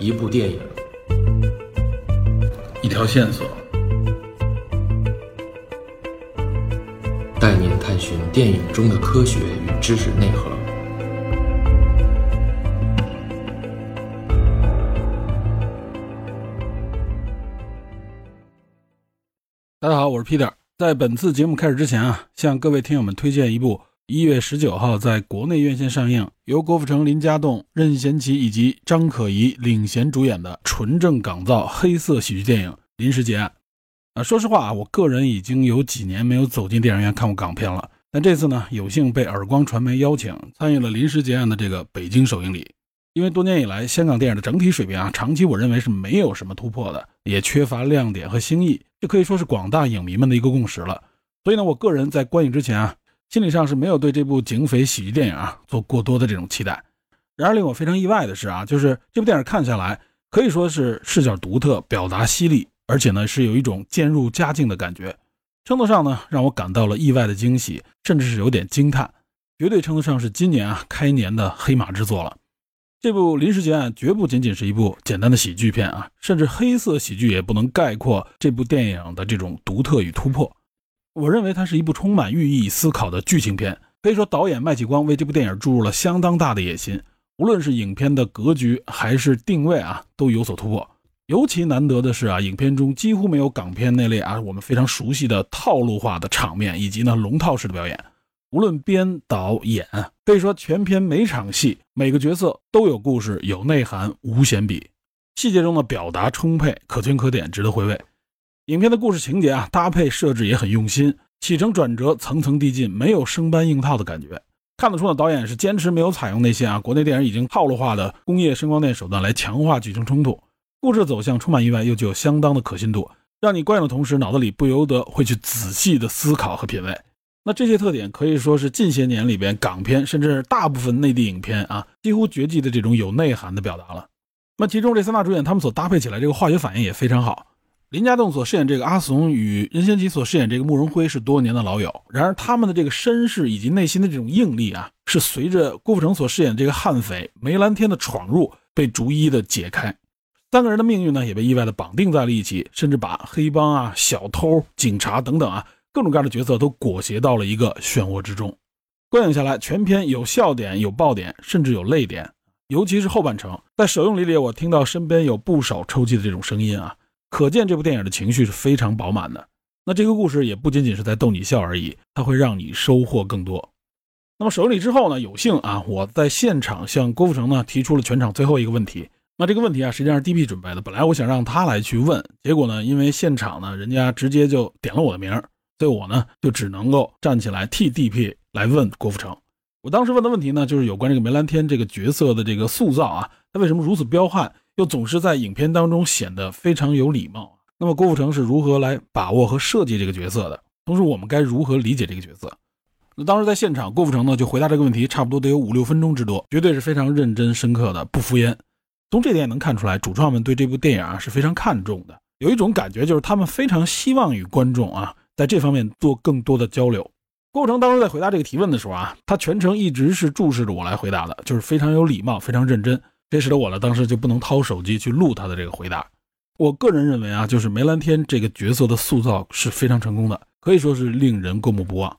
一部电影，一条线索，带您探寻电影中的科学与知识内核。大家好，我是 Peter。在本次节目开始之前啊，向各位听友们推荐一部一月十九号在国内院线上映，由郭富城、林家栋、任贤齐以及张可颐领衔主演的纯正港造黑色喜剧电影《临时结案》。啊，说实话啊，我个人已经有几年没有走进电影院看过港片了，但这次呢，有幸被耳光传媒邀请参与了《临时结案》的这个北京首映礼。因为多年以来，香港电影的整体水平啊，长期我认为是没有什么突破的，也缺乏亮点和新意，这可以说是广大影迷们的一个共识了。所以呢，我个人在观影之前啊，心理上是没有对这部警匪喜剧电影啊做过多的这种期待。然而令我非常意外的是啊，就是这部电影看下来，可以说是视角独特，表达犀利，而且呢是有一种渐入佳境的感觉，称得上呢让我感到了意外的惊喜，甚至是有点惊叹，绝对称得上是今年啊开年的黑马之作了。这部《临时劫案》绝不仅仅是一部简单的喜剧片啊，甚至黑色喜剧也不能概括这部电影的这种独特与突破。我认为它是一部充满寓意思考的剧情片，可以说导演麦启光为这部电影注入了相当大的野心，无论是影片的格局还是定位啊，都有所突破。尤其难得的是啊，影片中几乎没有港片那类啊我们非常熟悉的套路化的场面，以及呢龙套式的表演。无论编导演，可以说全片每场戏、每个角色都有故事、有内涵，无闲笔。细节中的表达充沛，可圈可点，值得回味。影片的故事情节啊，搭配设置也很用心，起承转折层层递进，没有生搬硬套的感觉。看得出呢，导演是坚持没有采用那些啊国内电影已经套路化的工业声光电手段来强化剧情冲突。故事走向充满意外，又具有相当的可信度，让你观影的同时，脑子里不由得会去仔细的思考和品味。那这些特点可以说是近些年里边港片，甚至大部分内地影片啊，几乎绝迹的这种有内涵的表达了。那其中这三大主演他们所搭配起来这个化学反应也非常好。林家栋所饰演这个阿怂，与任贤齐所饰演这个慕容辉是多年的老友。然而他们的这个身世以及内心的这种硬力啊，是随着郭富城所饰演这个悍匪梅兰天的闯入被逐一的解开。三个人的命运呢，也被意外的绑定在了一起，甚至把黑帮啊、小偷、警察等等啊。各种各样的角色都裹挟到了一个漩涡之中，观影下来，全片有笑点，有爆点，甚至有泪点。尤其是后半程，在首映礼里，我听到身边有不少抽泣的这种声音啊，可见这部电影的情绪是非常饱满的。那这个故事也不仅仅是在逗你笑而已，它会让你收获更多。那么首映礼之后呢，有幸啊，我在现场向郭富城呢提出了全场最后一个问题。那这个问题啊，实际上是 DP 准备的，本来我想让他来去问，结果呢，因为现场呢，人家直接就点了我的名。所以我呢，就只能够站起来替 DP 来问郭富城。我当时问的问题呢，就是有关这个梅兰天这个角色的这个塑造啊，他为什么如此彪悍，又总是在影片当中显得非常有礼貌？那么郭富城是如何来把握和设计这个角色的？同时我们该如何理解这个角色？那当时在现场，郭富城呢就回答这个问题，差不多得有五六分钟之多，绝对是非常认真深刻的，不敷衍。从这点也能看出来，主创们对这部电影啊是非常看重的。有一种感觉，就是他们非常希望与观众啊。在这方面做更多的交流。郭富城当时在回答这个提问的时候啊，他全程一直是注视着我来回答的，就是非常有礼貌、非常认真。这使得我呢，当时就不能掏手机去录他的这个回答。我个人认为啊，就是梅兰天这个角色的塑造是非常成功的，可以说是令人过目不忘。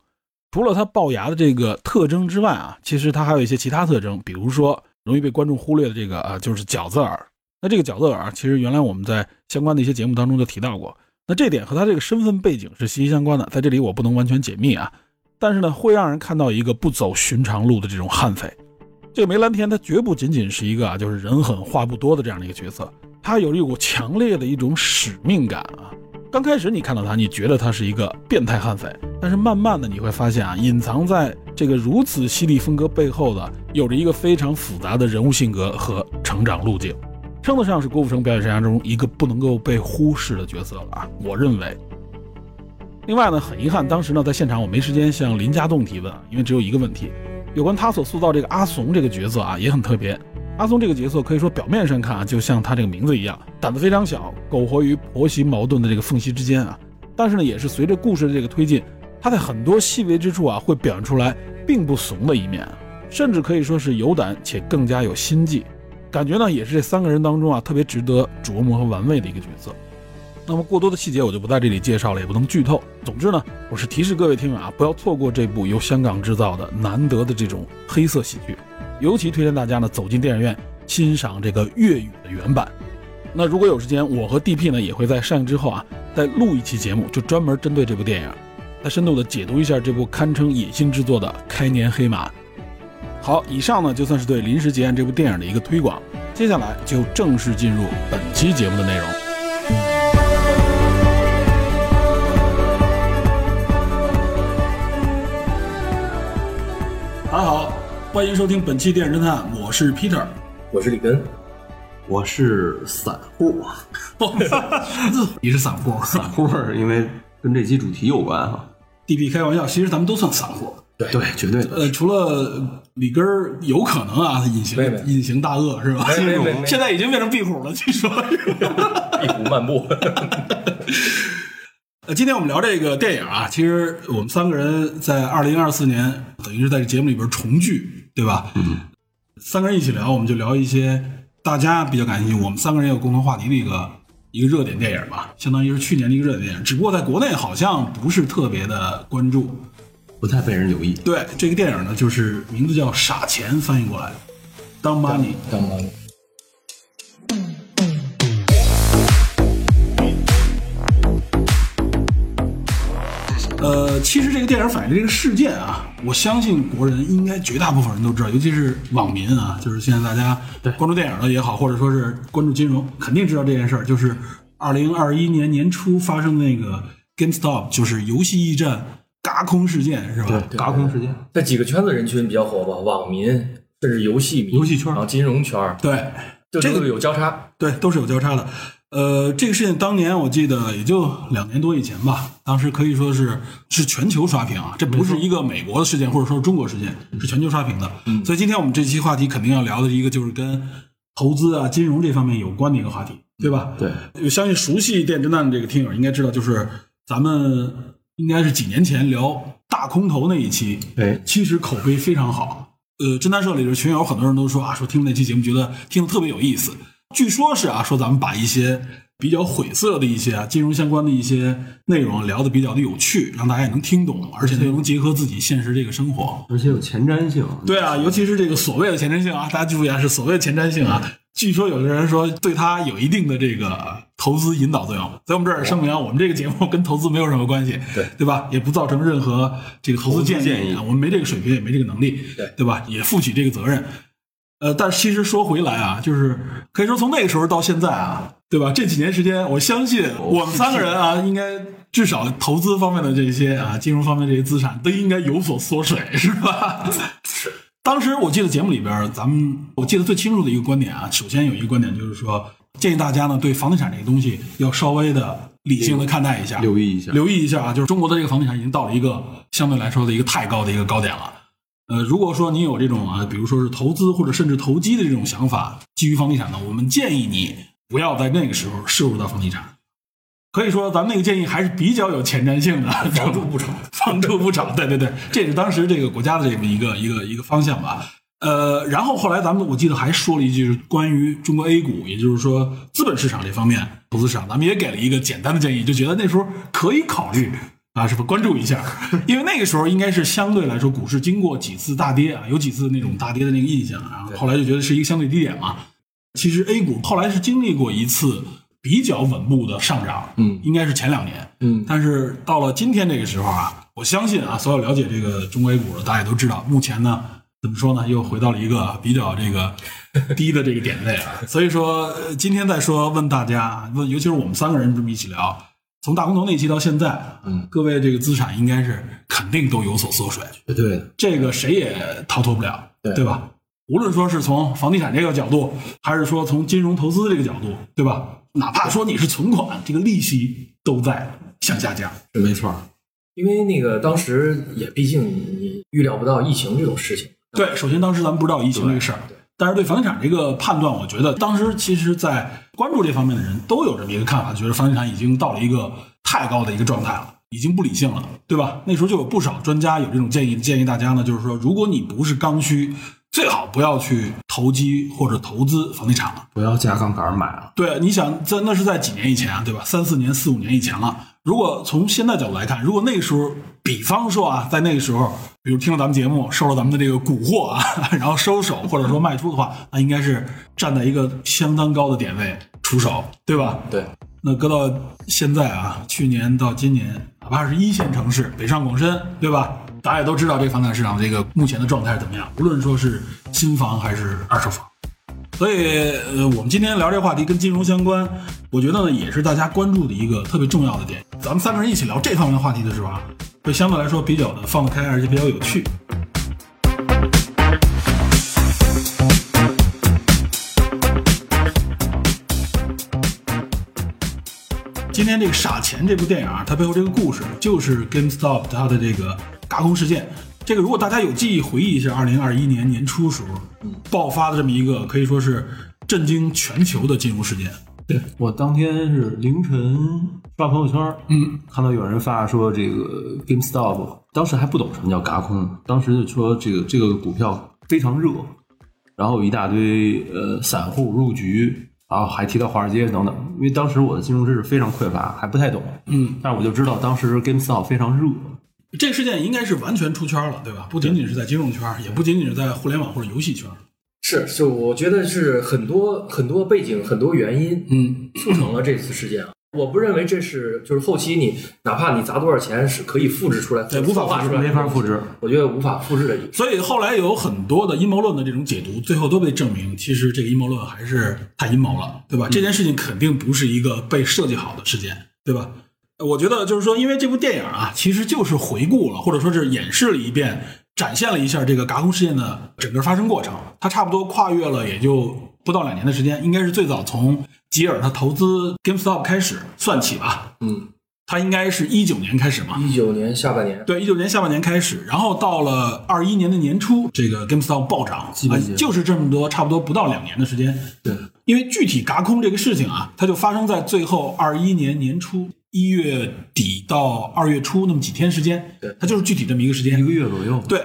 除了他龅牙的这个特征之外啊，其实他还有一些其他特征，比如说容易被观众忽略的这个啊，就是饺子耳。那这个饺子耳，其实原来我们在相关的一些节目当中就提到过。那这点和他这个身份背景是息息相关的，在这里我不能完全解密啊，但是呢，会让人看到一个不走寻常路的这种悍匪。这个梅兰天他绝不仅仅是一个啊，就是人狠话不多的这样的一个角色，他有一股强烈的一种使命感啊。刚开始你看到他，你觉得他是一个变态悍匪，但是慢慢的你会发现啊，隐藏在这个如此犀利风格背后的，有着一个非常复杂的人物性格和成长路径。称得上是郭富城表演生涯中一个不能够被忽视的角色了啊！我认为。另外呢，很遗憾，当时呢在现场我没时间向林家栋提问，因为只有一个问题，有关他所塑造这个阿怂这个角色啊，也很特别。阿松这个角色可以说表面上看啊，就像他这个名字一样，胆子非常小，苟活于婆媳矛盾的这个缝隙之间啊。但是呢，也是随着故事的这个推进，他在很多细微之处啊，会表现出来并不怂的一面，甚至可以说是有胆且更加有心计。感觉呢也是这三个人当中啊特别值得琢磨和玩味的一个角色。那么过多的细节我就不在这里介绍了，也不能剧透。总之呢，我是提示各位听友啊，不要错过这部由香港制造的难得的这种黑色喜剧，尤其推荐大家呢走进电影院欣赏这个粤语的原版。那如果有时间，我和 DP 呢也会在上映之后啊，再录一期节目，就专门针对这部电影，再深度的解读一下这部堪称野心之作的开年黑马。好，以上呢就算是对《临时结案》这部电影的一个推广，接下来就正式进入本期节目的内容。大家好，欢迎收听本期电影侦探，我是 Peter。我是李根，我是散户，你是散户散户，因为跟这期主题有关哈。DB 开玩笑，其实咱们都算散户。对对，绝对的。呃，除了李根儿有可能啊，隐形没没隐形大鳄是吧？现在已经变成壁虎了，据说。壁虎漫步。呃，今天我们聊这个电影啊，其实我们三个人在二零二四年等于是在这节目里边重聚，对吧？嗯。三个人一起聊，我们就聊一些大家比较感兴趣，我们三个人有共同话题的一个一个热点电影吧，相当于是去年的一个热点电影，只不过在国内好像不是特别的关注。不太被人留意。对，这个电影呢，就是名字叫《傻钱》，翻译过来，Dumb Money。呃，其实这个电影反映的这个事件啊，我相信国人应该绝大部分人都知道，尤其是网民啊，就是现在大家关注电影的也好，或者说是关注金融，肯定知道这件事儿，就是二零二一年年初发生的那个 GameStop，就是游戏驿站嘎空事件，是吧？嘎空事件，在几个圈子人群比较火吧，网民，甚至游戏迷、游戏圈然后金融圈，对，这个这个有交叉。对，都是有交叉的。呃，这个事情当年我记得也就两年多以前吧，当时可以说是是全球刷屏啊，这不是一个美国的事件或者说是中国事件，是全球刷屏的。嗯，所以今天我们这期话题肯定要聊的一个就是跟投资啊、金融这方面有关的一个话题，对吧？对，我相信熟悉电侦探的这个听友应该知道，就是咱们应该是几年前聊大空头那一期，哎，其实口碑非常好。呃，侦探社里的群友很多人都说啊，说听那期节目觉得听得特别有意思。据说是啊，说咱们把一些比较晦涩的一些啊金融相关的一些内容聊得比较的有趣，让大家也能听懂，而且又能结合自己现实这个生活。而且有前瞻性。对啊，尤其是这个所谓的前瞻性啊，大家记住一下，是所谓的前瞻性啊。据说有的人说对它有一定的这个投资引导作用，在我们这儿声明啊，我们这个节目跟投资没有任何关系，对对吧？也不造成任何这个投资建投资建议啊，我们没这个水平，也没这个能力，对对吧？也负起这个责任。呃，但其实说回来啊，就是可以说从那个时候到现在啊，对吧？这几年时间，我相信我们三个人啊，应该至少投资方面的这些啊，金融方面这些资产都应该有所缩水，是吧？是。当时我记得节目里边，咱们我记得最清楚的一个观点啊，首先有一个观点就是说，建议大家呢对房地产这个东西要稍微的理性的看待一下，留意一下留意一下啊，就是中国的这个房地产已经到了一个相对来说的一个太高的一个高点了。呃，如果说你有这种啊，比如说是投资或者甚至投机的这种想法，基于房地产呢，我们建议你不要在那个时候涉入到房地产。可以说，咱们那个建议还是比较有前瞻性的，房住不炒，房住不炒，对对对，这也是当时这个国家的这么一个一个一个方向吧。呃，然后后来咱们我记得还说了一句是关于中国 A 股，也就是说资本市场这方面投资市场，咱们也给了一个简单的建议，就觉得那时候可以考虑啊，是不关注一下，因为那个时候应该是相对来说股市经过几次大跌啊，有几次那种大跌的那个印象，然后后来就觉得是一个相对低点嘛。其实 A 股后来是经历过一次比较稳步的上涨，嗯应该是前两年，嗯但是到了今天这个时候啊，我相信啊，所有了解这个中国 A 股的大家也都知道，目前呢，怎么说呢，又回到了一个比较这个 低的这个点位啊。所以说，呃今天再说问大家，问尤其是我们三个人这么一起聊，从大空头那期到现在，嗯，各位这个资产应该是肯定都有所缩水，绝对的。这个谁也逃脱不了，对对吧？无论说是从房地产这个角度，还是说从金融投资这个角度，对吧？哪怕说你是存款，这个利息都在向下降。没错，因为那个当时也毕竟你预料不到疫情这种事情，对，首先当时咱们不知道疫情这个事儿对，但是对房地产这个判断，我觉得当时其实，在关注这方面的人都有这么一个看法，觉得房地产已经到了一个太高的一个状态了，已经不理性了，对吧？那时候就有不少专家有这种建议，建议大家呢，就是说，如果你不是刚需，最好不要去投机或者投资房地产了。不要加杠杆买了。对，你想在那是在几年以前啊，对吧？三四年、四五年以前了。如果从现在角度来看，如果那个时候，比方说啊，在那个时候，比如听了咱们节目，受了咱们的这个蛊惑啊，然后收手或者说卖出的话，那应该是站在一个相当高的点位出手，对吧？对，那搁到现在啊，去年到今年，哪怕是一线城市北上广深，对吧？大家也都知道这个房产市场这个目前的状态是怎么样，无论说是新房还是二手房。所以，呃，我们今天聊这个话题跟金融相关，我觉得呢也是大家关注的一个特别重要的点。咱们三个人一起聊这方面的话题的时候啊，会相对来说比较的放得开，而且比较有趣。今天这个《傻钱》这部电影啊，它背后这个故事就是 GameStop 它的这个轧空事件。这个如果大家有记忆回忆一下，二零二一年年初时候爆发的这么一个可以说是震惊全球的金融事件。对我当天是凌晨刷朋友圈，嗯，看到有人发说这个 GameStop，当时还不懂什么叫嘎空，当时就说这个这个股票非常热，然后有一大堆呃散户入局，然后还提到华尔街等等。因为当时我的金融知识非常匮乏，还不太懂，嗯，但是我就知道当时 GameStop 非常热。这个事件应该是完全出圈了，对吧？不仅仅是在金融圈，也不仅仅是在互联网或者游戏圈。是，就我觉得是很多很多背景、很多原因，嗯，促成了这次事件啊。我不认为这是就是后期你哪怕你砸多少钱是可以复制出来，对无法复制没法复制。我觉得无法复制的。所以后来有很多的阴谋论的这种解读，最后都被证明，其实这个阴谋论还是太阴谋了，对吧？这件事情肯定不是一个被设计好的事件，对吧？我觉得就是说，因为这部电影啊，其实就是回顾了，或者说是演示了一遍，展现了一下这个嘎空事件的整个发生过程。它差不多跨越了也就不到两年的时间，应该是最早从吉尔他投资 GameStop 开始算起吧。嗯，他应该是一九年开始嘛，一九年下半年，对，一九年下半年开始，然后到了二一年的年初，这个 GameStop 暴涨，基本啊就是这么多，差不多不到两年的时间。对，因为具体嘎空这个事情啊，它就发生在最后二一年年初一月底到二月初那么几天时间，对它就是具体这么一个时间，一个月左右。对，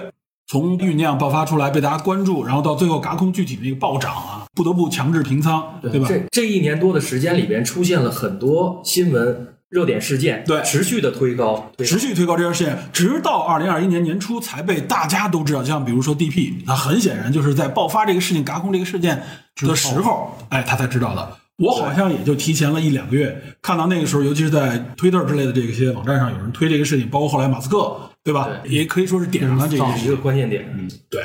从酝酿爆发出来被大家关注，然后到最后嘎空具体的一个暴涨啊，不得不强制平仓，对吧？这这一年多的时间里边，出现了很多新闻热点事件，对持续的推高，推高持续推高这件事情，直到二零二一年年初才被大家都知道。像比如说 DP，那很显然就是在爆发这个事情、嘎空这个事件的时候，哎，他才知道的。我好像也就提前了一两个月看到那个时候，尤其是在推特之类的这些网站上有人推这个事情，包括后来马斯克，对吧？对也可以说是点上了这个一个关键点。嗯，对，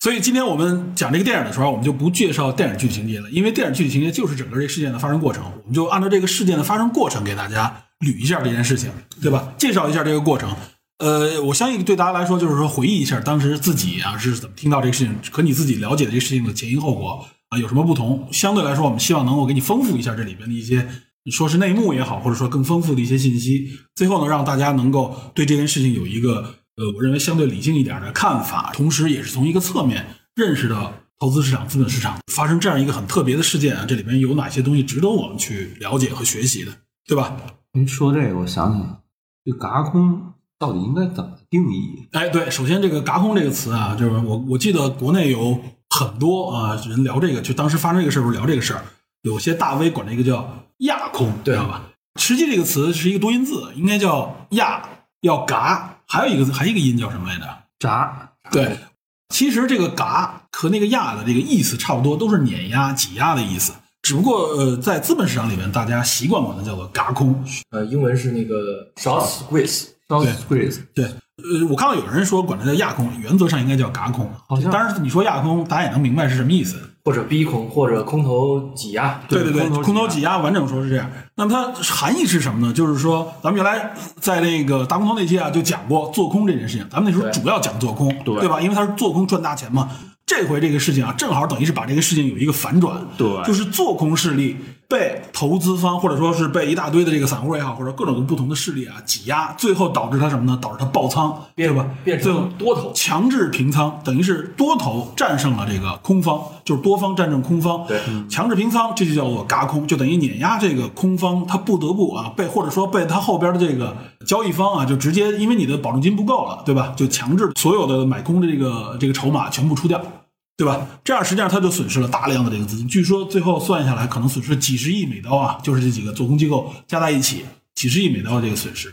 所以今天我们讲这个电影的时候，我们就不介绍电影具体情节了，因为电影具体情节就是整个这个事件的发生过程，我们就按照这个事件的发生过程给大家捋一下这件事情，对吧？介绍一下这个过程。呃，我相信对大家来说，就是说回忆一下当时自己啊是怎么听到这个事情，和你自己了解的这个事情的前因后果啊有什么不同。相对来说，我们希望能够给你丰富一下这里边的一些，你说是内幕也好，或者说更丰富的一些信息。最后呢，让大家能够对这件事情有一个呃，我认为相对理性一点的看法，同时也是从一个侧面认识到投资市场、资本市场发生这样一个很特别的事件啊，这里边有哪些东西值得我们去了解和学习的，对吧？您说这个，我想起来，这嘎空到底应该怎么定义？哎，对，首先这个“嘎空”这个词啊，就是我我记得国内有很多啊人聊这个，就当时发生这个事儿时候聊这个事儿，有些大 V 管这个叫“亚空”，对知道吧？实际这个词是一个多音字，应该叫“亚”，要“嘎”，还有一个字，还有一个音叫什么来着？炸对，其实这个“嘎”和那个“亚”的这个意思差不多，都是碾压、挤压的意思。只不过呃，在资本市场里面，大家习惯管它叫做“嘎空呃，英文是那个 short squeeze，，South Squeeze，” 对。呃，我看到有人说管它叫亚空，原则上应该叫嘎空。好像当然你说亚空，大家也能明白是什么意思。或者逼空，或者空头挤压。对对对，空头挤压空头挤压，完整说是这样。那么它含义是什么呢？就是说，咱们原来在那个大空头那期啊，就讲过做空这件事情。咱们那时候主要讲做空，对吧？因为它是做空赚大钱嘛。这回这个事情啊，正好等于是把这个事情有一个反转，对就是做空势力被投资方或者说是被一大堆的这个散户也好，或者各种不同的势力啊挤压，最后导致它什么呢？导致它爆仓，对吧？变最后成多头。强制平仓，等于是多头战胜了这个空方，就是多方战胜空方。对，强制平仓，这就叫做嘎空，就等于碾压这个空方，他不得不啊被或者说被他后边的这个交易方啊，就直接因为你的保证金不够了，对吧？就强制所有的买空的这个这个筹码全部出掉。对吧？这样实际上它就损失了大量的这个资金，据说最后算下来可能损失了几十亿美刀啊，就是这几个做空机构加在一起几十亿美刀的这个损失。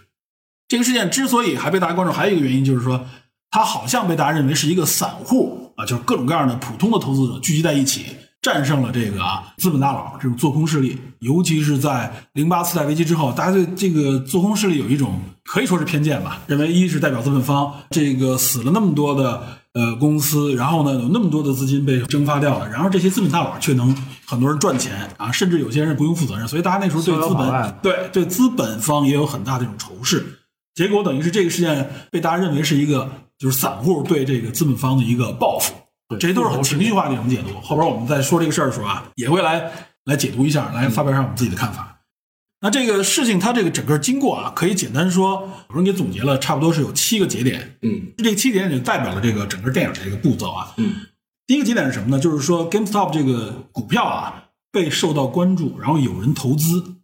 这个事件之所以还被大家关注，还有一个原因就是说，它好像被大家认为是一个散户啊，就是各种各样的普通的投资者聚集在一起，战胜了这个啊资本大佬这种做空势力。尤其是在零八次贷危机之后，大家对这个做空势力有一种可以说是偏见吧，认为一是代表资本方，这个死了那么多的呃公司，然后呢有那么多的资金被蒸发掉了，然后这些资本大佬却能很多人赚钱啊，甚至有些人不用负责任，所以大家那时候对资本对对资本方也有很大的这种仇视。结果等于是这个事件被大家认为是一个就是散户对这个资本方的一个报复，这些都是很情绪化的一种解读。后边我们在说这个事儿的时候啊，也会来来解读一下，来发表一下我们自己的看法。那这个事情它这个整个经过啊，可以简单说，我说你总结了，差不多是有七个节点。嗯，这七个节点就代表了这个整个电影的一个步骤啊。嗯，第一个节点是什么呢？就是说 GameStop 这个股票啊被受到关注，然后有人投资。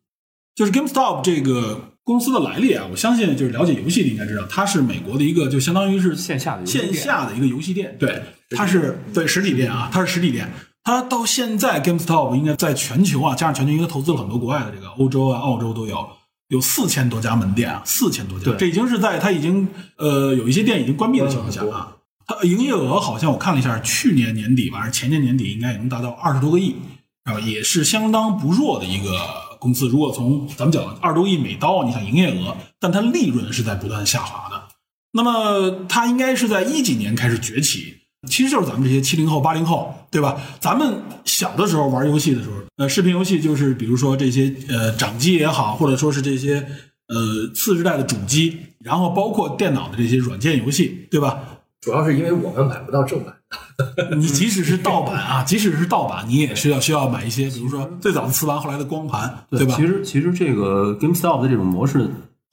就是 GameStop 这个公司的来历啊，我相信就是了解游戏的应该知道，它是美国的一个就相当于是线下的游戏线下的一个游戏店，对，它是对实体店啊，它是实体店。它到现在 GameStop 应该在全球啊，加上全球应该投资了很多国外的这个欧洲啊、澳洲都有，有四千多家门店啊，四千多家，对这已经是在它已经呃有一些店已经关闭的情况下啊，它营业额好像我看了一下，去年年底吧，还是前年年底应该也能达到二十多个亿，啊，也是相当不弱的一个公司。如果从咱们讲二十多亿美刀，你想营业额，但它利润是在不断下滑的。那么它应该是在一几年开始崛起，其实就是咱们这些七零后、八零后，对吧？咱们小的时候玩游戏的时候，呃，视频游戏就是比如说这些呃掌机也好，或者说是这些呃次世代的主机，然后包括电脑的这些软件游戏，对吧？主要是因为我们买不到正版。你即使是盗版啊，即使是盗版，你也是要需要买一些，比如说最早的磁盘，后来的光盘，对吧其？实其实这个 GameStop 的这种模式，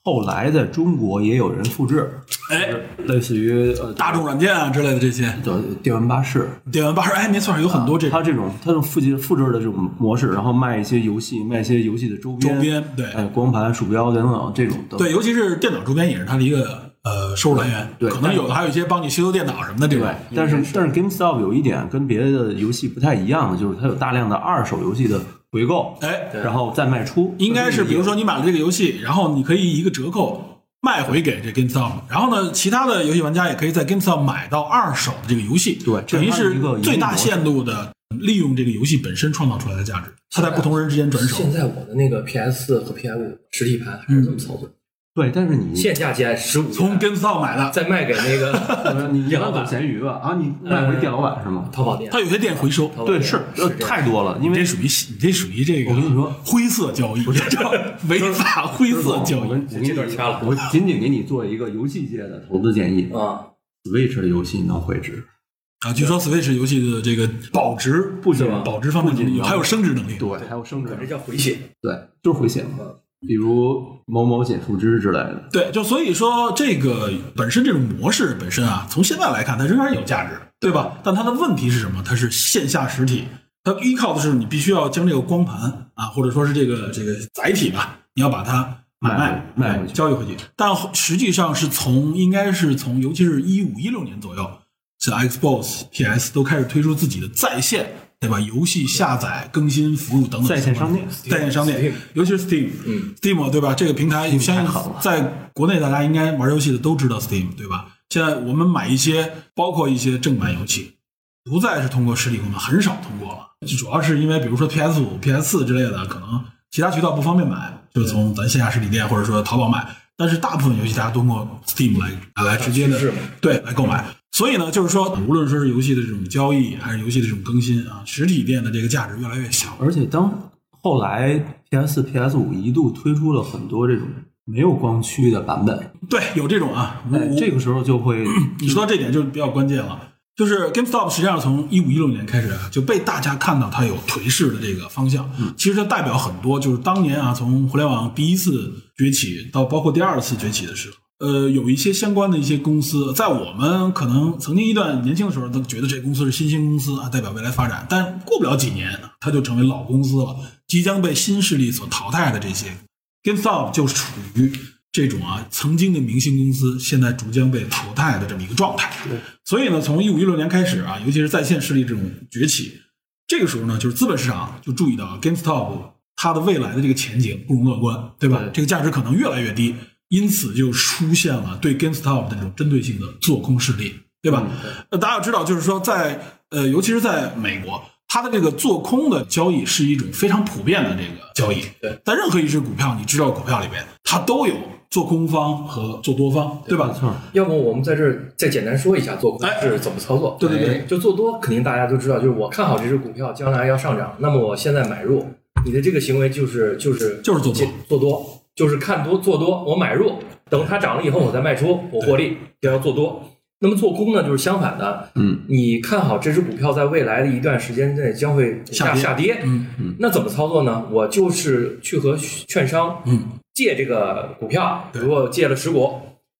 后来在中国也有人复制，哎，类似于呃大众软件啊之类的这些，叫电玩巴士，电玩巴士，哎，没错，有很多这种。它这种它这种复制复制的这种模式，然后卖一些游戏，卖一些游戏的周边，周边，对。哎，光盘、鼠标等等这种的。对，尤其是电脑周边也是它的一个呃收入来源，对。可能有的还有一些帮你修修电脑什么的这种。对，，但是但是 GameStop 有一点跟别的游戏不太一样的，就是它有大量的二手游戏的回购，哎，然后再卖出。应该是比如说你买了这个游戏，然后你可以一个折扣卖回给这 GameStop，然后呢，其他的游戏玩家也可以在 GameStop 买到二手的这个游戏，对等于是最大限度的利用这个游戏本身创造出来的价值，它在不同人之间转手。现在我的那个 PS 四和 PS 五实体盘还是这么操作，对，但是你现价减十五，从 GameStop 买的，再卖给那个 呃你一般走电脑版闲鱼吧？啊，你卖回店老板是吗？淘宝店。他有些店回收，对，是太多了，因为这属于你这属于这个我跟你说灰色交易，叫违法灰色交易。我这段掐了我仅仅给你做一个游戏界的投资建议啊，，Switch 的游戏能回值，啊，据说 Switch 游戏的这个保值不仅保值方面能力有，还有升值能力。对，还有升值可，这叫回血。对，就是回血嘛，比如某某减负值之类的。对，就所以说这个本身这种模式本身啊，从现在来看，它仍然有价值，对吧？但它的问题是什么？它是线下实体，它依靠的是你必须要将这个光盘啊，或者说是这个这个载体吧，你要把它买卖卖回去交易回去。但实际上是从应该是从，尤其是一五一六年左右，像 Xbox、PS 都开始推出自己的在线，对吧？游戏下载、更新服务等等在线商店在线商店尤其是 Steam，嗯，Steam 对吧？这个平台相信在国内大家应该玩游戏的都知道 Steam 对吧？现在我们买一些，包括一些正版游戏，不再是通过实体功能，很少通过了。就主要是因为比如说 PS 五、PS 四之类的，可能其他渠道不方便买，就从咱线下实体店或者说淘宝买。但是大部分游戏大家都通过 Steam 来来直接的对来购买。所以呢，就是说，无论说是游戏的这种交易，还是游戏的这种更新啊，实体店的这个价值越来越小。而且当后来 PS PS 五一度推出了很多这种没有光驱的版本，对，有这种啊，哎这个时候就会你说到这点就比较关键了，就是 GameStop 实际上从一五一六年开始啊，就被大家看到它有颓势的这个方向。其实它代表很多，就是当年啊，从互联网第一次崛起到包括第二次崛起的时候。呃，有一些相关的一些公司，在我们可能曾经一段年轻的时候，都觉得这公司是新兴公司啊，代表未来发展。但过不了几年，它就成为老公司了，即将被新势力所淘汰的这些 GameStop 就处于这种啊曾经的明星公司现在逐渐被淘汰的这么一个状态。所以呢，从一五一六年开始啊，尤其是在线势力这种崛起，这个时候呢，就是资本市场就注意到 GameStop 它的未来的这个前景不容乐观，对吧？对这个价值可能越来越低，因此就出现了对 GameStop 的这种针对性的做空势力，对吧？呃，大家要知道，就是说在呃，尤其是在美国，它的这个做空的交易是一种非常普遍的这个交易。对，在任何一只股票，你知道股票里边，它都有做空方和做多方，对吧？没错，要不我们在这儿再简单说一下做空哎是怎么操作？对对对哎就做多，肯定大家都知道，就是我看好这只股票将来要上涨，那么我现在买入，你的这个行为就是就是就是做多做多，就是看多做多，我买入，等它涨了以后我再卖出，我获利，就要做多。那么做空呢，就是相反的，嗯，你看好这只股票在未来的一段时间内将会下跌下跌，嗯。嗯那怎么操作呢？我就是去和券商嗯。借这个股票，比如我借了十股，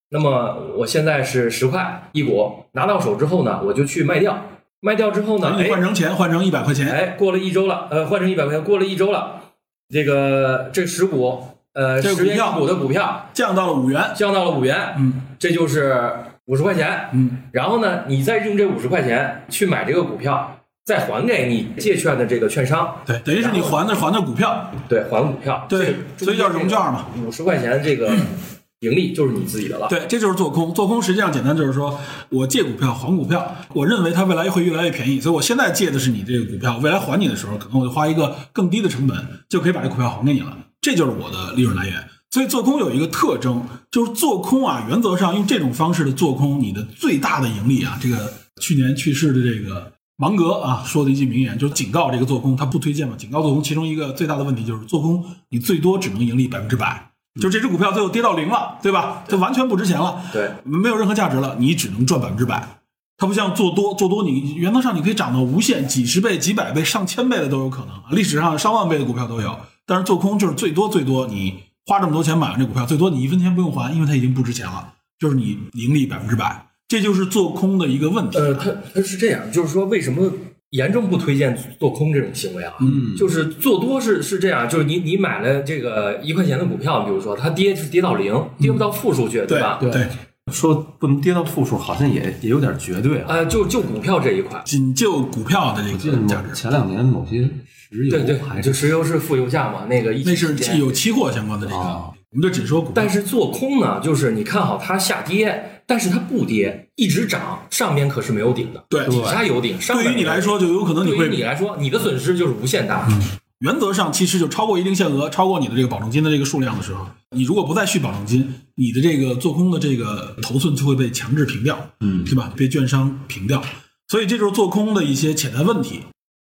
那么我现在是十块一股，拿到手之后呢，我就去卖掉，卖掉之后呢，等你换哎成钱，换成一百块钱，哎，过了一周了，呃，换成一百块钱，过了一周了，这个这十股，呃，十元这个股票一股的股票降到了五元，降到了五元，嗯这就是五十块钱，嗯，然后呢，你再用这五十块钱去买这个股票，再还给你借券的这个券商，对，等于是你还的还的股票，对，还股票，对所以叫融券嘛。五十块钱这个 盈利就是你自己的了。对，这就是做空。做空实际上简单就是说我借股票还股票，我认为它未来会越来越便宜，所以我现在借的是你这个股票，未来还你的时候，可能我就花一个更低的成本就可以把这股票还给你了，这就是我的利润来源。所以做空有一个特征，就是做空啊，原则上用这种方式的做空，你的最大的盈利啊，这个去年去世的这个芒格啊说的一句名言，就是警告这个做空，他不推荐嘛，警告做空，其中一个最大的问题就是做空，你最多只能盈利百分之百，就这只股票最后跌到零了，对吧？就完全不值钱了，对，没有任何价值了，你只能赚百分之百。它不像做多，做多你原则上你可以涨到无限，几十倍、几百倍、上千倍的都有可能，历史上上万倍的股票都有。但是做空就是最多最多，你花这么多钱买完这股票，最多你一分钱不用还，因为它已经不值钱了，就是你盈利百分之百，这就是做空的一个问题。呃，它它是这样，就是说为什么严重不推荐做空这种行为啊？嗯就是做多是是这样，就是你你买了这个一块钱的股票，比如说它跌是跌到零，跌不到负数去，对吧？对，说不能跌到负数，好像也也有点绝对啊。呃，就就股票这一块，仅就股票的这个价值，前两年某些石油对对，还就石油是负油价嘛，那个一那是有期货相关的这个，哦我们就只说股。但是做空呢，就是你看好它下跌，但是它不跌，一直涨，上面可是没有顶的，对底下有顶，上对于你来说，就有可能你对会于你来说，你的损失就是无限大。原则上，其实就超过一定限额，超过你的这个保证金的这个数量的时候，你如果不再续保证金，你的这个做空的这个头寸就会被强制平掉，嗯对吧？被券商平掉，所以这就是做空的一些潜在问题。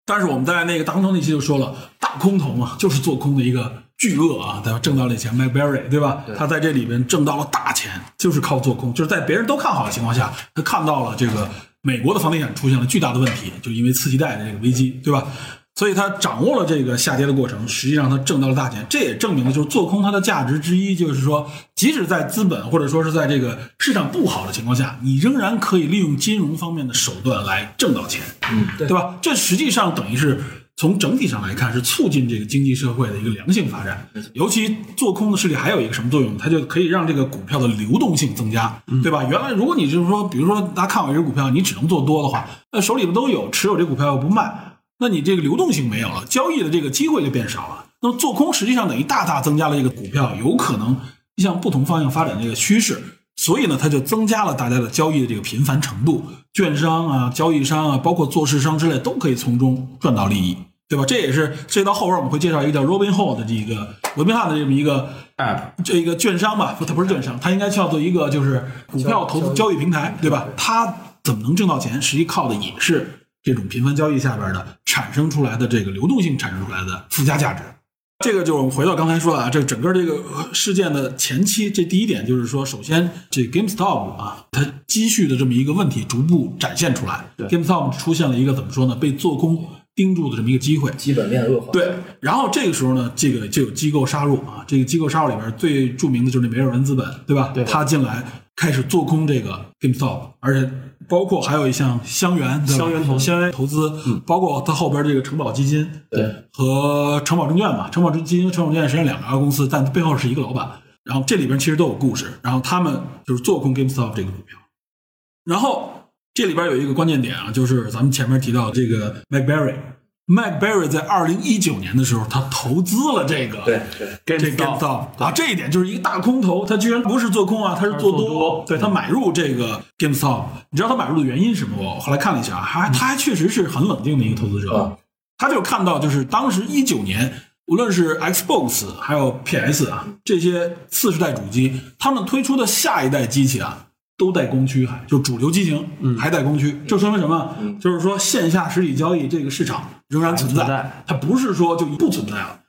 但是我们在那个大空头那期就说了，大空头嘛，就是做空的一个巨鳄啊，对吧？挣到了钱，McBerry 对吧？他在这里边挣到了大钱，就是靠做空，就是在别人都看好的情况下，他看到了这个美国的房地产出现了巨大的问题，就因为次级贷的这个危机，对吧？所以他掌握了这个下跌的过程，实际上他挣到了大钱。这也证明了，就是做空它的价值之一，就是说，即使在资本或者说是在这个市场不好的情况下，你仍然可以利用金融方面的手段来挣到钱，嗯，对对吧？这实际上等于是从整体上来看，是促进这个经济社会的一个良性发展。尤其做空的势力还有一个什么作用？它就可以让这个股票的流动性增加，对吧？原来如果你就是说，比如说大家看好一只股票，你只能做多的话，那手里边都有，持有这股票又不卖。那你这个流动性没有了，交易的这个机会就变少了。那么做空实际上等于大大增加了这个股票有可能向不同方向发展的这个趋势，所以呢，它就增加了大家的交易的这个频繁程度，券商啊、交易商啊，包括做市商之类都可以从中赚到利益，对吧？这也是涉及到后边我们会介绍一个叫 Robinhood 的这个罗宾汉的这么一个 app 这一个券商吧，不它不是券商，它应该叫做一个就是股票投资交易平台，对吧？它怎么能挣到钱？实际靠的也是这种频繁交易下边的产生出来的这个流动性产生出来的附加价值。这个就我们回到刚才说的啊，这整个这个事件的前期，这第一点就是说，首先这 GameStop 啊，它积蓄的这么一个问题逐步展现出来，GameStop 出现了一个怎么说呢，被做空盯住的这么一个机会。基本面恶化。对，然后这个时候呢，这个就有机构杀入啊，这个机构杀入里边最著名的就是那梅尔文资本，对吧？对他进来开始做空这个 GameStop，而且包括还有一项香园，对吧？香园投资香园。投资，包括它后边这个城堡基金，对，和城堡证券吧，城堡基金、城堡证券实际上两家公司，但背后是一个老板。然后这里边其实都有故事，然后他们就是做空 GameStop 这个股票，然后这里边有一个关键点啊，就是咱们前面提到这个 McBerry。McBerry 在二零一九年的时候，他投资了这个对对，这 GameStop 啊，这一点就是一个大空头，他居然不是做空啊，他是做做多对他买入这个 GameStop，你知道他买入的原因是什么？我后来看了一下，还他还确实是很冷静的一个投资者，啊。他就看到就是当时一九年，无论是 Xbox 还有 PS 啊这些次世代主机，他们推出的下一代机器啊。都带光驱，还就主流机型还带光驱，这说明什么？就是说线下实体交易这个市场仍然存在它不是说就不存在了。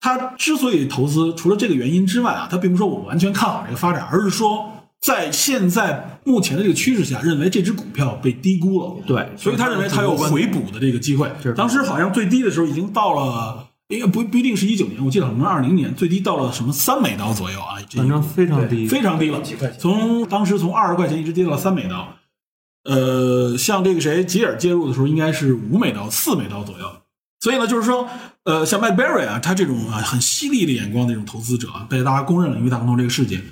他之所以投资，除了这个原因之外啊，他并不是说我完全看好这个发展，而是说在现在目前的这个趋势下，认为这只股票被低估了。对所以他认为他有回补的这个机会是。当时好像最低的时候已经到了，应该不不一定是一九年，我记得可能二零年最低到了什么三美刀左右啊，这反正非常低，非常低了几块钱，从当时从二十块钱一直跌到三美刀。呃，像这个谁吉尔介入的时候，应该是五美刀、四美刀左右。所以呢，就是说，呃，像麦 Berry 啊，他这种啊很犀利的眼光的这种投资者啊，被大家公认了，因为大空头这个事件，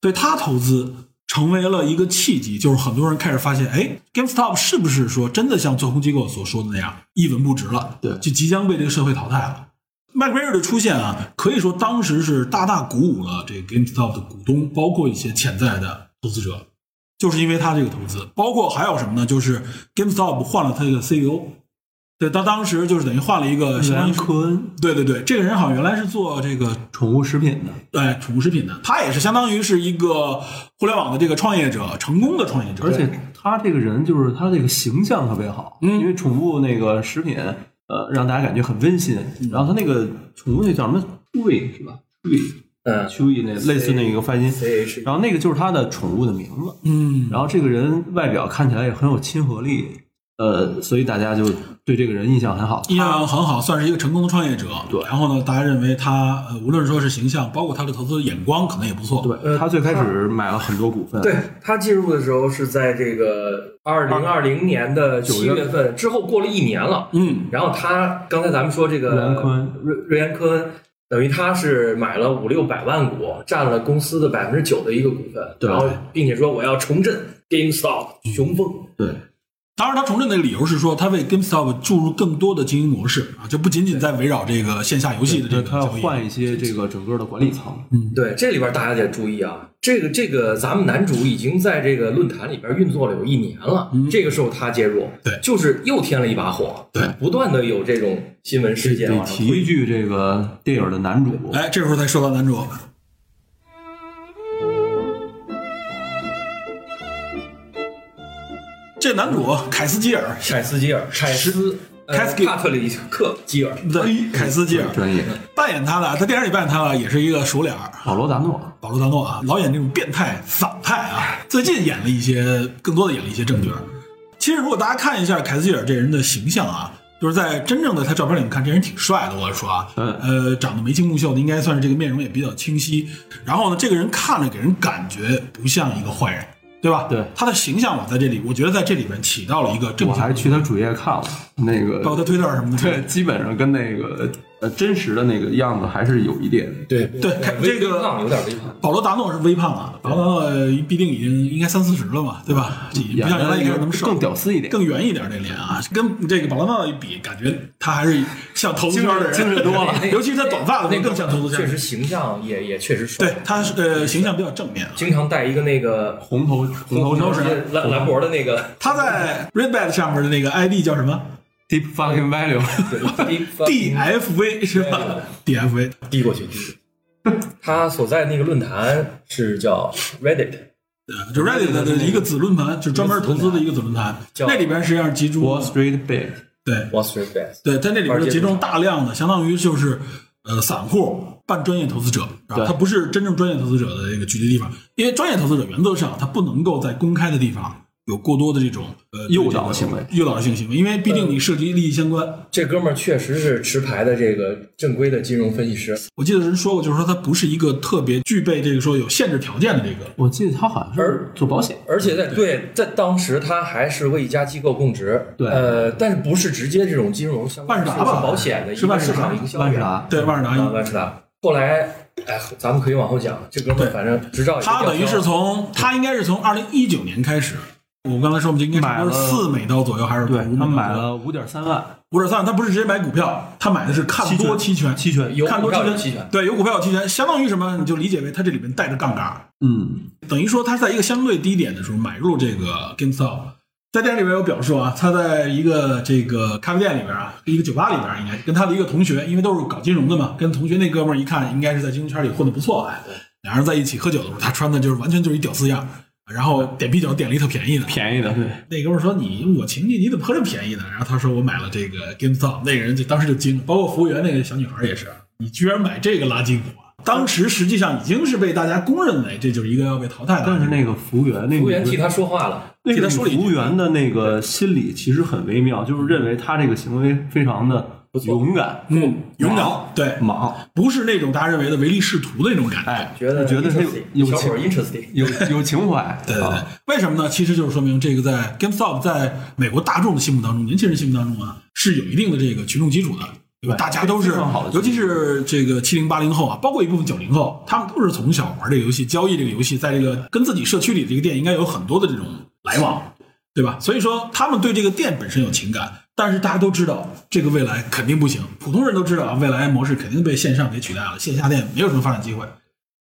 对他投资成为了一个契机，就是很多人开始发现，哎，GameStop 是不是说真的像做空机构所说的那样一文不值了？对就即将被这个社会淘汰了。麦克贝尔的出现啊，可以说当时是大大鼓舞了这个 GameStop 的股东，包括一些潜在的投资者，就是因为他这个投资，包括还有什么呢？就是 GameStop 换了他这个 CEO，对，他当时就是等于换了一个相当于科恩。对对对，这个人好像原来是做这个宠物食品的，对宠物食品的，他也是相当于是一个互联网的这个创业者，成功的创业者，而且他这个人就是他这个形象特别好，嗯。因为宠物那个食品，呃，让大家感觉很温馨。然后他那个宠物那叫什么 Chewy 是吧？Chewy 嗯 Chewy 那类似那个发音，然后那个就是他的宠物的名字。嗯，然后这个人外表看起来也很有亲和力，呃，所以大家就对这个人印象很好。印象很好，算是一个成功的创业者。对然后呢，大家认为他呃，无论说是形象，包括他的投资眼光，可能也不错。对他最开始买了很多股份，对他进入的时候是在这个二零二零年的七月份，之后过了一年了。嗯，然后他刚才咱们说这个瑞安科恩瑞瑞安科恩，等于他是买了五六百万股，占了公司的百分之九的一个股份，对然后并且说我要重振 GameStop 雄风，对当然，他重振的理由是说，他为 GameStop 注入更多的经营模式啊，就不仅仅在围绕这个线下游戏的这个，他要。换一些这个整个的管理层。嗯对，这里边大家得注意啊，这个这个咱们男主已经在这个论坛里边运作了有一年了，这个时候他介入，对就是又添了一把火，对，不断的有这种新闻事件得提一句，这个电影的男主，哎，这时候再说到男主。这男主凯斯基尔，凯斯基尔，凯斯，呃凯斯基尔。帕特里克基尔，对，凯斯基尔。专业。扮演他的，他电影里扮演他的也是一个熟脸儿，保罗达诺，保罗·达诺啊，老演这种变态反派啊，最近演了一些，更多的演了一些正剧。其实，如果大家看一下凯斯基尔这人的形象啊，就是在真正的他照片里面看，这人挺帅的。我说啊，嗯。呃，长得眉清目秀的，应该算是这个面容也比较清晰。然后呢，这个人看着给人感觉不像一个坏人，对吧？对他的形象嘛在这里，我觉得在这里面起到了一个正我向还去他主页看了，那个包括他推特什么的。对，基本上跟那个呃真实的那个样子还是有一点。对对这个有点微胖，保罗·达诺是微胖啊，保罗·达诺必定已经应该三四十了嘛，对吧？不像原来一开始的那么瘦，更屌丝一点，更圆一点这脸啊，跟这个保罗·达诺一比，感觉他还是像投资圈的人，精神多了 尤其是他短发的那更像投资圈确。实形象也也确实帅，对，他是呃形象比较正面啊。经常戴一个那个红头红头头绳蓝蓝脖的那个，他在 Redbad 上面的那个 ID 叫什么 deep fucking value，低？DFV 是吧？DFV 低过去。他所在那个论坛是叫 Reddit，对，就 Reddit 的一个子论坛，就专门投资的一个子论坛。那里边实际上集中 Wall Street Bet，对 Wall Street Bets。对，在那里边就集中大量的，相当于就是呃散户半专业投资者，啊，对他不是真正专业投资者的这个聚集地方，因为专业投资者原则上他不能够在公开的地方有过多的这种呃诱导行为诱导性行为，因为毕竟你涉及利益相关。这哥们儿确实是持牌的这个正规的金融分析师，我记得人说过，就是说他不是一个特别具备这个说有限制条件的这个。我记得他好像是做保险，而且在对在当时他还是为一家机构供职，对呃，但是不是直接这种金融相关，万事达吧是保险的一个万事达场营销员万事达，对，万事达啊，万事达。后来哎，咱们可以往后讲。这哥们儿反正执照也他等于是从他应该是从二零一九年开始，我刚才说我们应该是买了四美刀左右还是对他买了五点三万。五点三万，他不是直接买股票，他买的是看多期权，期权，有股看多期权，期权，对，有股票有期权，相当于什么？你就理解为他这里面带着杠杆，嗯，等于说他在一个相对低点的时候买入这个 GameStop。在电影里面有表述啊，他在一个这个咖啡店里边啊，一个酒吧里边，应该跟他的一个同学，因为都是搞金融的嘛，跟同学那哥们儿一看，应该是在金融圈里混的不错，哎，俩人在一起喝酒的时候，他穿的就是完全就是一屌丝样，然后点啤酒点了一特便宜的，便宜的，对，那哥们儿说你我请你，你怎么喝这么便宜呢？然后他说我买了这个 GameStop，那个人就当时就惊了，包括服务员那个小女孩也是，你居然买这个垃圾股啊！当时实际上已经是被大家公认为这就是一个要被淘汰的，但是那个服务员，那个服务员替他说话了。那个替他说了一句服务员的那个心理其实很微妙，就是认为他这个行为非常的勇敢，嗯勇敢，对，莽，不是那种大家认为的唯利是图的那种感觉。哎，觉得觉得他 interesting，有情小伙儿 interesting，有有情怀，对对对啊，为什么呢？其实就是说明这个在 GameStop 在美国大众的心目当中，年轻人心目当中啊，是有一定的这个群众基础的。对吧？对大家都是尤其是这个七零八零后啊，包括一部分九零后，他们都是从小玩这个游戏、交易这个游戏，在这个跟自己社区里这个店应该有很多的这种来往，对吧？所以说他们对这个店本身有情感，但是大家都知道这个未来肯定不行，普通人都知道，未来模式肯定被线上给取代了，线下店没有什么发展机会。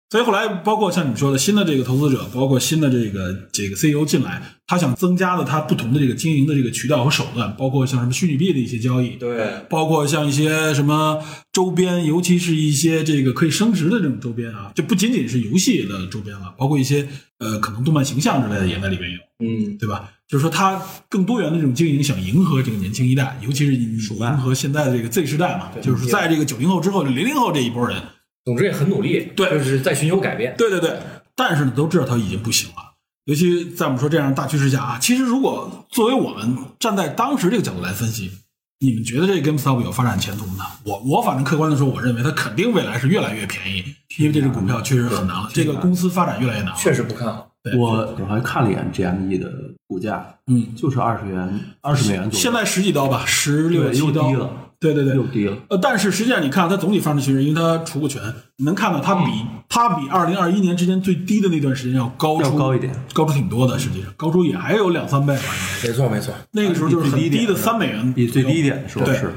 所以后来，包括像你说的新的这个投资者，包括新的这个这个 CEO 进来，他想增加的他不同的这个经营的这个渠道和手段，包括像什么虚拟币的一些交易，对，包括像一些什么周边，尤其是一些这个可以升值的这种周边啊，就不仅仅是游戏的周边了，包括一些呃可能动漫形象之类的也在里面有，嗯，对吧？就是说他更多元的这种经营，想迎合这个年轻一代，尤其是迎迎合现在的这个 Z 时代嘛，就是在这个九零后之后，零零后这一波人，总之也很努力，对就是在寻求改变。对对对，但是呢，都知道他已经不行了。尤其在我们说这样的大趋势下啊，其实如果作为我们站在当时这个角度来分析，你们觉得这个 GameStop 有发展前途吗？我我反正客观的说，我认为它肯定未来是越来越便宜，因为这只股票确实很难了，这个公司发展越来越难了。确实不看好。对我我还看了一眼 GME 的股价，嗯，就是二十元，二十美元左右，现在十几刀吧，十六七刀低了，对对对。又，低了。呃，但是实际上你看它总体发展趋势，因为它除过权，你能看到它比、它比二零二一年之间最低的那段时间要高出要高一点，高出挺多的，实际上高出也还有两三倍。没错没错，那个时候就是很低的三美元，比最低点的时候对。是，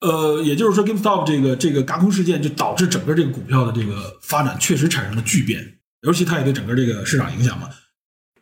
呃，也就是说，GameStop 这个这个嘎空事件就导致整个这个股票的这个发展确实产生了巨变，尤其它也对整个这个市场影响嘛。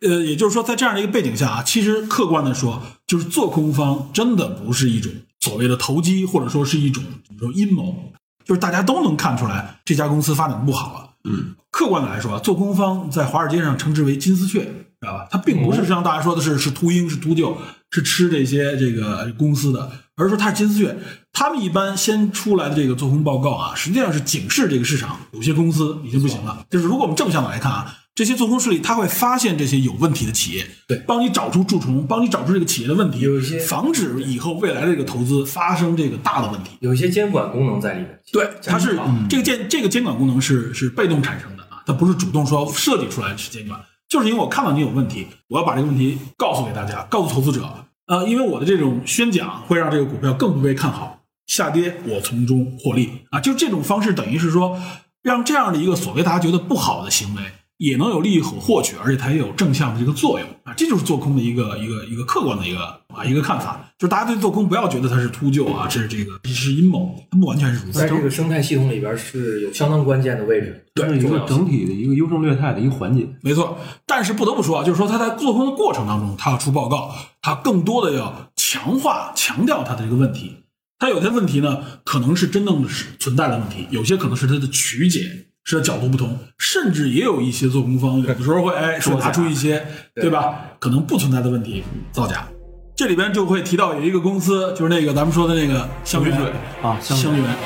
呃，也就是说，在这样的一个背景下啊，其实客观的说，就是做空方真的不是一种所谓的投机，或者说是一种怎么说阴谋，就是大家都能看出来这家公司发展不好了。嗯，客观的来说啊，做空方在华尔街上称之为金丝雀，知道吧？它并不是像大家说的是是秃鹰是秃鹫，是吃这些这个公司的，而是说它是金丝雀。他们一般先出来的这个做空报告啊，实际上是警示这个市场有些公司已经不行了。就是如果我们正向的来看啊，这些做空势力他会发现这些有问题的企业，对帮你找出蛀虫，帮你找出这个企业的问题，有一些防止以后未来的这个投资发生这个大的问题。有一些监管功能在里面。对，它是这个监这个监管功能是是被动产生的啊，它不是主动说设计出来去监管，就是因为我看到你有问题，我要把这个问题告诉给大家，告诉投资者。呃，因为我的这种宣讲会让这个股票更不被看好，下跌我从中获利啊，就这种方式等于是说，让这样的一个所谓大家觉得不好的行为。也能有利益可获取，而且它也有正向的这个作用啊，这就是做空的一个一个一个客观的一个啊一个看法，就是大家对做空不要觉得它是秃鹫啊，这是这个是阴谋，它不完全是如此在。这个生态系统里边是有相当关键的位置，对是一个整体的一个优胜劣汰的一个环节。没错，但是不得不说啊，就是说它在做空的过程当中，它要出报告，它更多的要强化、强调它的这个问题。它有些问题呢，可能是真正的是存在的问题，有些可能是它的曲解，是角度不同，甚至也有一些做工方有的时候会哎 说拿出一些对吧，可能不存在的问题造假。这里边就会提到有一个公司，就是那个咱们说的那个香园水啊香香园园。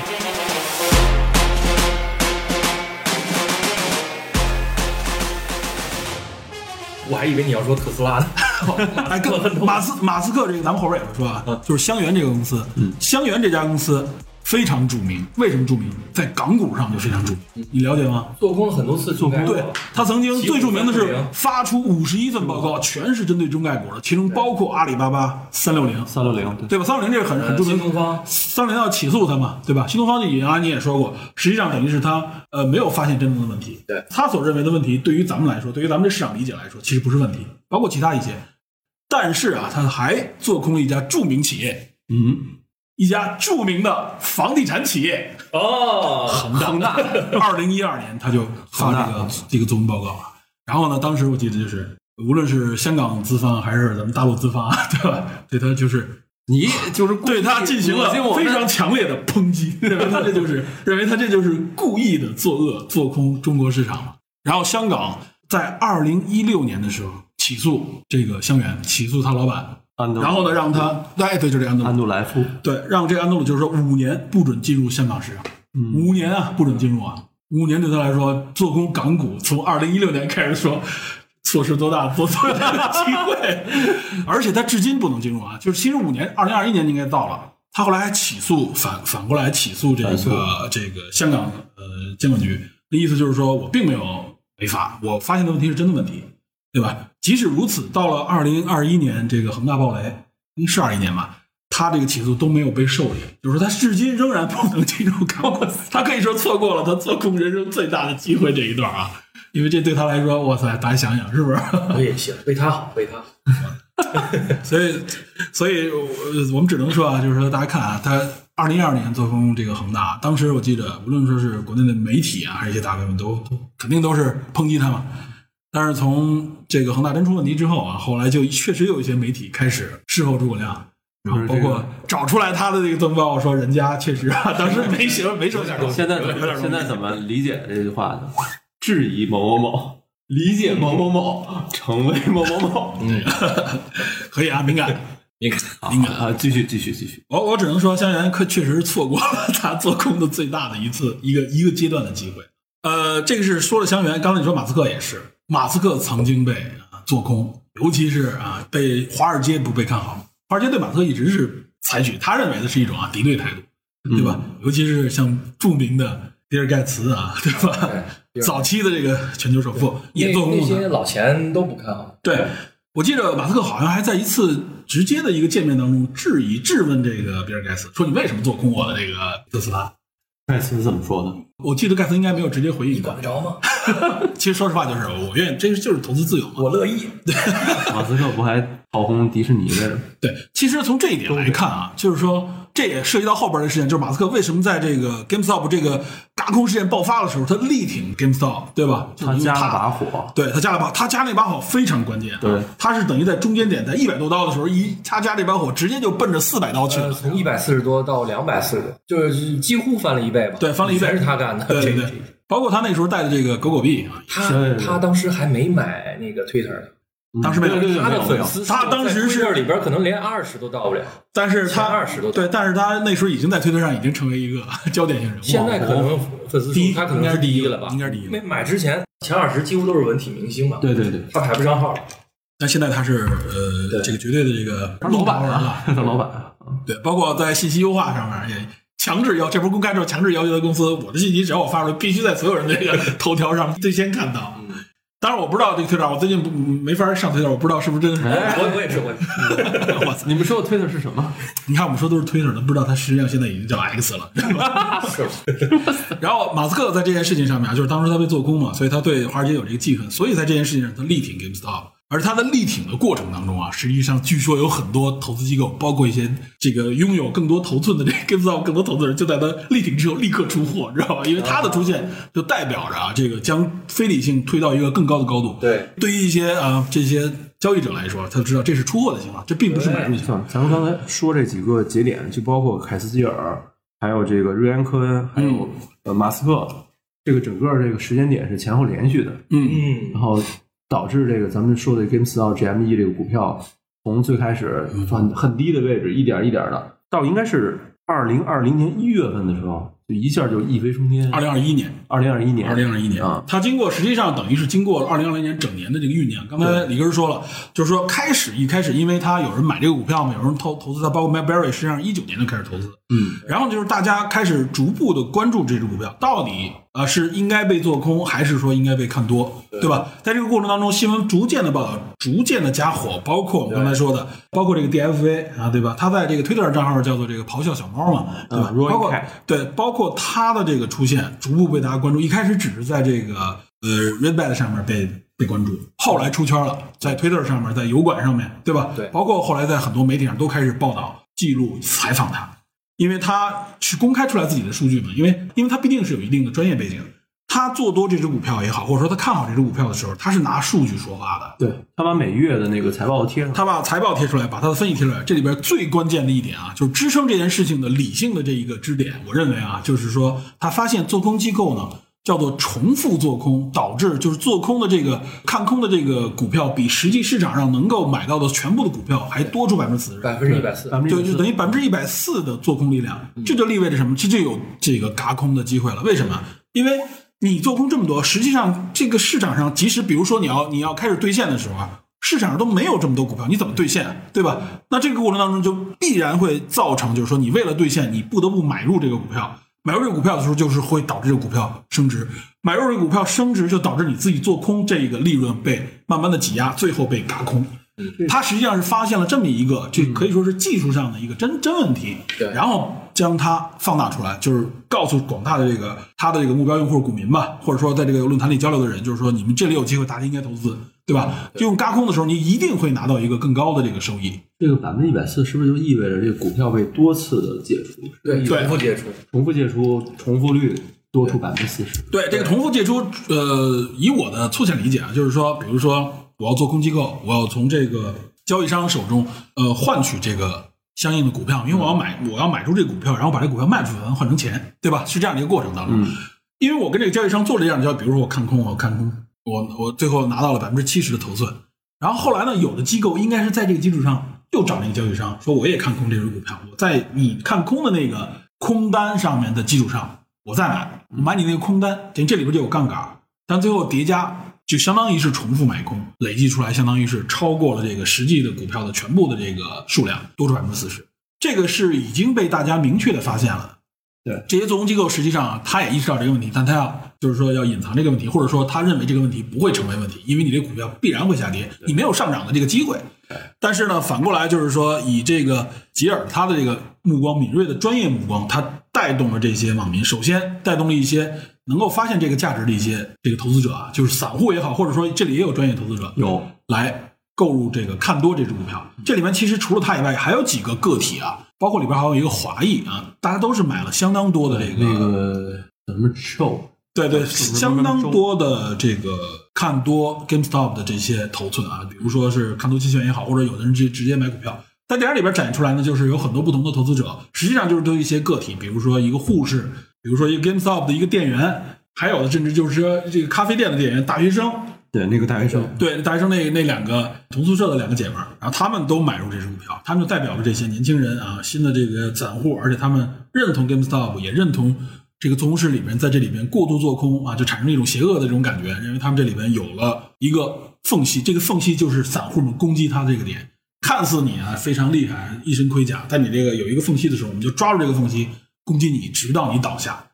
我还以为你要说特斯拉呢。哎，更 马斯马斯克这个，咱们后边也会说啊，就是香源这个公司，嗯，香源这家公司非常著名。为什么著名？在港股上就非常著名，你了解吗？做空了很多次中概股，对他曾经最著名的是发出五十一份报告，全是针对中概股的，其中包括阿里巴巴、三六零，三六零对，吧？三六零这个很很呃著名新，东方。三六零要起诉他嘛，对吧？新东方你啊你也说过，实际上等于是他呃没有发现真正的问题，对。他所认为的问题，对于咱们来说，对于咱们这市场理解来说，其实不是问题，包括其他一些，但是啊，他还做空了一家著名企业，嗯，一家著名的房地产企业哦，恒大，二零一二年他就发这个这个作文报告了。然后呢，当时我记得就是，无论是香港资方还是咱们大陆资方，对吧？对他就是你就是对他进行了非常强烈的抨击，认为他这就是认为他这就是故意的作恶，做空中国市场嘛。然后香港在二零一六年的时候起诉这个香园，起诉他老板，然后呢让他哎对，就这安德鲁。安杜莱夫，对，让这个安德鲁就是说五年不准进入香港市场，五年啊不准进入啊，五年对他来说做空港股，从二零一六年开始说。错失多大多多大的机会，而且他至今不能进入啊！就是其实五年，二零二一年应该到了，他后来还起诉反反过来起诉这个这个香港呃监管局，那意思就是说我并没有违法，我发现的问题是真的问题，对吧？即使如此，到了二零二一年这个恒大暴雷，是二一年吧，他这个起诉都没有被受理，就是说他至今仍然不能进入高管，他可以说错过了他做空人生最大的机会这一段啊，因为这对他来说，哇塞，大家想想是不是？我也行，为他好，为他好。所以，所以呃我们只能说啊，就是说大家看啊，他二零一二年做空这个恒大，当时我记得，无论说是国内的媒体啊，还是一些大 V 们都都肯定都是抨击他嘛。但是从这个恒大真出问题之后啊，后来就确实有一些媒体开始事后诸葛亮，然后包括找出来他的这个登报，说人家确实啊，当时没什么没什么想现在现在怎么理解这句话呢？质疑某某某，理解某某某，成为某某某。嗯，可以啊，敏感。敏感，敏感啊，继续继续继续。我我只能说，香园可确实错过了他做空的最大的一次一个一个阶段的机会。呃，这个是说了香园，刚才你说马斯克也是，马斯克曾经被啊做空，尤其是啊被华尔街不被看好，华尔街对马斯克一直是采取他认为的是一种啊敌对态度，对吧？尤其是像著名的比尔盖茨啊，对吧？对早期的这个全球首富也做空那些老钱都不看好。对，我记得马斯克好像还在一次直接的一个见面当中质疑、质问这个比尔盖茨，说你为什么做空我的这个特斯拉？盖茨怎么说的？我记得盖茨应该没有直接回应你管得着吗？其实说实话，就是我愿意，这就是投资自由嘛。我乐意。马斯克不还炮轰迪士尼来着？对，其实从这一点来看啊，就是说这也涉及到后边的事件，就是马斯克为什么在这个 GameStop 这个嘎空事件爆发的时候，他力挺 GameStop，对吧？他加了把火。对他加了把，他加那把火非常关键、啊。对，他是等于在中间点，在一百多刀的时候，一他加这把火，直接就奔着四百刀去了。呃，从一百四十多到两百四十多，就是几乎翻了一倍吧。对翻了一倍全是他干的。对对包括他那时候带的这个狗狗币。啊，他他当时还没买那个 Twitter 呢，当时没有。他的粉丝他当时是里边可能连二十都到不了，但是他二十都对，但是他那时候已经在推特上已经成为一个 焦点性人物。现在可能粉丝第一他可能是第一了吧？应该是第一了。没买之前前二十几乎都是文体明星嘛，对对对，他排不上号了。但现在他是呃这个绝对的这个老板了。啊，老板。对，包括在信息优化上面也强制要，这不是公开之后强制要求的公司，我的信息只要我发出来，必须在所有人的这个头条上最先看到。当然我不知道这个推特，我最近不没法上推特，我不知道是不是真的是。哎我我也是我，我操！你们说的推特是什么？你看我们说都是推特的，不知道它实际上现在已经叫 X 了。然后马斯克在这件事情上面啊，就是当时他被做空嘛，所以他对华尔街有这个记恨，所以在这件事情上他力挺 GameStop。而它的力挺的过程当中啊，实际上据说有很多投资机构，包括一些这个拥有更多头寸的这个 GameStop 更多投资人，就在它力挺之后立刻出货，知道吧？因为它的出现就代表着啊，这个将非理性推到一个更高的高度。对，对于一些啊这些交易者来说，他知道这是出货的情况，这并不是买入的情况。咱们刚才说这几个节点，就包括凯斯基尔，还有这个瑞安科恩，还有呃马斯克，这个整个这个时间点是前后连续的，嗯，嗯然后导致这个咱们说的 GameStop GME 这个股票从最开始很很低的位置，一点一点的，到应该是二零二零年一月份的时候，就一下就一飞冲天。二零二一年，二零二一年，二零二一年。啊，它经过实际上等于是经过了二零二零年整年的这个酝酿。刚才李根说了，就是说开始一开始，因为他有人买这个股票嘛，有人投投资它，包括 m a c Berry，实际上一九年就开始投资，嗯，然后就是大家开始逐步的关注这只股票到底呃是应该被做空，还是说应该被看多，对。吧？在这个过程当中，新闻逐渐的报道，逐渐的加火，包括我们刚才说的，包括这个 DFA 啊，对吧？他在这个推特账号叫做这个咆哮小猫嘛，对吧？嗯，Roaring 包括对，包括它的这个出现，逐步被大家关注。一开始只是在这个呃 Redbed 上面被被关注，后来出圈了，在 Twitter 上面，在油管上面，对吧？对包括后来在很多媒体上都开始报道、记录、采访他，因为他去公开出来自己的数据嘛，因为因为他毕竟是有一定的专业背景。他做多这只股票也好，或者说他看好这只股票的时候，他是拿数据说话的。对他把每月的那个财报贴上，他把财报贴出来，把他的分析贴出来。这里边最关键的一点啊，就是支撑这件事情的理性的这一个支点。我认为啊，就是说他发现做空机构呢叫做重复做空，导致就是做空的这个看空的这个股票比实际市场上能够买到的全部的股票还多出百分之四十。百分之一百四，百分之就就等于百分之一百四的做空力量，这就意味着什么？这就有这个嘎空的机会了。为什么？因为你做空这么多，实际上这个市场上，即使比如说你要你要开始兑现的时候啊，市场上都没有这么多股票，你怎么兑现，对吧？那这个过程当中就必然会造成，就是说你为了兑现，你不得不买入这个股票。买入这个股票的时候，就是会导致这个股票升值。买入这个股票升值，就导致你自己做空这个利润被慢慢的挤压，最后被嘎空。他实际上是发现了这么一个，这可以说是技术上的一个真真问题，对然后将它放大出来，就是告诉广大的这个他的这个目标用户股民吧，或者说在这个论坛里交流的人，就是说你们这里有机会，大家应该投资，对吧？就用嘎空的时候，你一定会拿到一个更高的这个收益。这个百分之一百四是不是就意味着这个股票被多次的解除？对，是重复借出，重复解除，重复率多出百分之四十。对这个重复借出，呃，以我的粗浅理解啊，就是说，比如说我要做空机构，我要从这个交易商手中呃换取这个相应的股票，因为我要买我要买出这个股票，然后把这股票卖出去，然后换成钱，对吧？是这样的一个过程当中。嗯因为我跟这个交易商做了这样的交易，比如说我看空，我看空，我我最后拿到了百分之七十的头寸，然后后来呢，有的机构应该是在这个基础上又找那个交易商说我也看空这只股票，我在你看空的那个空单上面的基础上，我再买，我买你那个空单，等于这里边就有杠杆，但最后叠加就相当于是重复买空，累计出来相当于是超过了这个实际的股票的全部的这个数量，多出百分之四十，这个是已经被大家明确的发现了。对这些做空机构实际上啊他也意识到这个问题，但他要就是说要隐藏这个问题，或者说他认为这个问题不会成为问题，因为你这个股票必然会下跌，你没有上涨的这个机会。但是呢，反过来就是说，以这个吉尔他的这个目光敏锐的专业目光，他带动了这些网民，首先带动了一些能够发现这个价值的一些这个投资者啊，就是散户也好，或者说这里也有专业投资者有来购入这个看多这只股票。这里面其实除了他以外，还有几个个体啊，包括里边还有一个华裔啊，大家都是买了相当多的这个那个什么 show，对对，相当多的这个看多 GameStop 的这些头寸啊，比如说是看多期权也好，或者有的人直直接买股票。在电影里边展现出来呢，就是有很多不同的投资者，实际上就是都一些个体，比如说一个护士，比如说一个 GameStop 的一个店员，还有的甚至就是说这个咖啡店的店员、大学生，对，那个大学生，对，大学生那那两个同宿舍的两个姐们儿，然后他们都买入这只股票，他们就代表了这些年轻人啊，新的这个散户，而且他们认同 GameStop，也认同这个做空室里面在这里面过度做空啊，就产生一种邪恶的这种感觉，认为他们这里面有了一个缝隙，这个缝隙就是散户们攻击他这个点，看似你啊非常厉害，一身盔甲，但你这个有一个缝隙的时候，我们就抓住这个缝隙攻击你，直到你倒下。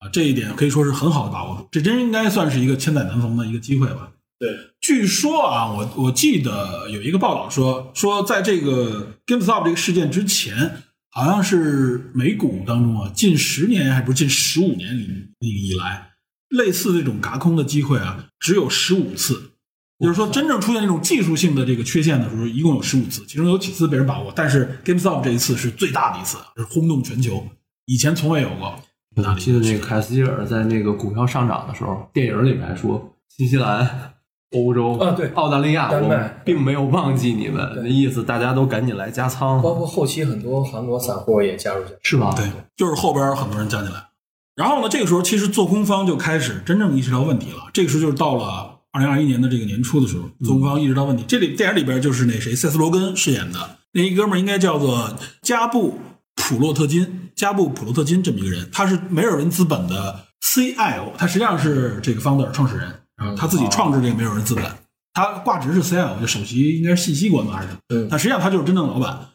啊，这一点可以说是很好的把握住，这真应该算是一个千载难逢的一个机会吧。对，据说啊，我我记得有一个报道说，说在这个 GameStop 这个事件之前，好像是美股当中啊，近十年还不是近十五年里以以来，类似这种嘎空的机会啊，只有十五次。就是说，真正出现这种技术性的这个缺陷的时候，一共有十五次，其中有几次被人把握，但是 GameStop 这一次是最大的一次，是轰动全球，以前从未有过。我记得那个凯斯基尔在那个股票上涨的时候，电影里面还说，新西兰、欧洲、啊对澳大利亚，我丹麦们并没有忘记你们，的意思大家都赶紧来加仓，包括后期很多韩国散户也加入进来。是吧？对，就是后边很多人加进来。然后呢，这个时候其实做空方就开始真正意识到问题了。这个时候就是到了二零二一年的这个年初的时候，做空方意识到问题。这里电影里边就是那谁塞斯罗根饰演的那一哥们儿，应该叫做加布普洛特金，加布普洛特金这么一个人，他是梅尔文资本的 CIO，他实际上是这个 founder 创始人啊，他自己创制这个梅尔文资本，他挂职是 CIO，就首席应该是信息官吧还是什么？嗯但实际上他就是真正的老板。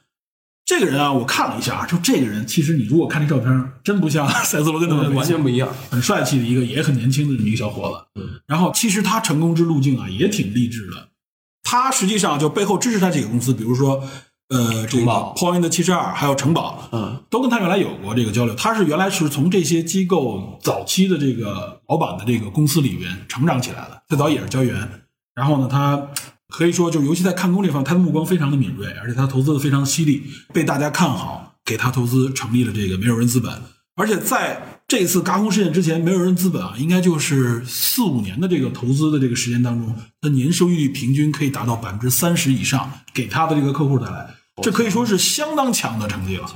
这个人啊，我看了一下啊，就这个人，其实你如果看这照片，真不像塞斯罗根那么完全不一样。很帅气的一个，也很年轻的这么一个小伙子。嗯，然后其实他成功之路径啊，也挺励志的。他实际上就背后支持他几个公司，比如说呃，这个 Point 七十二，还有城堡，嗯，都跟他原来有过这个交流。他是原来是从这些机构早期的这个老板的这个公司里边成长起来的，最早也是交易员。然后呢，他可以说就尤其在看空这方面，他的目光非常的敏锐，而且他投资的非常犀利，被大家看好，给他投资成立了这个没有人资本。而且在这次嘎空事件之前，没有人资本啊，应该就是四五年的这个投资的这个时间当中，它年收益率平均可以达到百分之三十以上，给他的这个客户带来，这可以说是相当强的成绩了。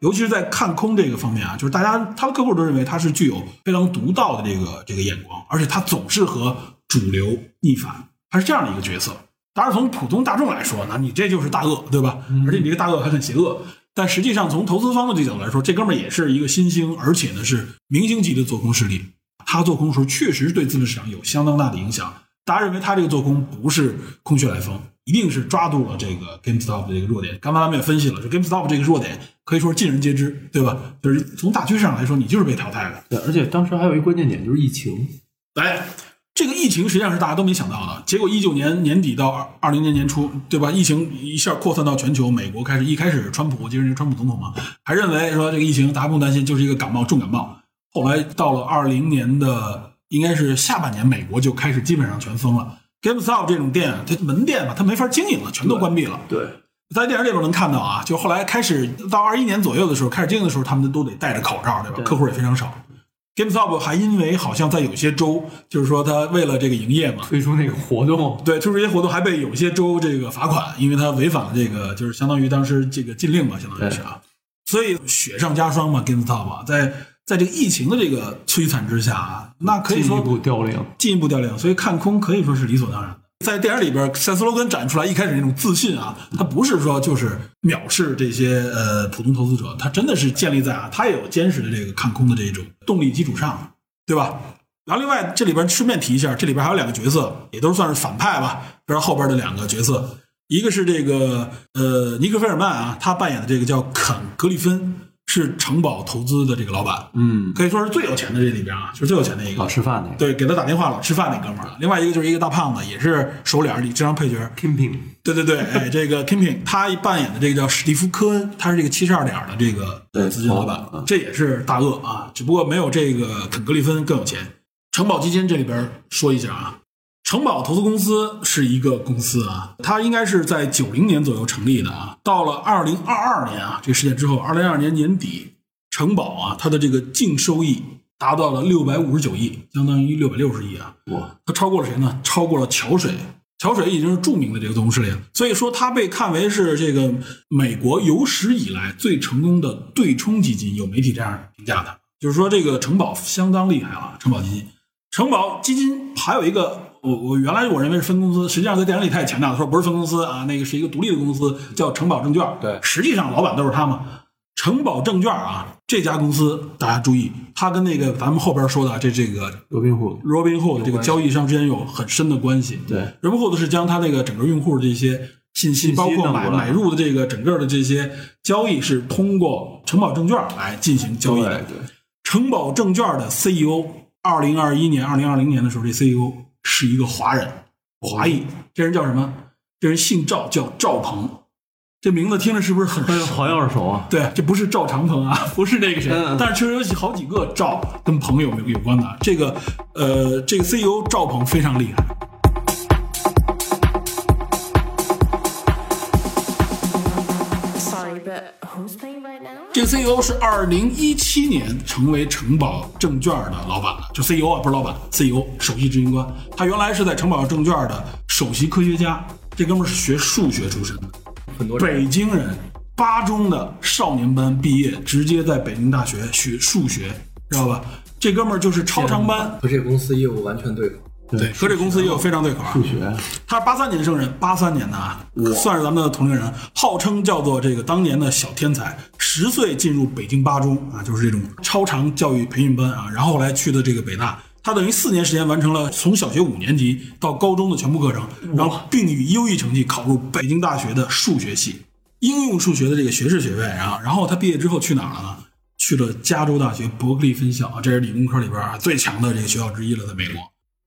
尤其是在看空这个方面啊，就是大家他的客户都认为他是具有非常独到的这个这个眼光，而且他总是和主流逆反，他是这样的一个角色。当然，从普通大众来说，那你这就是大鳄，对吧？而且你这个大鳄还很邪恶。但实际上，从投资方的这角度来说，这哥们儿也是一个新星，而且呢是明星级的做空势力。他做空的时候，确实对资本市场有相当大的影响。大家认为他这个做空不是空穴来风，一定是抓住了这个 GameStop 的这个弱点。刚才咱们也分析了，就 GameStop 这个弱点可以说是尽人皆知，对吧？就是从大趋势上来说，你就是被淘汰的。对，而且当时还有一关键点就是疫情，哎，这个疫情实际上是大家都没想到的。结果一九年年底到二二零年年初，对吧？疫情一下扩散到全球，美国开始一开始，川普我记得那个川普总统嘛，还认为说这个疫情大家不用担心，就是一个感冒重感冒。后来到了二零年的应该是下半年，美国就开始基本上全封了。GameStop 这种店啊，它门店嘛，它没法经营了，全都关闭了。对，在电影里边能看到啊，就后来开始到二一年左右的时候，开始经营的时候，他们都得戴着口罩，对吧？对客户也非常少。GameStop 还因为好像在有些州，就是说他为了这个营业嘛，推出那个活动，对，推出这些活动还被有些州这个罚款，因为他违反了这个，就是相当于当时这个禁令嘛，相当于是啊。所以雪上加霜嘛，GameStop 啊在在这个疫情的这个摧残之下啊，那可以说进一步凋零。进一步凋零，所以看空可以说是理所当然的。在电影里边，塞斯罗根展出来一开始那种自信啊，他不是说就是藐视这些呃普通投资者，他真的是建立在啊，他也有坚实的这个看空的这种动力基础上，对吧？然后另外这里边顺便提一下，这里边还有两个角色，也都算是反派吧，比如后边的两个角色，一个是这个呃尼克菲尔曼啊，他扮演的这个叫肯格里芬，是城堡投资的这个老板，嗯，可以说是最有钱的这里边啊，就是最有钱的一个老。吃饭那个对，给他打电话老吃饭那哥们儿。另外一个就是一个大胖子，也是首脸儿里经常配角。Kimping，对对对，哎，这个 Kimping 他扮演的这个叫史蒂夫·科恩，他是这个七十二点儿的这个对资金老板嗯，这也是大鳄啊，只不过没有这个肯格里芬更有钱。城堡基金这里边说一下啊，城堡投资公司是一个公司啊，它应该是在九零年左右成立的啊。到了二零二二年啊，这个事件之后，二零二二年年底，城堡啊，它的这个净收益达到了六百五十九亿，相当于六百六十亿啊。哇，它超过了谁呢？超过了桥水。桥水已经是著名的这个做空势力了，所以说它被看为是这个美国有史以来最成功的对冲基金，有媒体这样评价的，就是说这个城堡相当厉害了。城堡基金，城堡基金还有一个，我我原来我认为是分公司，实际上在电影里他也强调说不是分公司啊，那个是一个独立的公司，叫城堡证券。对实际上老板都是他嘛。城堡证券啊，这家公司大家注意，它跟那个咱们后边说的这这个罗宾户，Robinhood 这个交易商之间有很深的关系。对，Robinhood 是将它这个整个用户的这些信息，包括买买入的这个整个的这些交易，是通过城堡证券来进行交易的。对对，城堡证券的 CEO，二零二一年、二零二零年的时候，这 CEO 是一个华人，华裔。这人叫什么？这人姓赵，叫赵鹏。这名字听着是不是很哎呦，好耳熟啊！对，这不是赵长鹏啊，不是那个谁嗯嗯，但是确实有好几个赵跟朋友有有关的。这个呃，这个 CEO 赵鹏非常厉害，Sorry, but 这个 CEO 是二零一七年成为城堡证券的老板的，就 CEO 啊，不是老板，CEO 首席执行官。他原来是在城堡证券的首席科学家，这哥们儿是学数学出身的，很多北京人，八中的少年班毕业，直接在北京大学学数学，知道吧？这哥们儿就是超长班，和这个公司业务完全对口。对，和这公司也有非常对口啊。数学，他是八三年生人，八三年的啊，算是咱们的同龄人，号称叫做这个当年的小天才，十岁进入北京八中啊，就是这种超长教育培训班啊，然后后来去的这个北大。他等于四年时间完成了从小学五年级到高中的全部课程，然后并以优异成绩考入北京大学的数学系，应用数学的这个学士学位啊。然后他毕业之后去哪儿了呢？去了加州大学伯克利分校啊，这是理工科里边啊最强的这个学校之一了，在美国。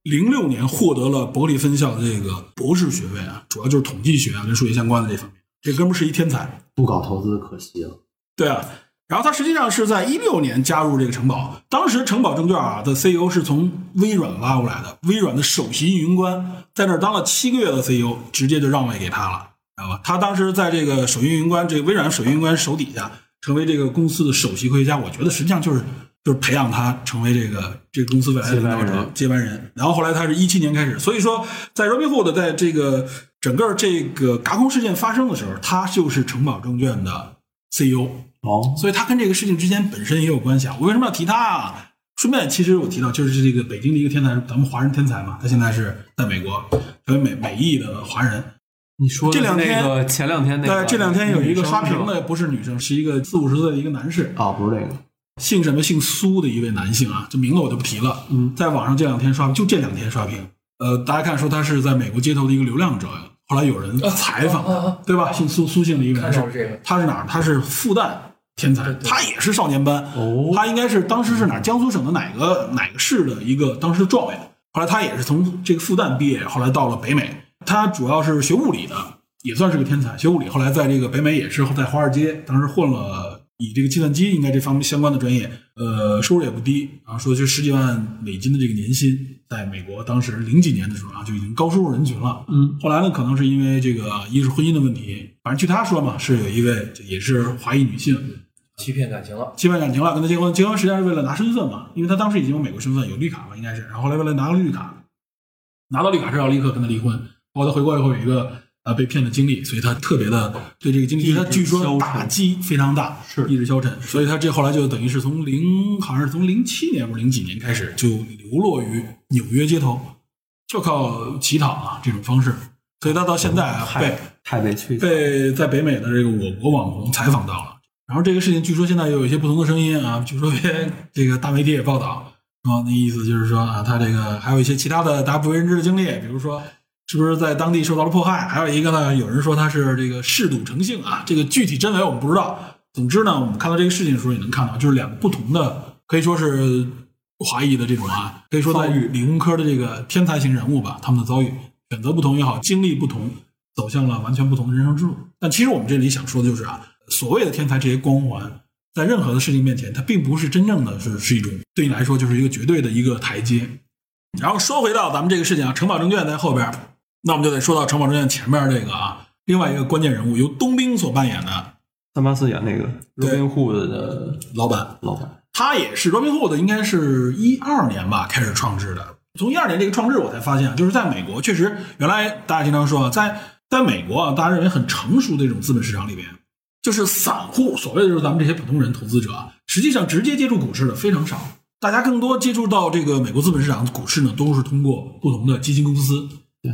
零六年获得了伯克利分校的这个博士学位啊，主要就是统计学啊跟数学相关的这方面。这哥们儿是一天才，不搞投资可惜了。对啊。然后他实际上是在一六年加入这个城堡，当时城堡证券啊的 CEO 是从微软挖过来的，微软的首席运营官在那儿当了七个月的 CEO，直接就让位给他了，知道吧？他当时在这个首席运营官，这个微软首席运营官手底下，成为这个公司的首席科学家。我觉得实际上就是就是培养他成为这个这个公司未来的领导者接班人接班人。然后后来他是一七年开始，所以说在 Robinhood 在这个整个这个嘎空事件发生的时候，他就是城堡证券的 CEO。哦，所以他跟这个事情之间本身也有关系啊。我为什么要提他啊？顺便，其实我提到就是这个北京的一个天才，咱们华人天才嘛，他现在是在美国成为美美裔的华人。你说这两天那个前两天那个对，这两天有一个刷屏的，不是女生，是一个四五十岁的一个男士，啊，不是这个，姓什么？姓苏的一位男性啊，这名字我就不提了。嗯，在网上这两天刷，就这两天刷屏。呃，大家看说他是在美国街头的一个流浪者，后来有人采访啊啊啊他，对吧？姓苏，苏姓的一个男士看到了这个，他是哪儿？他是复旦天才，他也是少年班。哦他应该是当时是哪儿？江苏省的哪个哪个市的一个当时的状元。后来他也是从这个复旦毕业，后来到了北美。他主要是学物理的，也算是个天才，学物理。后来在这个北美也是在华尔街，当时混了以这个计算机应该这方面相关的专业，呃，收入也不低啊，说就十几万美金的这个年薪，在美国当时零几年的时候啊，就已经高收入人群了。嗯，后来呢，可能是因为这个一是婚姻的问题，反正据他说嘛，是有一位也是华裔女性，欺骗感情了。欺骗感情了，跟他结婚，结婚实际上是为了拿身份嘛，因为他当时已经有美国身份，有绿卡了，应该是，然后后来为了拿个绿卡，拿到绿卡之后立刻跟他离婚，包括他回国以后有一个呃被骗的经历，所以他特别的对这个经历，他据说打击非常大，是意志消沉，所以他这后来就等于是从零好像是从零七年或者零几年开始就流落于纽约街头，就靠乞讨啊这种方式，所以他到现在啊被太太被摧残。被在北美的这个我国网红采访到了。然后这个事情据说现在又有一些不同的声音啊，据说别这个大媒体也报道，啊，那意思就是说啊，他这个还有一些其他的大家不为人知的经历，比如说是不是在当地受到了迫害，还有一个呢，有人说他是这个嗜赌成性啊，这个具体真伪我们不知道。总之呢，我们看到这个事情的时候也能看到，就是两个不同的，可以说是华裔的这种啊，可以说在理工科的这个天才型人物吧，他们的遭遇选择不同也好，经历不同，走向了完全不同的人生之路。但其实我们这里想说的就是啊，所谓的天才这些光环，在任何的事情面前，它并不是真正的是是一种对你来说就是一个绝对的一个台阶。然后说回到咱们这个事情啊，城堡证券在后边，那我们就得说到城堡证券前面这个啊，另外一个关键人物由冬兵所扮演的三八四演那个对 Robin Hood 的老板，老板，他也是 Robinhood，应该是一二年吧开始创制的。从一二年这个创制，我才发现啊，就是在美国，确实原来大家经常说啊，在在美国啊，大家认为很成熟的这种资本市场里边，就是散户，所谓的就是咱们这些普通人投资者啊，实际上直接接触股市的非常少。大家更多接触到这个美国资本市场股市呢，都是通过不同的基金公司，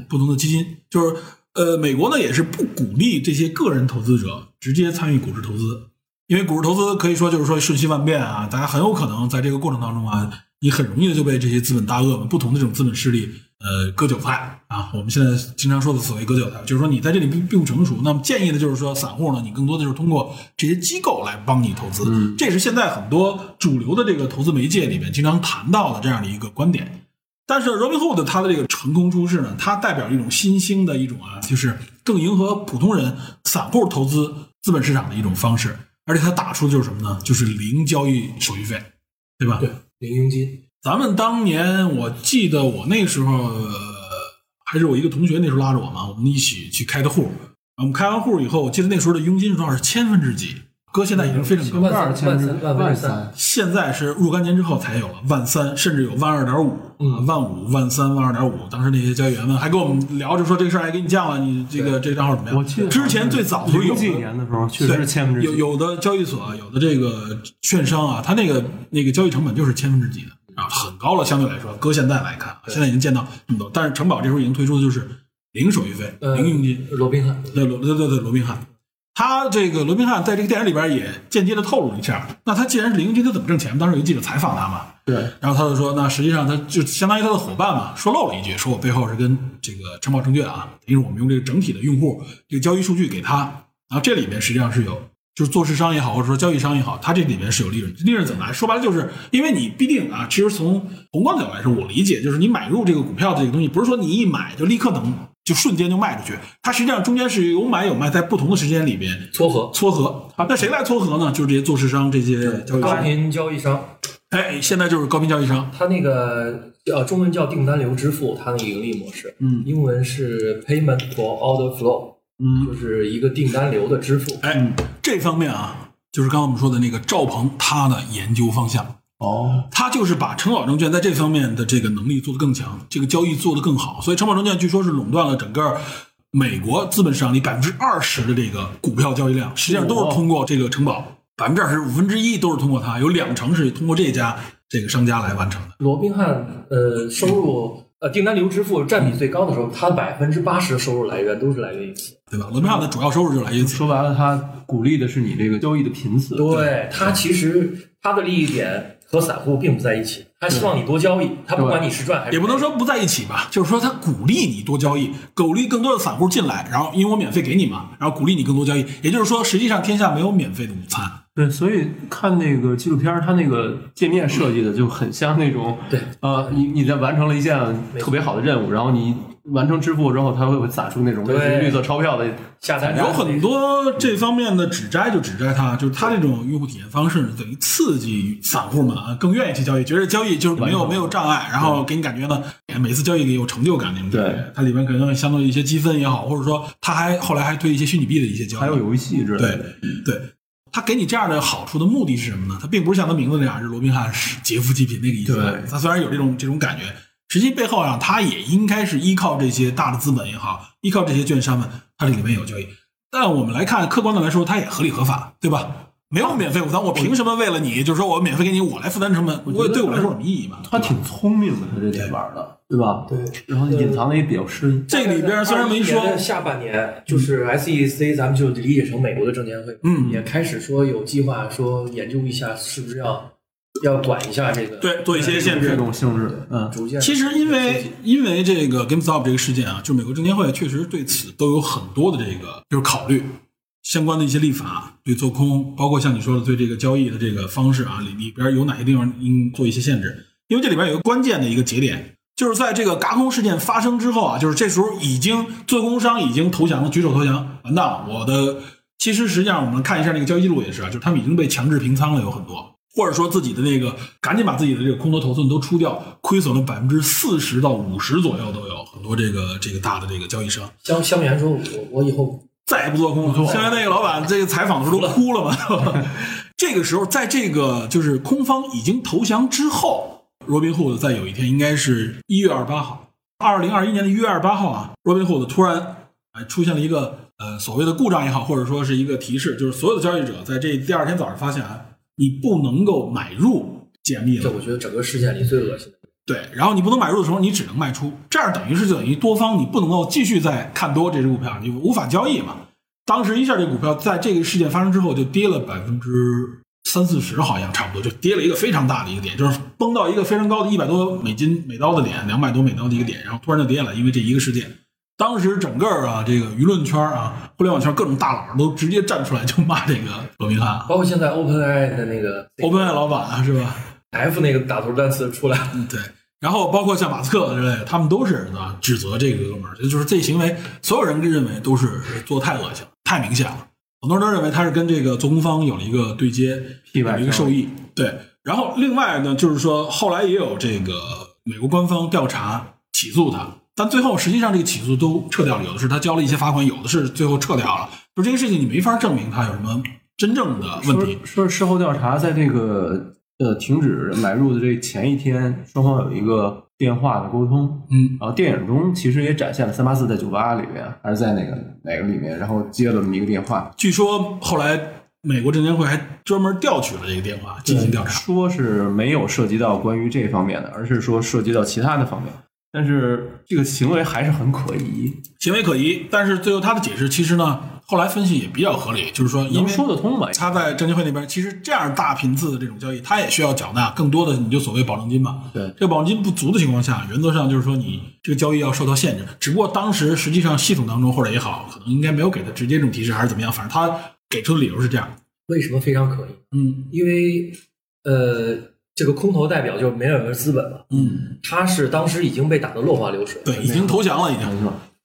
不同的基金，就是呃，美国呢也是不鼓励这些个人投资者直接参与股市投资，因为股市投资可以说就是说瞬息万变啊，大家很有可能在这个过程当中啊，你很容易的就被这些资本大鳄们、不同的这种资本势力呃割韭菜啊。我们现在经常说的所谓割韭菜，就是说你在这里并并不成熟。那么建议的就是说，散户呢，你更多的就是通过这些机构来帮你投资，这也是现在很多主流的这个投资媒介里面经常谈到的这样的一个观点。但是 Robinhood 它的这个成功出世呢，它代表一种新兴的一种啊，就是更迎合普通人、散户投资资本市场的一种方式，而且它打出的就是什么呢？就是零交易手续费，对吧？对，零佣金。咱们当年我记得我那时候、呃、还是我一个同学那时候拉着我嘛，我们一起去开的户。我们开完户以后，我记得那时候的佣金是多少是千分之几，搁现在已经非常高。万三万三万三，现在是若干年之后才有了万三，甚至有万二点五，嗯万五、万三、万二点五。当时那些交易员们还跟我们聊着说这个事儿，还给你降了，你这个这个账号怎么样？我记得之前最早的时候有几的年的时候，确实是千分之几。有有的交易所，有的这个券商啊，它那个那个交易成本就是千分之几的。啊，很高了，相对来说，搁现在来看，现在已经见到这么多，但是城堡这时候已经推出的就是零手续费、呃零佣金。罗宾汉，对罗对对对罗宾汉，他这个罗宾汉在这个电影里边也间接的透露了一下，那他既然是零佣金，他怎么挣钱？当时有记者采访他嘛，对，然后他就说，那实际上他就相当于他的伙伴嘛，说漏了一句，说我背后是跟这个城堡证券啊，等于是我们用这个整体的用户这个交易数据给他，然后这里面实际上是有。就是做市商也好，或者说交易商也好，他这里面是有利润。利润怎么来？说白了就是因为你必定啊，其实从宏观角度来说，我理解就是你买入这个股票的这个东西，不是说你一买就立刻能就瞬间就卖出去，它实际上中间是有买有卖，在不同的时间里边撮合撮合啊。那谁来撮合呢？就是这些做市商、这些交易商。高频交易商，哎，现在就是高频交易商。它那个呃中文叫订单流支付，它那个盈利模式，嗯英文是 Payment for Order Flow，嗯，就是一个订单流的支付。哎，这方面啊，就是刚刚我们说的那个赵鹏他的研究方向。哦，他就是把城堡证券在这方面的这个能力做得更强，这个交易做得更好，所以城堡证券据说是垄断了整个美国资本市场里百分之二十的这个股票交易量，实际上都是通过这个城堡，百分之二十五分之一都是通过它，有两成是通过这家这个商家来完成的。罗宾汉呃收入呃订单流支付占比最高的时候，它百分之八十的收入来源都是来源于此。对吧？罗宾汉的主要收入就来源于此。说白了，他鼓励的是你这个交易的频次。对，它其实它的利益点和散户并不在一起，他希望你多交易，他不管你是赚还是也不能说不在一起吧，就是说他鼓励你多交易，鼓励更多的散户进来，然后因为我免费给你嘛，然后鼓励你更多交易。也就是说，实际上天下没有免费的午餐。对，所以看那个纪录片儿，它那个界面设计的就很像那种，对，呃，你你在完成了一件特别好的任务，然后你完成支付之后，它会撒出那种类似于绿色钞票的，下载有很多这方面的指摘，就指摘它，就是它这种用户体验方式等于刺激散户们啊更愿意去交易，觉得交易就是没有没有障碍，然后给你感觉呢，每次交易有成就感那种感觉。对它里面可能相对一些积分也好，或者说它还后来还推一些虚拟币的一些交易，还有游戏之类的。对，他给你这样的好处的目的是什么呢？他并不是像他名字那样是罗宾汉是劫富济贫那个意思。对他虽然有这种这种感觉，实际背后啊，他也应该是依靠这些大的资本也好，依靠这些券商们，它这里面有交易。但我们来看，客观的来说，它也合理合法，对吧？没有免费午餐，我凭什么为了你，就是说我免费给你，我来负担成本？我对我来说有什么意义嘛？他挺聪明的，他这点玩的，对吧？对，然后隐藏的也比较深。这里边虽然没说21年的下半年就是 SEC，咱们就理解成美国的证监会，嗯也开始说有计划说研究一下是不是要要管一下这个，对做一些限制这。种性质的，嗯，逐渐其实因为因为这个 GameStop 这个事件啊，就美国证监会确实对此都有很多的这个就是考虑，相关的一些立法对做空，包括像你说的对这个交易的这个方式啊，里里边有哪些地方应做一些限制？因为这里边有一个关键的一个节点，就是在这个嘎空事件发生之后啊，就是这时候已经做空商已经投降了，举手投降，完蛋了，我的其实实际上我们看一下那个交易记录也是啊，就是他们已经被强制平仓了，有很多。或者说自己的那个赶紧把自己的这个空头头寸都出掉，亏损了百分之四十到五十左右都有很多这个这个大的这个交易商相相比来说，我我以后再也不做空了。现在那个老板这个采访的时候都哭了嘛？这个时候，在这个就是空方已经投降之后，罗宾户的在有一天应该是一月二十八号，二零二一年的一月二十八号啊，罗宾户的突然哎出现了一个呃所谓的故障也好，或者说是一个提示，就是所有的交易者在这第二天早上发现啊，你不能够买入解密了。这我觉得整个事件里最恶心的。对，然后你不能买入的时候，你只能卖出，这样等于是就等于多方你不能够继续再看多这只股票，你无法交易嘛。当时一下这股票在这个事件发生之后就跌了百分之三四十，好像差不多就跌了一个非常大的一个点，就是崩到一个非常高的一百多美金每刀的点，两百多美刀的一个点，然后突然就跌了，因为这一个事件。当时整个啊，这个舆论圈啊，互联网圈各种大佬都直接站出来就骂这个罗宾汉包括现在 OpenAI 的那个，OpenAI 老板啊，是吧？F 那个打头单词出来了，嗯，对。然后包括像马斯克之类的，他们都是啊指责这个哥们儿，就是这行为，所有人认为都是做得太恶心了，太明显了。很多人都认为他是跟这个做空方有了一个对接，有了一个受益。对，然后另外呢，就是说后来也有这个美国官方调查起诉他，但最后实际上这个起诉都撤掉了，有的是他交了一些罚款，有的是最后撤掉了。就这个事情，你没法证明他有什么真正的问题。说是事后调查，在这个呃停止买入的这前一天，双方有一个电话的沟通。嗯，然后电影中其实也展现了三八四在酒吧里面，还是在哪个哪个里面，然后接了这么一个电话。据说后来美国证监会还专门调取了这个电话进行调查。说是没有涉及到关于这方面的，而是说涉及到其他的方面。但是这个行为还是很可疑，行为可疑，但是最后他的解释其实呢，后来分析也比较合理，就是说因能为说得通吧？他在证监会那边，其实这样大频次的这种交易，他也需要缴纳更多的，你就所谓保证金嘛。对这个保证金不足的情况下，原则上就是说你这个交易要受到限制。只不过当时实际上系统当中或者也好，可能应该没有给他直接这种提示，还是怎么样，反正他给出的理由是这样。为什么非常可疑？嗯因为呃，这个空头代表就是梅尔文资本嘛，嗯，他是当时已经被打得落花流水，对，已经投降了，已经。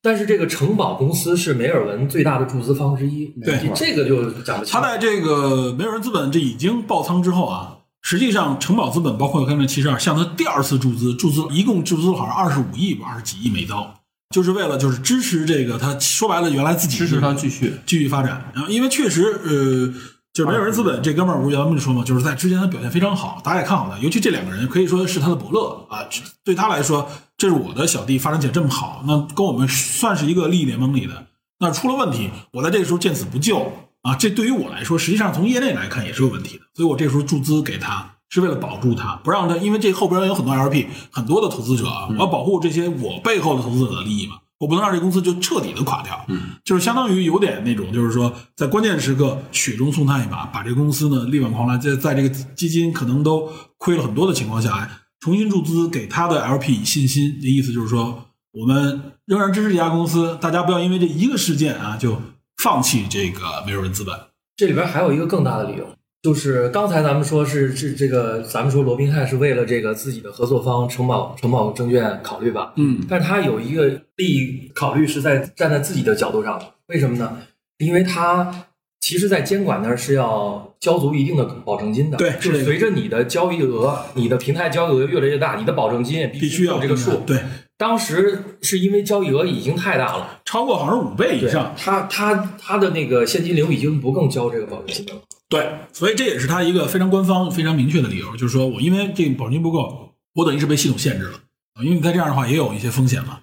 但是这个城堡公司是梅尔文最大的注资方之一，对这这个就讲不清。他在这个梅尔文资本这已经爆仓之后啊，实际上城堡资本包括刚才七十二向他第二次注资，注资一共注资好像二十五亿吧，二十几亿美刀，就是为了就是支持这个他说白了原来自己支持他继续。继续发展。然后因为确实呃。就是梅尔文资本这哥们儿不是原来就说嘛，就是在之前他表现非常好，大家也看好他。尤其这两个人可以说是他的伯乐啊，对他来说，这是我的小弟发展起来这么好，那跟我们算是一个利益联盟里的。那出了问题，我在这个时候见死不救啊，这对于我来说，实际上从业内来看也是有问题的。所以我这时候注资给他，是为了保住他，不让他，因为这后边有很多 LP，很多的投资者啊，我要保护这些我背后的投资者的利益嘛。我不能让这公司就彻底的垮掉，嗯，就是相当于有点那种，就是说在关键时刻雪中送炭一把，把这公司呢力挽狂澜，在在这个基金可能都亏了很多的情况下，哎，重新注资给他的 LP 以信心的意思就是说，我们仍然支持这家公司，大家不要因为这一个事件啊就放弃这个梅尔文资本。这里边还有一个更大的理由，就是刚才咱们说是是这个，咱们说罗宾汉是为了这个自己的合作方承保承保证券考虑吧，嗯，但是他有一个利益考虑是在站在自己的角度上，为什么呢？因为他其实，在监管那儿是要交足一定的保证金的，对就是随着你的交易额，你的平台交易额越来越大，你的保证金也必必须要这个数。对，当时是因为交易额已经太大了，超过好像是五倍以对上，他他他的那个现金流已经不够交这个保证金了。对，所以这也是他一个非常官方、非常明确的理由，就是说我因为这个保证金不够，我等于是被系统限制了啊，因为你再这样的话也有一些风险嘛。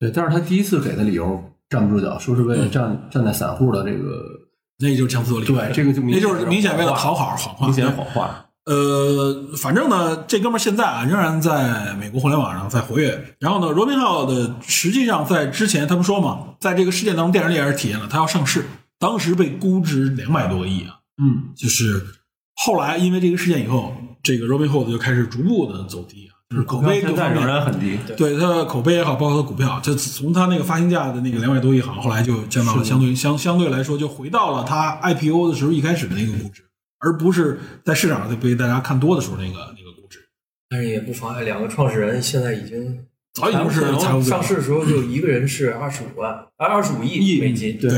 对，但是他第一次给的理由站不住脚，说是为了站、站在散户的这个，那就是强词夺理，对，这个就明那就是明显为了讨好谎话，明显谎话。呃，反正呢，这哥们儿现在啊，仍然在美国互联网上在活跃。然后呢，罗宾浩的实际上在之前他们说嘛，在这个事件当中，电影里也是体验了，他要上市，当时被估值两百多个亿啊。嗯，就是后来因为这个事件以后，这个 Robinhood 就开始逐步的走低啊，就是口碑各现在仍。然很低。对它的口碑也好，包括它股票，就从它那个发行价的那个两百多亿，好像后来就降到了相对相相对来说，就回到了它 IPO 的时候一开始的那个估值，而不是在市场上被大家看多的时候那个那个估值。但是也不妨碍两个创始人现在已经早已经是财务上市的时候就一个人是二十五万啊二十五亿美金，对，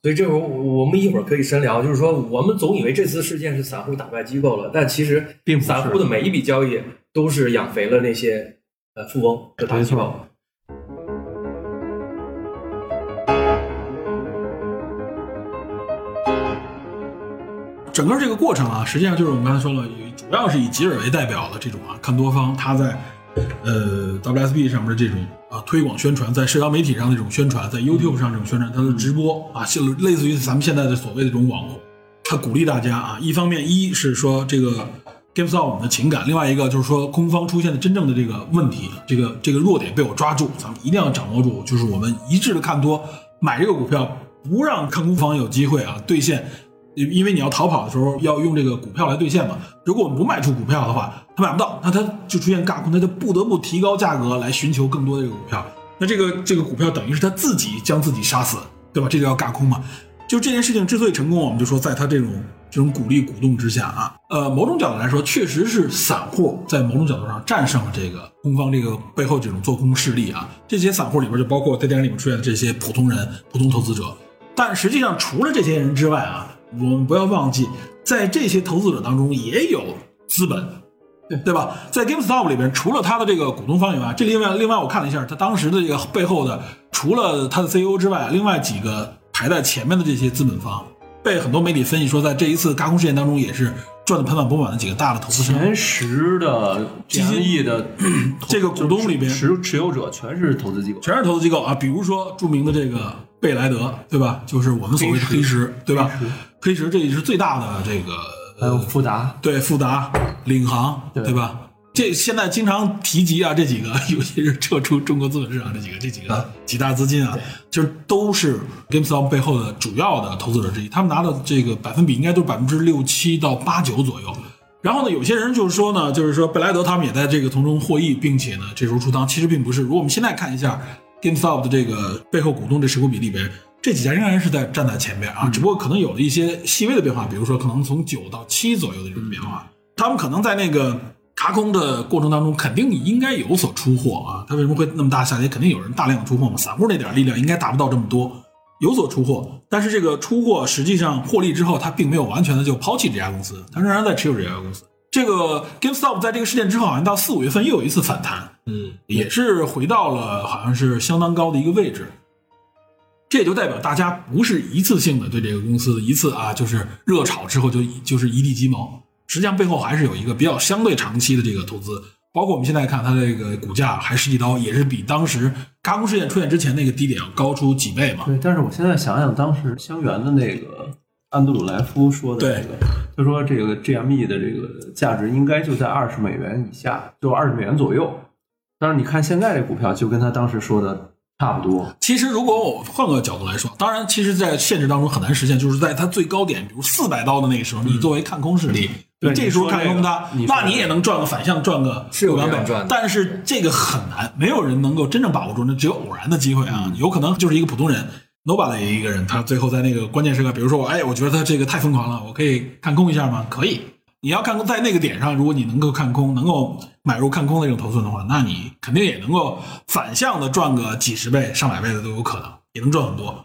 所以这会儿我们一会儿可以深聊，就是说我们总以为这次事件是散户打败机构了，但其实并不是散户的每一笔交易都是养肥了那些呃富翁和大机构。整个这个过程啊，实际上就是我们刚才说了，主要是以吉尔为代表的这种啊看多方，他在呃 WSB 上面的这种啊推广宣传，在社交媒体上的这种宣传，在 YouTube 上这种宣传，他的直播啊，就类似于咱们现在的所谓的这种网红，他鼓励大家啊，一方面一是说这个 GameStop 我们的情感，另外一个就是说空方出现的真正的这个问题，这个这个弱点被我抓住，咱们一定要掌握住，就是我们一致的看多，买这个股票，不让看空方有机会啊兑现。因为你要逃跑的时候要用这个股票来兑现嘛，如果我们不卖出股票的话，他买不到，那他就出现尬空，他就不得不提高价格来寻求更多的这个股票。那这个这个股票等于是他自己将自己杀死，对吧？这就叫尬空嘛。就这件事情之所以成功，我们就说在他这种这种鼓励鼓动之下啊，呃，某种角度来说，确实是散户在某种角度上战胜了这个空方这个背后这种做空势力啊。这些散户里边就包括在电影里面出现的这些普通人、普通投资者，但实际上除了这些人之外啊。我们不要忘记，在这些投资者当中也有资本，对对吧？在 GameStop 里边，除了他的这个股东方以外，这另外另外我看了一下，他当时的这个背后的，除了他的 CEO 之外，另外几个排在前面的这些资本方，被很多媒体分析说，在这一次轧空事件当中，也是赚的盆满钵满的几个大的投资商。前十的基金亿的这个股东里边持持有者全是投资机构，全是投资机构啊，比如说著名的这个贝莱德，对吧？就是我们所谓的黑石，对吧？黑石这也是最大的这个还有富达，对富达、领航，对对吧？这现在经常提及啊，这几个，尤其是撤出中国资本市场这几个，这几个几大资金啊，其实都是 GameStop 背后的主要的投资者之一。他们拿的这个百分比应该都是百分之六七到八九左右。然后呢，有些人就是说呢，就是说贝莱德他们也在这个从中获益，并且呢这时候出仓，其实并不是。如果我们现在看一下 GameStop 的这个背后股东这持股比例边，这几家仍然是在站在前边啊，只不过可能有了一些细微的变化，比如说可能从九到七左右的这种变化。他们可能在那个轧空的过程当中，肯定你应该有所出货啊。它为什么会那么大下跌？肯定有人大量出货嘛，散户那点力量应该达不到这么多，有所出货。但是这个出货实际上获利之后，他并没有完全的就抛弃这家公司，他仍然在持有这家公司。这个 GameStop 在这个事件之后，好像到四五月份又有一次反弹，嗯，也是回到了好像是相当高的一个位置。这也就代表大家不是一次性的对这个公司一次啊，就是热炒之后就就是一地鸡毛，实际上背后还是有一个比较相对长期的这个投资。包括我们现在看它这个股价还是一刀，也是比当时嘎空事件出现之前那个低点要高出几倍嘛。对，但是我现在想想，当时香园的那个安德鲁莱夫说的这个，他说这个 GME 的这个价值应该就在二十美元以下，就二十美元左右。但是你看现在这股票，就跟他当时说的差不多。其实，如果我换个角度来说，当然，其实，在现实当中很难实现，就是在它最高点，比如四百刀的那个时候，你作为看空势力，对这时候看空它那你也能赚个反向，赚个是有两百赚的但是这个很难，没有人能够真正把握住，那只有偶然的机会啊，有可能就是一个普通人。nobody 一个人，他最后在那个关键时刻，比如说我，哎，我觉得他这个太疯狂了，我可以看空一下吗？可以。你要看空在那个点上，如果你能够看空，能够买入看空的这种头寸的话，那你肯定也能够反向的赚个几十倍、上百倍的都有可能，也能赚很多。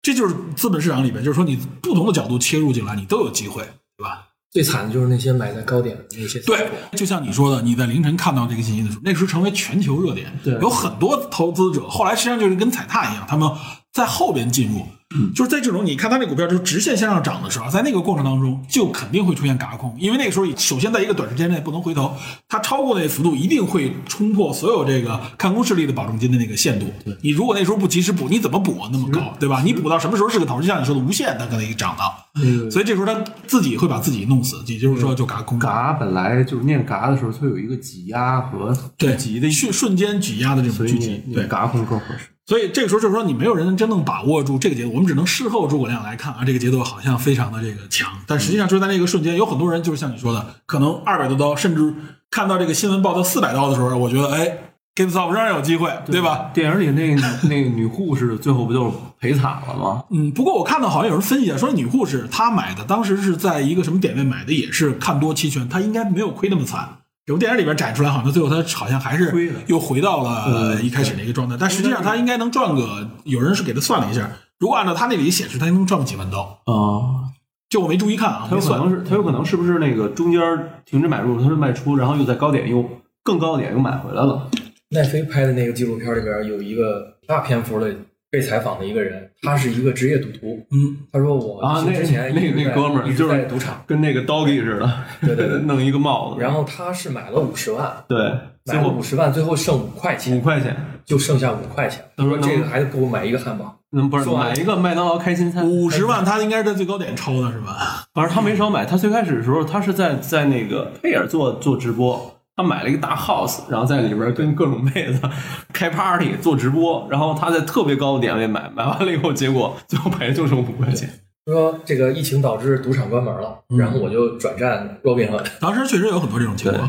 这就是资本市场里边，就是说你不同的角度切入进来，你都有机会，对吧？最惨的就是那些买在高点的那些对，就像你说的，你在凌晨看到这个信息的时候，那时候成为全球热点，对有很多投资者后来实际上就是跟踩踏一样，他们在后边进入，就是在这种你看它那股票就是直线向上涨的时候，在那个过程当中就肯定会出现嘎空，因为那个时候首先在一个短时间内不能回头，它超过那个幅度一定会冲破所有这个看空势力的保证金的那个限度。你如果那时候不及时补，你怎么补啊？那么高，对吧？你补到什么时候是个头？就像你说的无限，它可能一涨到，嗯所以这时候他自己会把自己弄死，也就是说就嘎空。嘎本来就是念嘎的时候，它有一个挤压和对聚集的瞬瞬间挤压的这种聚集，对，你嘎空更合适。所以这个时候就是说你没有人能真正把握住这个节奏，我们只能事后诸葛亮来看啊，这个节奏好像非常的这个强，但实际上就是在那个瞬间，有很多人就是像你说的，可能二百多刀，甚至看到这个新闻报到四百刀的时候，我觉得哎，GameStop 仍然有机会，对吧？电影里那个那个女护士最后不就是赔惨了吗？嗯，不过我看到好像有人分析啊，说女护士她买的当时是在一个什么点位买的，也是看多期权，她应该没有亏那么惨。有电影里边展出来，好像最后他好像还是又回到了呃一开始那个状态，但实际上他应该能赚个，有人是给他算了一下，如果按照他那里显示，他应该能赚个几万刀。啊，就我没注意看啊，他有可能是他有可能是不是那个中间停止买入，他是卖出，然后又在高点又更高点又买回来了。奈飞拍的那个纪录片里边有一个大篇幅的被采访的一个人，他是一个职业赌徒。嗯，他说我啊那之前那一直在那哥们儿就是在赌场，跟那个 doggy 似的，对对对 弄一个帽子，然后他是买了五十万，对，最买了后五十万，最后剩五块钱五钱，块钱，就剩下五块钱。他说这个还够我买一个汉堡。嗯，不是买一个麦当劳开心餐，五十万，他应该是在最高点抽的是吧？反正他没少买。他最开始的时候，他是在在那个佩尔做做直播，他买了一个大 house，然后在里边跟各种妹子开 party 做直播，然后他在特别高的点位买，买完了以后，结果最后赔就剩五块钱。说这个疫情导致赌场关门了，然后我就转战 Robinhood。当时确实有很多这种情况。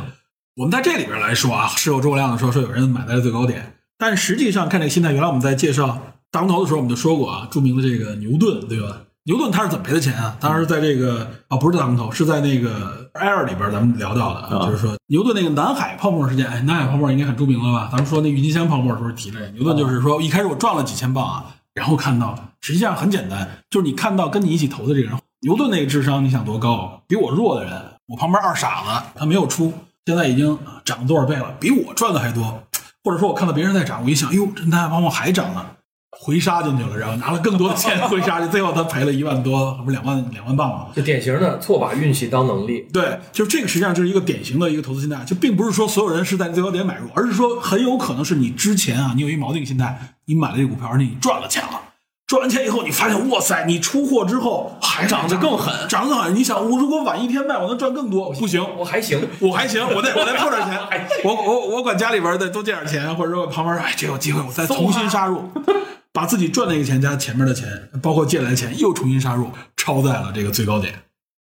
我们在这里边来说啊，事后诸葛亮的时候说有人买在了最高点，但实际上看这个心态，原来我们在介绍大龙头的时候，我们就说过啊，著名的这个牛顿，对吧？牛顿他是怎么赔的钱啊？当时在这个啊，不是大龙头，是在那个 Air 里边咱们聊到的，啊、啊就是说牛顿那个南海泡沫事件。哎，南海泡沫应该很著名了吧？咱们说那郁金香泡沫的时候提这个，牛顿就是说一开始我赚了几千磅啊，然后看到实际上很简单，就是你看到跟你一起投的这个人，牛顿那个智商你想多高？比我弱的人，我旁边二傻子他没有出，现在已经涨多少倍了，比我赚的还多。或者说我看到别人在涨，我一想，哟，这南海泡沫还涨呢。回杀进去了，然后拿了更多的钱回杀去，最后他赔了一万多，不是两万两万磅吗？就典型的错把运气当能力。对，就是这个，实际上就是一个典型的一个投资心态，就并不是说所有人是在最高点买入，而是说很有可能是你之前啊，你有一锚定心态，你买了这个股票，而且你赚了钱了，赚完钱以后，你发现哇塞，你出货之后还涨得更狠涨得更狠。你想，我如果晚一天卖，我能赚更多，不行，我还行，我还行，我再我再凑点钱，我我我管家里边再多借点钱，或者说旁边哎，这有机会我再重新杀入，把自己赚那个钱加前面的钱，包括借来的钱又重新杀入，抄在了这个最高点。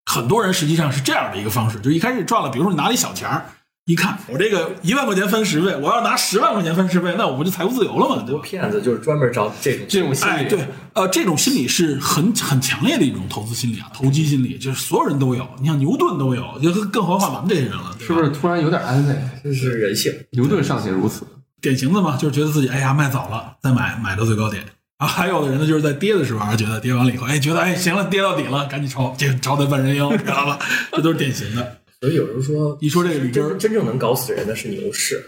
很多人实际上是这样的一个方式，就一开始赚了，比如说你拿了一小钱儿，一看我这个一万块钱分十倍，我要拿十万块钱分十倍，那我不就财务自由了吗？对吧？骗子就是专门找这种这种心哎，理，对，呃，这种心理是很很强烈的一种投资心理啊，投机心理，就是所有人都有。你像牛顿都有，就更何况咱们这些人了，是不是突然有点安慰？这是人性。牛顿尚且如此，典型的嘛，就是觉得自己哎呀卖早了，再买买到最高点啊。还有的人呢，就是在跌的时候啊，觉得跌完了以后，哎，觉得哎行了，跌到底了，赶紧抄，这抄的半人赢，知道吧？这都是典型的。所以有人说，一说这个里边真真正能搞死人的是牛市。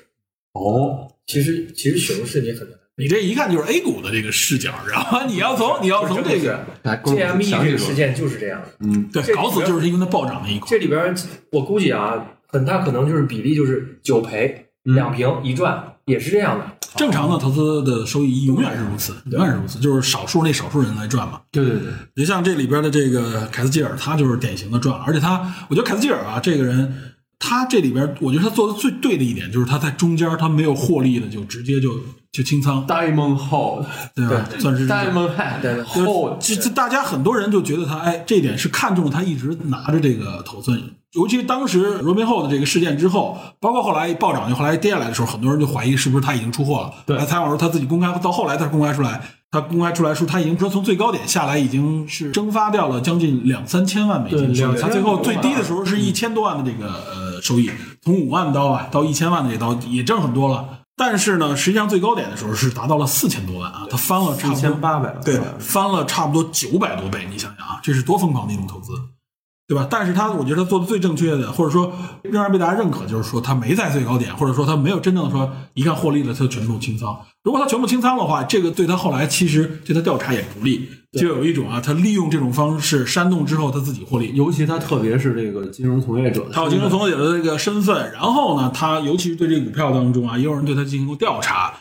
哦，其实其实熊市你很难。你这一看就是 A 股的这个视角，知道吗？你要从你要从这个来跟我们 GME 详细说这个事件就是这样的。嗯，对搞死，就是因为它暴涨那一块。这里边我估计啊，很大可能就是比例就是九赔嗯两平一赚，也是这样的。正常的投资的收益永远是如此，永远是如此，就是少数那少数人来赚嘛。对对对，你像这里边的这个凯斯基尔，他就是典型的赚了，而且他，我觉得凯斯基尔啊，这个人，他这里边，我觉得他做的最对的一点就是他在中间他没有获利的，就直接就就清仓，Diamond Hold，对吧？算是 Diamond Head Hold，这这大家很多人就觉得他，哎，这一点是看中了他一直拿着这个头寸，尤其当时罗宾后的这个事件之后，包括后来暴涨，又后来跌下来的时候，很多人就怀疑是不是他已经出货了。对。来采访的时候他自己公开，到后来他公开出来，他公开出来说他已经说从最高点下来已经是蒸发掉了将近两三千万美金的收益，他最后最低的时候是一千多万的这个呃收益，从五万刀啊到一千万的这刀也挣很多了。但是呢，实际上最高点的时候是达到了四千多万啊，它翻了差不多4800对，翻了差不多九百多倍，你想想啊，这是多疯狂的一种投资，对吧？但是他，我觉得他做的最正确的，或者说仍然被大家认可，就是说他没在最高点，或者说他没有真正的说一看获利了，他就全部清仓。如果他全部清仓的话，这个对他后来其实对他调查也不利，就有一种啊，他利用这种方式煽动之后他自己获利，尤其他特别是这个金融从业者他有金融从业者的这个身份，然后呢，他尤其是对这个股票当中啊，也有人对他进行过调查，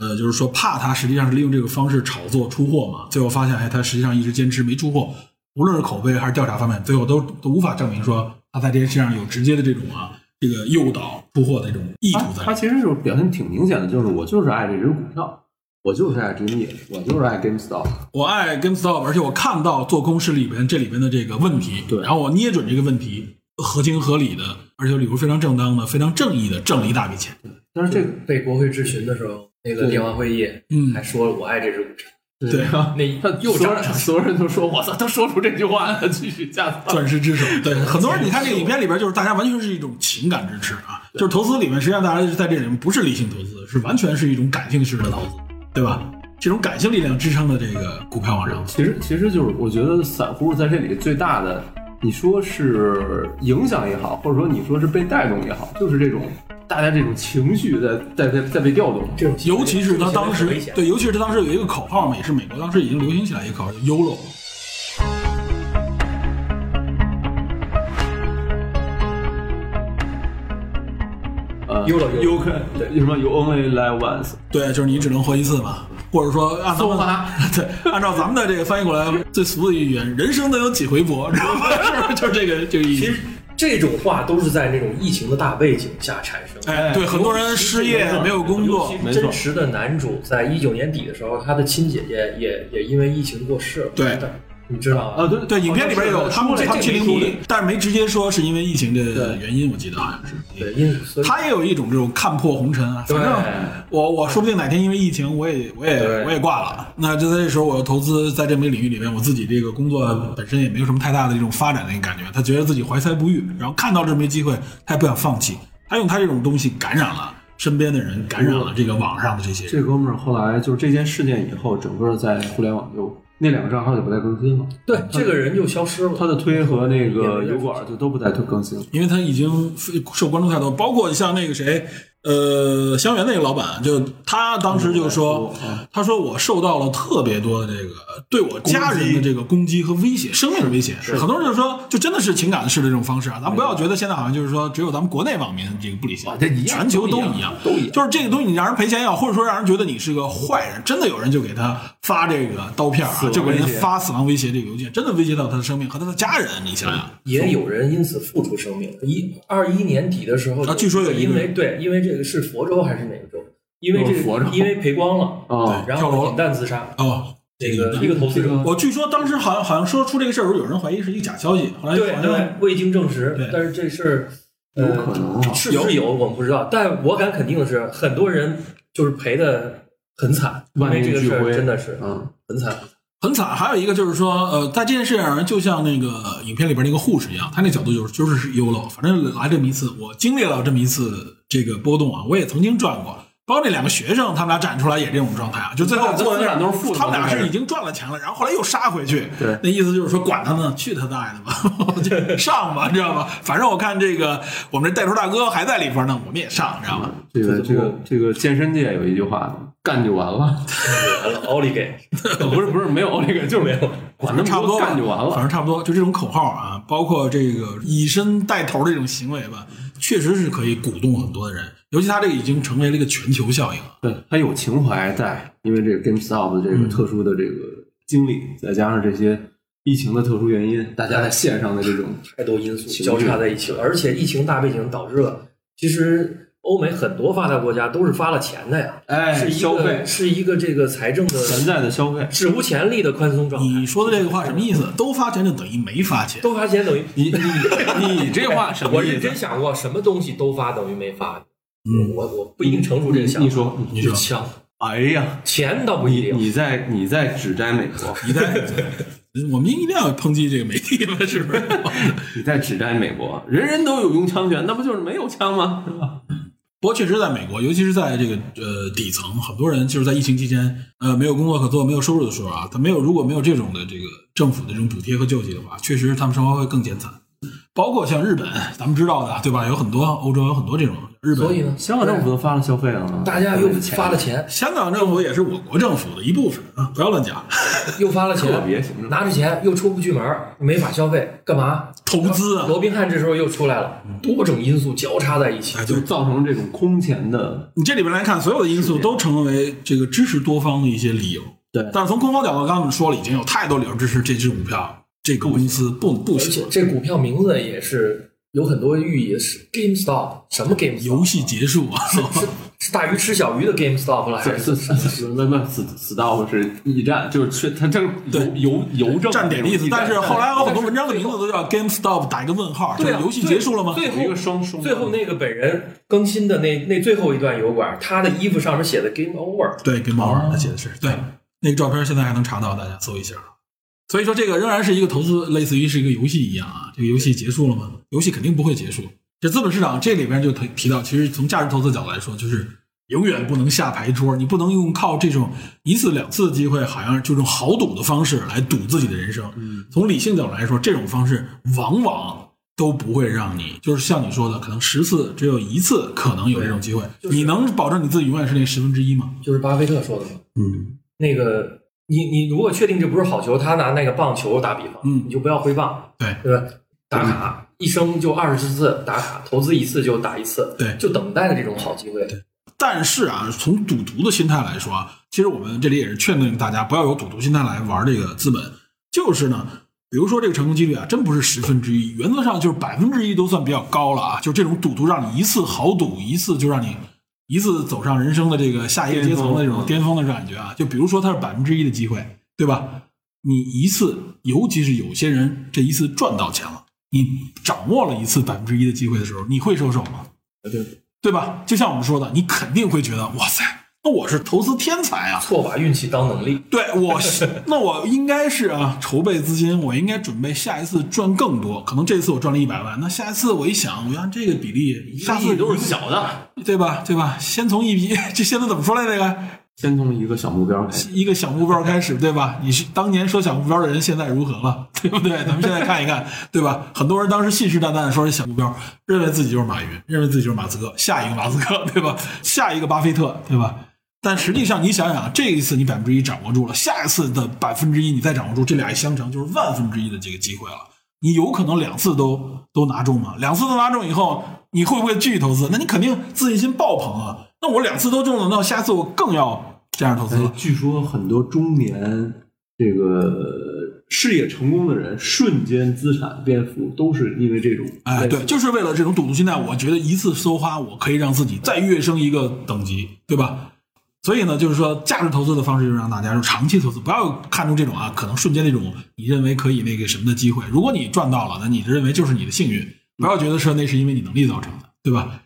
呃，就是说怕他实际上是利用这个方式炒作出货嘛，最后发现，哎，他实际上一直坚持没出货，无论是口碑还是调查方面，最后都都无法证明说他在这件事上有直接的这种啊这个诱导出货的这种意图在。他他其实就是表现挺明显的，就是我就是爱这只股票，我就是爱 GME，我就是爱 GameStop。我爱 GameStop，而且我看到做空是里边这里边的这个问题，对然后我捏准这个问题，合情合理的，而且理由非常正当的、非常正义的挣了一大笔钱。但是这个被国会质询的时候，那个电话会议，嗯还说了我爱这只股票，对啊，那他又所有涨上去人所有人都说，我操，他说出这句话了，继续加仓。钻石之手，对很多人，你看这个 影片里边，就是大家完全是一种情感支持啊，就是投资里面，实际上大家在这里面不是理性投资，是完全是一种感性式的投资，对吧？这种感性力量支撑的这个股票往上走。其实其实就是我觉得散户在这里最大的，你说是影响也好，或者说你说是被带动也好，就是这种大家这种情绪在在在在被调动。这种尤其是他当时对，尤其是他当时有一个口号嘛，也是美国当时已经流行起来一个口号叫 “YOLO”。呃 YOLO you can 对什么 you only live once，对，就是你只能活一次嘛，或者说按咱们搜吧 对，按照咱们的这个翻译过来最俗的语言，人生能有几回搏，知道吗？是不是就是这个这个意思其实？这种话都是在那种疫情的大背景下产生的。哎，对，很多人失业没有工作真实的男主在一九年底的时候，他的亲姐姐也也因为疫情过世了。对，你知道？啊对对，影片里边有他们这他们这个没说亲临独立，但是没直接说是因为疫情的原因，我记得好像是。对，因所以他也有一种这种看破红尘啊，反正我我说不定哪天因为疫情，我也我也我也挂了。那就在这时候，我投资在这么一个领域里面，我自己这个工作本身也没有什么太大的这种发展的一个感觉。他觉得自己怀才不遇，然后看到这枚机会，他也不想放弃。他用他这种东西感染了身边的人，感染了这个网上的这些人。这哥们儿后来就是这件事件以后，整个在互联网就那两个账号就不再更新了，对这个人就消失了。他的推和那个油管就都不再更新了。因为他已经受关注太多，包括像那个谁，呃，香园那个老板，就他当时就说，嗯他说我受到了特别多的这个对我家人的这个攻击和威胁，生命的威胁。很多人就说，就真的是情感式的这种方式啊，咱们不要觉得现在好像就是说只有咱们国内网民这个不理性全球都都一样，都一样就是这个东西你让人赔钱要，或者说让人觉得你是个坏人，真的有人就给他发这个刀片啊就给人发死亡威胁这个邮件，真的威胁到他的生命和他的家人，你想想。也有人因此付出生命。一二一年底的时候，啊据说有因为对，因为这个是佛州还是哪个州？因为这哦佛州个因为赔光了，啊，然跳楼了后引弹自杀。哦，这个一个投资者，我据说当时好像好像说出这个事儿的时候，有人怀疑是一个假消息，后来对好像对，未经证实对，但是这事儿有呃可能啊是不是有我们不知道，但我敢肯定的是，很多人就是赔的很惨，因万为这个事儿念俱灰，真的是嗯，很惨。很惨。还有一个就是说，呃，在这件事上，就像那个影片里边那个护士一样，他那角度就是就是是 YOLO，反正来这么一次，我经历了这么一次这个波动啊，我也曾经赚过。包括那两个学生，他们俩展出来也这种状态啊，就最后他们俩是已经赚了钱了，然后后来又杀回去。对那意思就是说，管他呢，去他大爷的吧，就上吧，知道吧？反正我看这个我们这带头大哥还在里边呢，我们也上，知道吧？这个这个这个健身界有一句话，干就完了，完了，奥利给，不是不是没有奥利给就是没有，管那么多差不多干就完了。反正差不多，就这种口号啊，包括这个以身带头的这种行为吧，确实是可以鼓动很多的人，尤其他这个已经成为了一个全球效应了。对，他有情怀在，因为这个 GameStop 的这个特殊的这个经历，再加上这些疫情的特殊原因，大家在线上的这种太多因素交叉在一起了，而且疫情大背景导致了，其实欧美很多发达国家都是发了钱的呀，哎是一消费个是一个这个财政的潜在的消费。史无前例的宽松状态。你说的这个话什么意思？都发钱就等于没发钱。都发钱等于你你你这话什么意思我认真？想过，什么东西都发等于没发。嗯我我不一定成熟这个想法。你说你说枪，哎呀，钱倒不一定。你在 你在指摘美国，你在，我们一定要抨击这个媒体吗，是不是？你在指摘美国，人人都有用枪权，那不就是没有枪吗？不过确实，在美国，尤其是在这个呃底层，很多人就是在疫情期间，呃，没有工作可做，没有收入的时候啊，他没有如果没有这种的这个政府的这种补贴和救济的话，确实他们生活会更艰惨。包括像日本，咱们知道的对吧？有很多欧洲有很多这种日本，所以呢，香港政府都发了消费了，大家又发了钱，香港政府也是我国政府的一部分啊，不要乱讲。又发了特钱，别拿着钱又出不去门，没法消费，干嘛？投资啊，罗宾汉这时候又出来了，多种因素交叉在一起哎，就造成这种空前的你这里边来看，所有的因素都成为这个支持多方的一些理由。对但是从空方角度，刚刚我们说了，已经有太多理由支持这支股票、这个公司不不而且行。这股票名字也是有很多寓意，是 GameStop，什么 GameStop？游戏结束啊，是是大鱼吃小鱼的 GameStop 了，还是是是不不死死道是驿站，就是去他正对邮邮邮政站点的意思。但是后来有很多文章的名字都叫 GameStop 打一个问号，就是游戏结束了吗？最有一个双双最后那个本人更新的那那最后一段油管，他的衣服上面写的 Game Over，对，Game Over，他写的是对，那个照片现在还能查到，大家搜一下。所以说，这个仍然是一个投资，类似于是一个游戏一样啊。这个游戏结束了吗？游戏肯定不会结束。这资本市场这里边就提提到，其实从价值投资角度来说，就是永远不能下牌桌，你不能用靠这种一次两次的机会，好像就这种豪赌的方式来赌自己的人生。从理性角度来说，这种方式往往都不会让你，就是像你说的，可能十次只有一次可能有这种机会。就是你能保证你自己永远是那十分之一吗？就是巴菲特说的嘛。嗯，那个你你如果确定这不是好球，他拿那个棒球打比方，嗯你就不要挥棒，对。对吧？打卡一生就二十次打卡，投资一次就打一次，对就等待的这种好机会。对但是啊，从赌徒的心态来说啊，其实我们这里也是劝令大家不要有赌徒心态来玩这个资本。就是呢，比如说这个成功几率啊，真不是十分之一，原则上就是百分之一都算比较高了啊。就这种赌徒让你一次豪赌一次，就让你一次走上人生的这个下一个阶层的这种巅峰的感觉啊。就比如说它是百分之一的机会，对吧？你一次，尤其是有些人这一次赚到钱了，你掌握了一次百分之一的机会的时候，你会收手吗？对，对吧？就像我们说的，你肯定会觉得，哇塞，那我是投资天才啊！错把运气当能力，对我是，那我应该是啊，筹备资金，我应该准备下一次赚更多。可能这次我赚了一百万，那下一次我一想，我按这个比例，下次都是小的，对吧？对吧？先从一批，这现在怎么说来着？这个先从一个小目标开始。一个小目标开始，对吧？你是当年说小目标的人，现在如何了，对不对？咱们现在看一看，对吧？很多人当时信誓旦旦的说是小目标，认为自己就是马云，认为自己就是马斯克，下一个马斯克，对吧？下一个巴菲特，对吧？但实际上，你想想，这一次你百分之一掌握住了，下一次的百分之一你再掌握住，这俩一相乘就是万分之一的这个机会了。你有可能两次都都拿中吗？两次都拿中以后，你会不会继续投资？那你肯定自信心爆棚啊！那我两次都中了，那下次我更要这样投资了。哎据说很多中年这个事业成功的人，瞬间资产变富，都是因为这种。哎，对，就是为了这种赌徒心态，我觉得一次梭花，我可以让自己再跃升一个等级，对吧？所以呢，就是说价值投资的方式，就是让大家就长期投资，不要看重这种啊，可能瞬间那种你认为可以那个什么的机会。如果你赚到了，那你认为就是你的幸运，不要觉得说那是因为你能力造成的，对吧？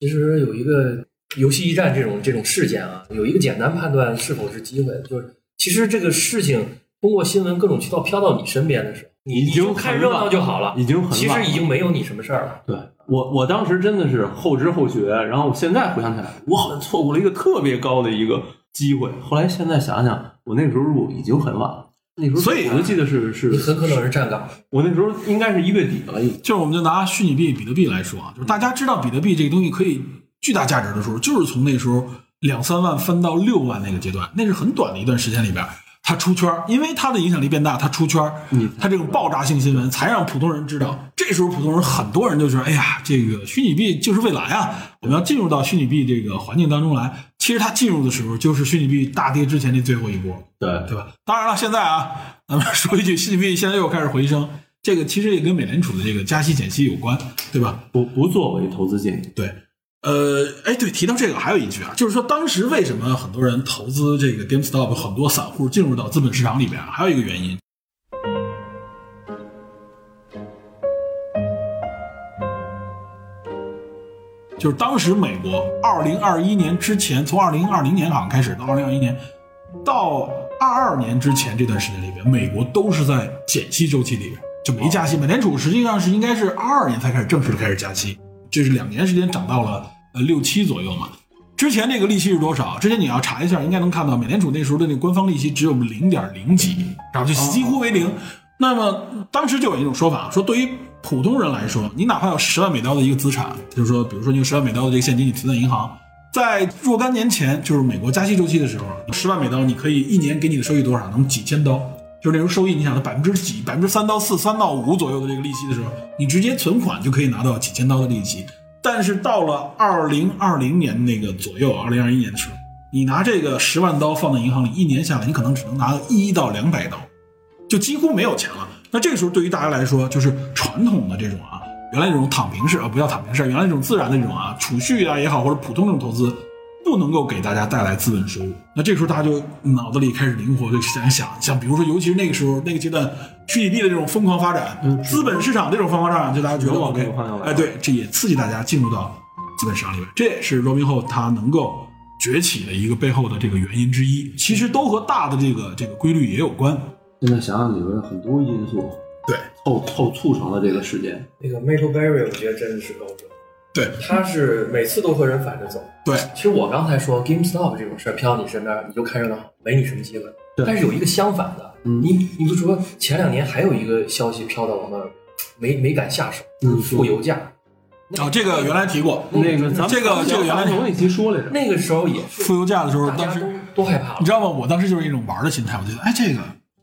其实有一个游戏驿站这种这种事件啊，有一个简单判断是否是机会，就是其实这个事情通过新闻各种渠道飘到你身边的时候，你你就看热闹就好了，已经很其实已经没有你什么事儿了。对我，我当时真的是后知后觉，然后我现在回想起来，我好像错过了一个特别高的一个机会。后来现在想想，我那时候入已经很晚了。那时候所以我就记得是你是，很可能是站岗，我那时候应该是一月底了，就是我们就拿虚拟币比特币来说啊，就是大家知道比特币这个东西可以巨大价值的时候，就是从那时候两三万翻到六万那个阶段，那是很短的一段时间里边，它出圈儿，因为他的影响力变大，他出圈儿嗯，它这种爆炸性新闻才让普通人知道。这时候普通人很多人就说：“哎呀，这个虚拟币就是未来啊，我们要进入到虚拟币这个环境当中来。”其实它进入的时候就是虚拟币大跌之前的最后一波。对对吧？当然了，现在啊，咱们说一句，虚拟币现在又开始回升，这个其实也跟美联储的这个加息减息有关，对吧？不不作为投资建议。对，呃，哎，对，提到这个还有一句啊，就是说当时为什么很多人投资这个 GameStop，很多散户进入到资本市场里边啊，还有一个原因。就是当时美国二零二一年之前，从二零二零年好像开始到二零二一年，到二二年之前这段时间里边，美国都是在减息周期里边，就没加息。美联储实际上是应该是二二年才开始正式的开始加息，这是两年时间涨到了呃六七左右嘛。之前这个利息是多少？之前你要查一下，应该能看到美联储那时候的那个官方利息只有零点零几，然后就几乎为零。那么当时就有一种说法，说对于普通人来说，你哪怕有十万美刀的一个资产，就是说，比如说你有十万美刀的这个现金，你存在银行，在若干年前，就是美国加息周期的时候，十万美刀你可以一年给你的收益多少？能几千刀。就是那时候收益，你想的百分之几、百分之三到四、三到五左右的这个利息的时候，你直接存款就可以拿到几千刀的利息。但是到了二零二零年那个左右，二零二一年的时候，你拿这个十万刀放在银行里，一年下来，你可能只能拿到一到两百刀，就几乎没有钱了。那这个时候对于大家来说，就是传统的这种啊，原来这种躺平式啊，不叫躺平式，原来这种自然的这种啊，储蓄啊也好，或者普通这种投资，不能够给大家带来资本收入。那这个时候大家就脑子里开始灵活的想一想，像比如说，尤其是那个时候那个阶段，虚拟币的这种疯狂发展，资本市场这种疯狂发展，就大家觉得哎，对，这也刺激大家进入到资本市场里面，这也是 Robin 后他能够崛起的一个背后的这个原因之一。其实都和大的这个这个规律也有关。现在想想里边很多因素对凑凑促成了这个事件。那个 Michael Berry 我觉得真的是高手，对他是每次都和人反着走。对，其实我刚才说 GameStop 这种事儿飘你身边，你就看热闹，没你什么机会。对但是有一个相反的，嗯你你不是说前两年还有一个消息飘到我那儿，没没敢下手，嗯负油价。哦，这个原来提过，那个咱们这个这个原来咱们那期说来着，那个时候也是负油价的时候，当时都都害怕了你。知道吗？我当时就是一种玩的心态，我觉得，哎，这个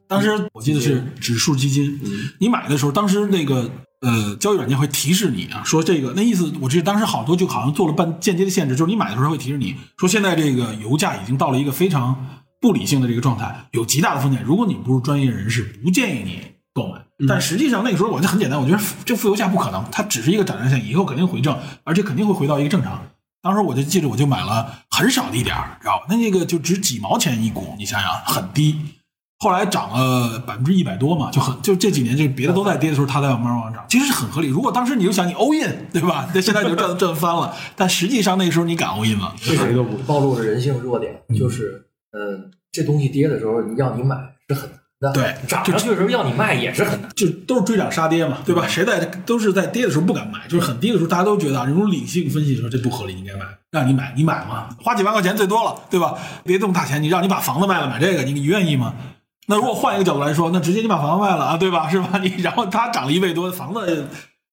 当时我记得是指数基金，你买的时候，当时那个呃交易软件会提示你啊，说这个那意思，我记得当时好多就好像做了半间接的限制，就是你买的时候会提示你说，现在这个油价已经到了一个非常不理性的这个状态，有极大的风险。如果你不是专业人士，不建议你购买。但实际上那个时候我就很简单，我觉得这负油价不可能，它只是一个短暂线，以后肯定回正，而且肯定会回到一个正常。当时我就记着，我就买了很少的一点儿，知道吧？那那个就值几毛钱一股，你想想很低。后来涨了百分之一百多嘛，就很就这几年就别的都在跌的时候，它在慢慢往上涨，其实是很合理。如果当时你就想你 all in，对吧？那现在你就赚赚翻了。但实际上那个时候你敢 all in 吗？谁都不暴露了人性弱点，就是嗯，这东西跌的时候，你要你买是很难，的，对涨上去的时候要你卖也是很难。就都是追涨杀跌嘛，对吧？谁在都是在跌的时候不敢买，就是很低的时候，大家都觉得啊，这种理性分析说这不合理，应该买，让你买，你买吗？花几万块钱最多了，对吧？别这么大钱，你让你把房子卖了买这个，你你愿意吗？那如果换一个角度来说，那直接你把房子卖了啊，对吧？是吧？你然后它涨了一倍多，房子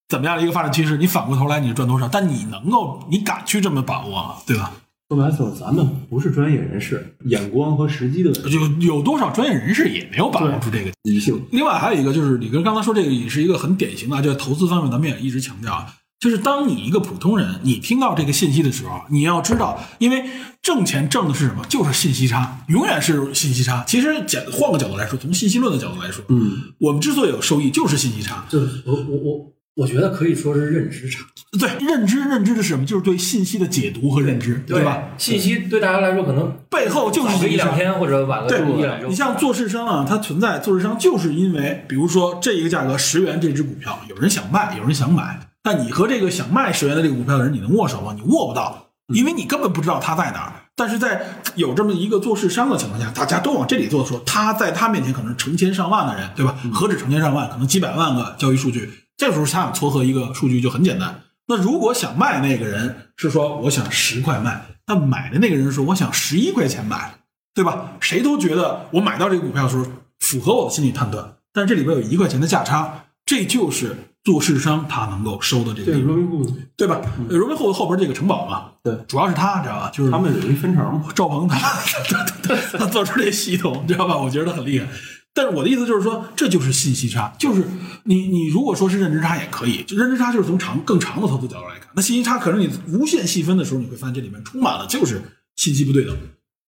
怎么样的一个发展趋势？你反过头来你是赚多少？但你能够，你敢去这么把握啊，对吧？说白了就是咱们不是专业人士，眼光和时机的问题。有有多少专业人士也没有把握住这个另外还有一个就是李哥刚才说这个也是一个很典型的，就是投资方面咱们也一直强调啊，就是当你一个普通人，你听到这个信息的时候，你要知道，因为挣钱挣的是什么？就是信息差，永远是信息差。其实简换个角度来说，从信息论的角度来说，嗯，我们之所以有收益，就是信息差。就是我我我我觉得可以说是认知差，对，认知认知的是什么？就是对信息的解读和认知，对吧？？信息对大家来说可能背后就是一两天或者晚个对一两周。你像做市商啊，它存在做市商，就是因为比如说这一个价格十元这只股票，有人想卖，有人想买，但你和这个想卖十元的这个股票的人，你能握手吗？你握不到，因为你根本不知道他在哪儿。但是在有这么一个做市商的情况下，大家都往这里做的时候，他在他面前可能成千上万的人，对吧？何止成千上万，可能几百万个交易数据，这时候他想撮合一个数据就很简单。那如果想卖那个人是说我想十块卖，那买的那个人说我想十一块钱买，对吧？谁都觉得我买到这个股票的时候符合我的心理判断，但是这里边有一块钱的价差，这就是做市商他能够收的这个对吧？呃罗宾后后边这个城堡嘛，对，主要是他，知道吧？就是他们有一分成，赵鹏他他 他做出这系统，知道吧？我觉得他很厉害。但是我的意思就是说，这就是信息差，就是你你如果说是认知差也可以，就认知差就是从长更长的投资角度来看，那信息差可能你无限细分的时候，你会发现这里面充满了就是信息不对等，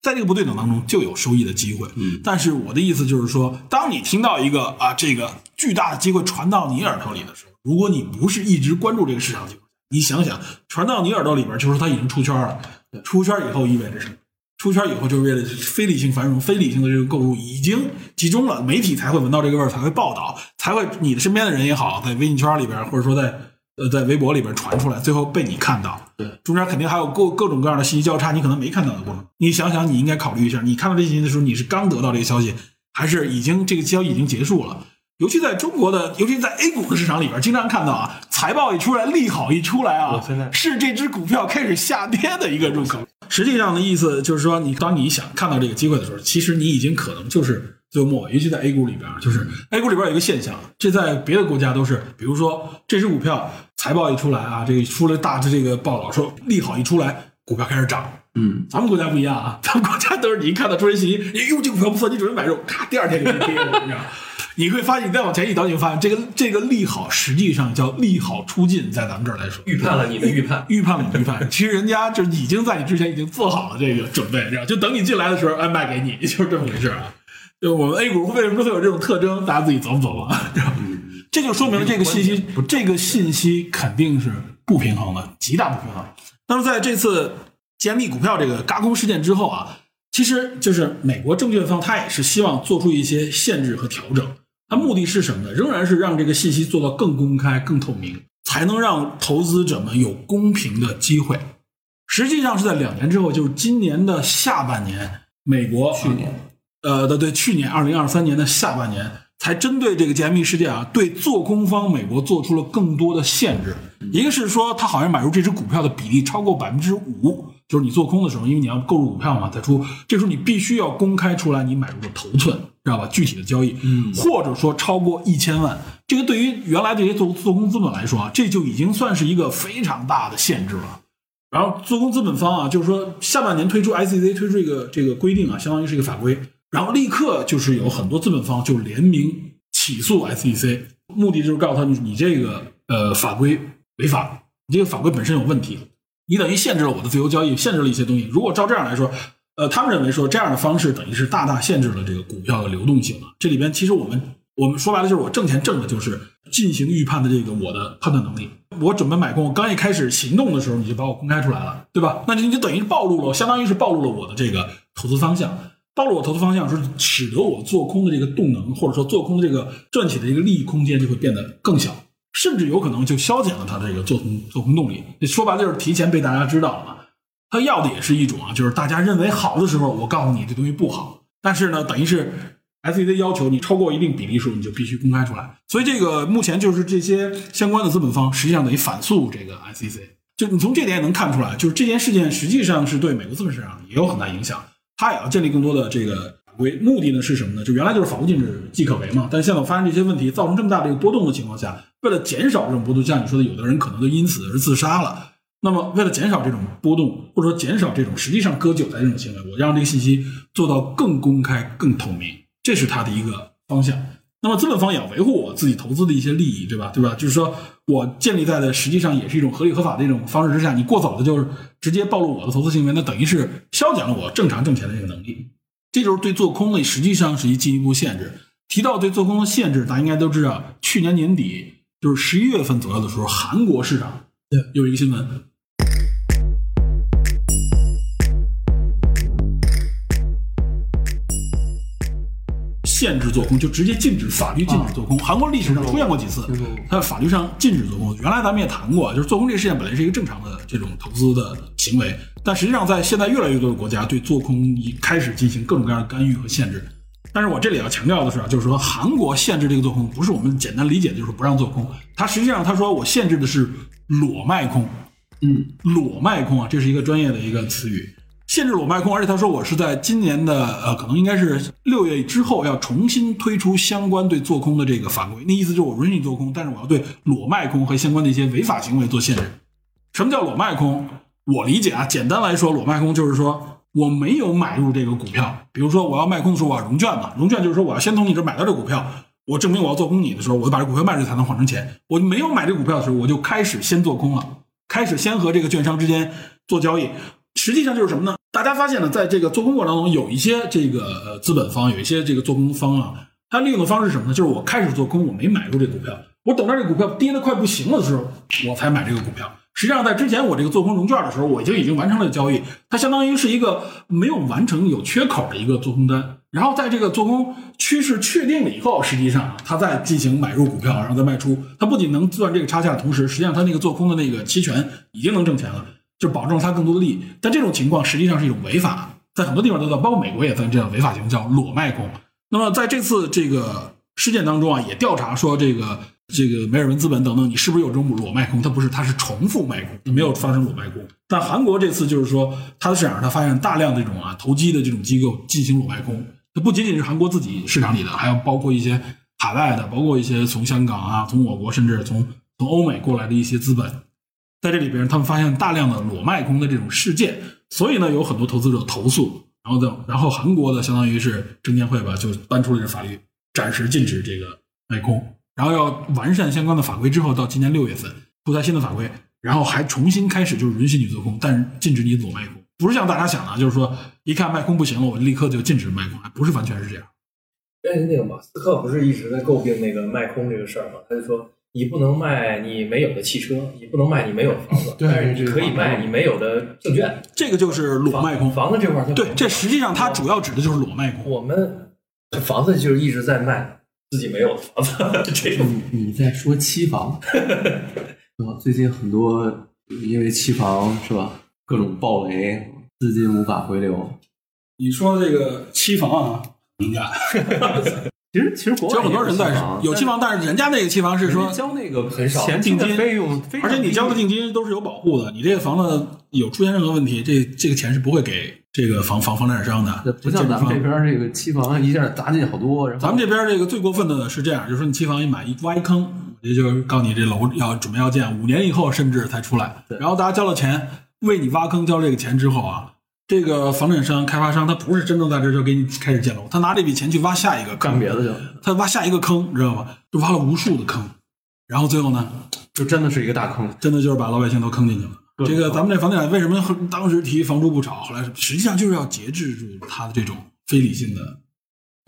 在这个不对等当中就有收益的机会。嗯但是我的意思就是说，当你听到一个啊这个巨大的机会传到你耳朵里的时候，如果你不是一直关注这个市场情况，你想想传到你耳朵里边，就是它已经出圈了。出圈以后意味着什么？出圈以后就是为了非理性繁荣、非理性的这个购入已经集中了，媒体才会闻到这个味儿，才会报道，才会你的身边的人也好，在微信圈里边，或者说在呃在微博里边传出来，最后被你看到。对，中间肯定还有各各种各样的信息交叉，你可能没看到的过程。你想想，你应该考虑一下，你看到这些信息的时候，你是刚得到这个消息，还是已经这个消息已经结束了？尤其在中国的，尤其在 A 股的市场里边，经常看到啊，财报一出来，利好一出来啊是这只股票开始下跌的一个入口。实际上的意思就是说，你当你想看到这个机会的时候，其实你已经可能就是最后末尾，尤其在 A 股里边，就是 A 股里边有一个现象，这在别的国家都是，比如说这只股票财报一出来啊，这个出了大的这个报道说利好一出来，股票开始涨。嗯，咱们国家不一样啊，咱们国家都是你一看到出人信息，你哟这股票不错，你准备买入，咔，第二天就跌了，你知道？你会发现，你再往前一倒，你会发现这个这个利好实际上叫利好出尽，在咱们这儿来说，预判了你的预判，预判了你预判，其实人家就已经在你之前已经做好了这个准备，知道？就等你进来的时候，哎，卖给你，就是这么回事啊。就我们 A 股为什么会有这种特征，大家自己琢磨琢磨？这就说明了这个信息，这个信息肯定是不平衡的，极大不平衡。那么在这次 GME 股票这个嘎空事件之后啊，其实就是美国证券方他也是希望做出一些限制和调整。它目的是什么呢？仍然是让这个信息做到更公开、更透明，才能让投资者们有公平的机会。实际上是在两年之后，就是今年的下半年，美国去年，呃，对对，去年二零二三年的下半年，才针对这个 GME 事件啊，对做空方美国做出了更多的限制。一个是说，他好像买入这只股票的比例超过百分之五，就是你做空的时候，因为你要购入股票嘛，再出，这时候你必须要公开出来你买入的头寸，知道吧？具体的交易，嗯或者说超过一千万，这个对于原来这些做做空资本来说啊，这就已经算是一个非常大的限制了。然后做空资本方啊，就是说下半年推出 ICC 推出这个这个规定啊，相当于是一个法规，然后立刻就是有很多资本方就联名起诉 SEC，目的就是告诉他你你这个呃法规违法，你这个法规本身有问题，你等于限制了我的自由交易，限制了一些东西。如果照这样来说，呃，他们认为说这样的方式等于是大大限制了这个股票的流动性啊。这里边其实我们我们说白了就是我挣钱挣的就是进行预判的这个我的判断能力。我准备买空，我刚一开始行动的时候你就把我公开出来了，对吧？那你就等于暴露了，相当于是暴露了我的这个投资方向。暴露我投资方向，是使得我做空的这个动能，或者说做空的这个赚取的这个利益空间就会变得更小，甚至有可能就消减了它这个做空做空动力。说白了就是提前被大家知道了嘛。他要的也是一种啊，就是大家认为好的时候，我告诉你这东西不好，但是呢，等于是 SEC 要求你超过一定比例数，你就必须公开出来。所以这个目前就是这些相关的资本方实际上等于反诉这个 SEC。就你从这点也能看出来，就是这件事件实际上是对美国资本市场也有很大影响。他也要建立更多的这个法规，目的呢是什么呢？就原来就是法无禁止即可为嘛，但现在我发现这些问题造成这么大的一个波动的情况下，为了减少这种波动，像你说的，有的人可能就因此而自杀了。那么为了减少这种波动，或者说减少这种实际上割韭菜这种行为，我让这个信息做到更公开、更透明，这是他的一个方向。那么资本方也要维护我自己投资的一些利益，对吧？对吧？就是说我建立在的实际上也是一种合理合法的一种方式之下，你过早的就是直接暴露我的投资行为，那等于是削减了我正常挣钱的这个能力。这就是对做空的实际上是一进一步限制。提到对做空的限制，大家应该都知道，去年年底就是十一月份左右的时候，韩国市场有一个新闻，限制做空，就直接禁止，法律禁止做空。韩国历史上出现过几次，它法律上禁止做空。原来咱们也谈过，就是做空这个事件本来是一个正常的这种投资的行为，但实际上在现在越来越多的国家对做空已开始进行各种各样的干预和限制。但是我这里要强调的是啊，就是说韩国限制这个做空，不是我们简单理解的就是不让做空，它实际上他说我限制的是裸卖空，嗯，裸卖空啊，这是一个专业的一个词语，限制裸卖空，而且他说我是在今年的呃，可能应该是六月之后要重新推出相关对做空的这个法规，那意思就是我允许做空，但是我要对裸卖空和相关的一些违法行为做限制。什么叫裸卖空？我理解啊，简单来说，裸卖空就是说。我没有买入这个股票，比如说我要卖空的时候，我要融券嘛，融券就是说我要先从你这买到这股票，我证明我要做空你的时候，我就把这股票卖出去才能换成钱。我没有买这股票的时候，我就开始先做空了，开始先和这个券商之间做交易。实际上就是什么呢？大家发现呢，在这个做空过程当中，有一些这个资本方，有一些这个做空方啊，他利用的方式是什么呢？就是我开始做空，我没买入这股票，我等到这股票跌得快不行了的时候，我才买这个股票。实际上，在之前我这个做空融券的时候，我就已经完成了交易，它相当于是一个没有完成有缺口的一个做空单。然后在这个做空趋势确定了以后，实际上它再进行买入股票，然后再卖出，它不仅能赚这个差价，同时实际上它那个做空的那个期权已经能挣钱了，就保证它更多的利益。但这种情况实际上是一种违法，在很多地方都在，包括美国也算这样违法行为，叫裸卖空。那么在这次这个事件当中啊，也调查说这个。这个梅尔文资本等等，你是不是有这种裸卖空？它不是，它是重复卖空，没有发生裸卖空。但韩国这次就是说，它的市场上它发现大量这种啊投机的这种机构进行裸卖空。它不仅仅是韩国自己市场里的，还有包括一些海外的，包括一些从香港啊、从我国甚至从从欧美过来的一些资本，在这里边他们发现大量的裸卖空的这种事件，所以呢有很多投资者投诉，然后等，然后韩国的相当于是证监会吧，就颁出了这法律，暂时禁止这个卖空。然后要完善相关的法规之后，到今年六月份出台新的法规，然后还重新开始就是允许你做空，但是禁止你裸卖空，不是像大家想的，就是说一看卖空不行了，我立刻就禁止卖空，还不是完全是这样。但是那个马斯克不是一直在诟病那个卖空这个事儿吗？他就说你不能卖你没有的汽车，你不能卖你没有的房子，但是你可以卖你没有的证券。这个就是裸卖空。房子这块儿，对，这实际上它主要指的就是裸卖空。我们这房子就是一直在卖。自己没有的房子，这种你你在说期房？最近很多因为期房是吧，各种暴雷，资金无法回流。你说这个期房啊，敏感。其实其实国外有很多人在有期房，但是人家那个期房是说交那个很少钱定金费用，而且你交的定金都是有保护的。你这个房子有出现任何问题，这这个钱是不会给这个房房房产商的。不像咱们这边这个期房一下砸进好多。咱们这边这个最过分的是这样，就是说你期房一买一挖一坑，也就是告诉你这楼要准备要建，五年以后甚至才出来。然后大家交了钱，为你挖坑交这个钱之后啊。这个房产商、开发商，他不是真正在这就给你开始建楼，他拿这笔钱去挖下一个干别的去了，他挖下一个坑，你知道吗？就挖了无数的坑，然后最后呢，就真的是一个大坑，真的就是把老百姓都坑进去了。这个咱们这房地产为什么当时提房住不炒，后来实际上就是要节制住他的这种非理性的，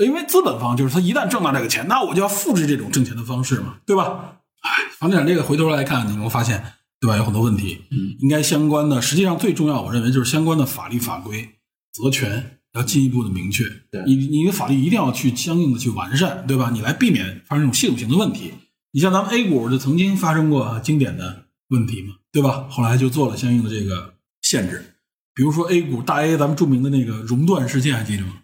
因为资本方就是他一旦挣到这个钱，那我就要复制这种挣钱的方式嘛，对吧？哎，房地产这个回头来看，你会发现。对吧？有很多问题，嗯，应该相关的，实际上最重要，我认为就是相关的法律法规、责权要进一步的明确。对，你你的法律一定要去相应的去完善，对吧？你来避免发生这种系统性的问题。你像咱们 A 股就曾经发生过经典的问题嘛，对吧？后来就做了相应的这个限制，比如说 A 股大 A，咱们著名的那个熔断事件还记得吗？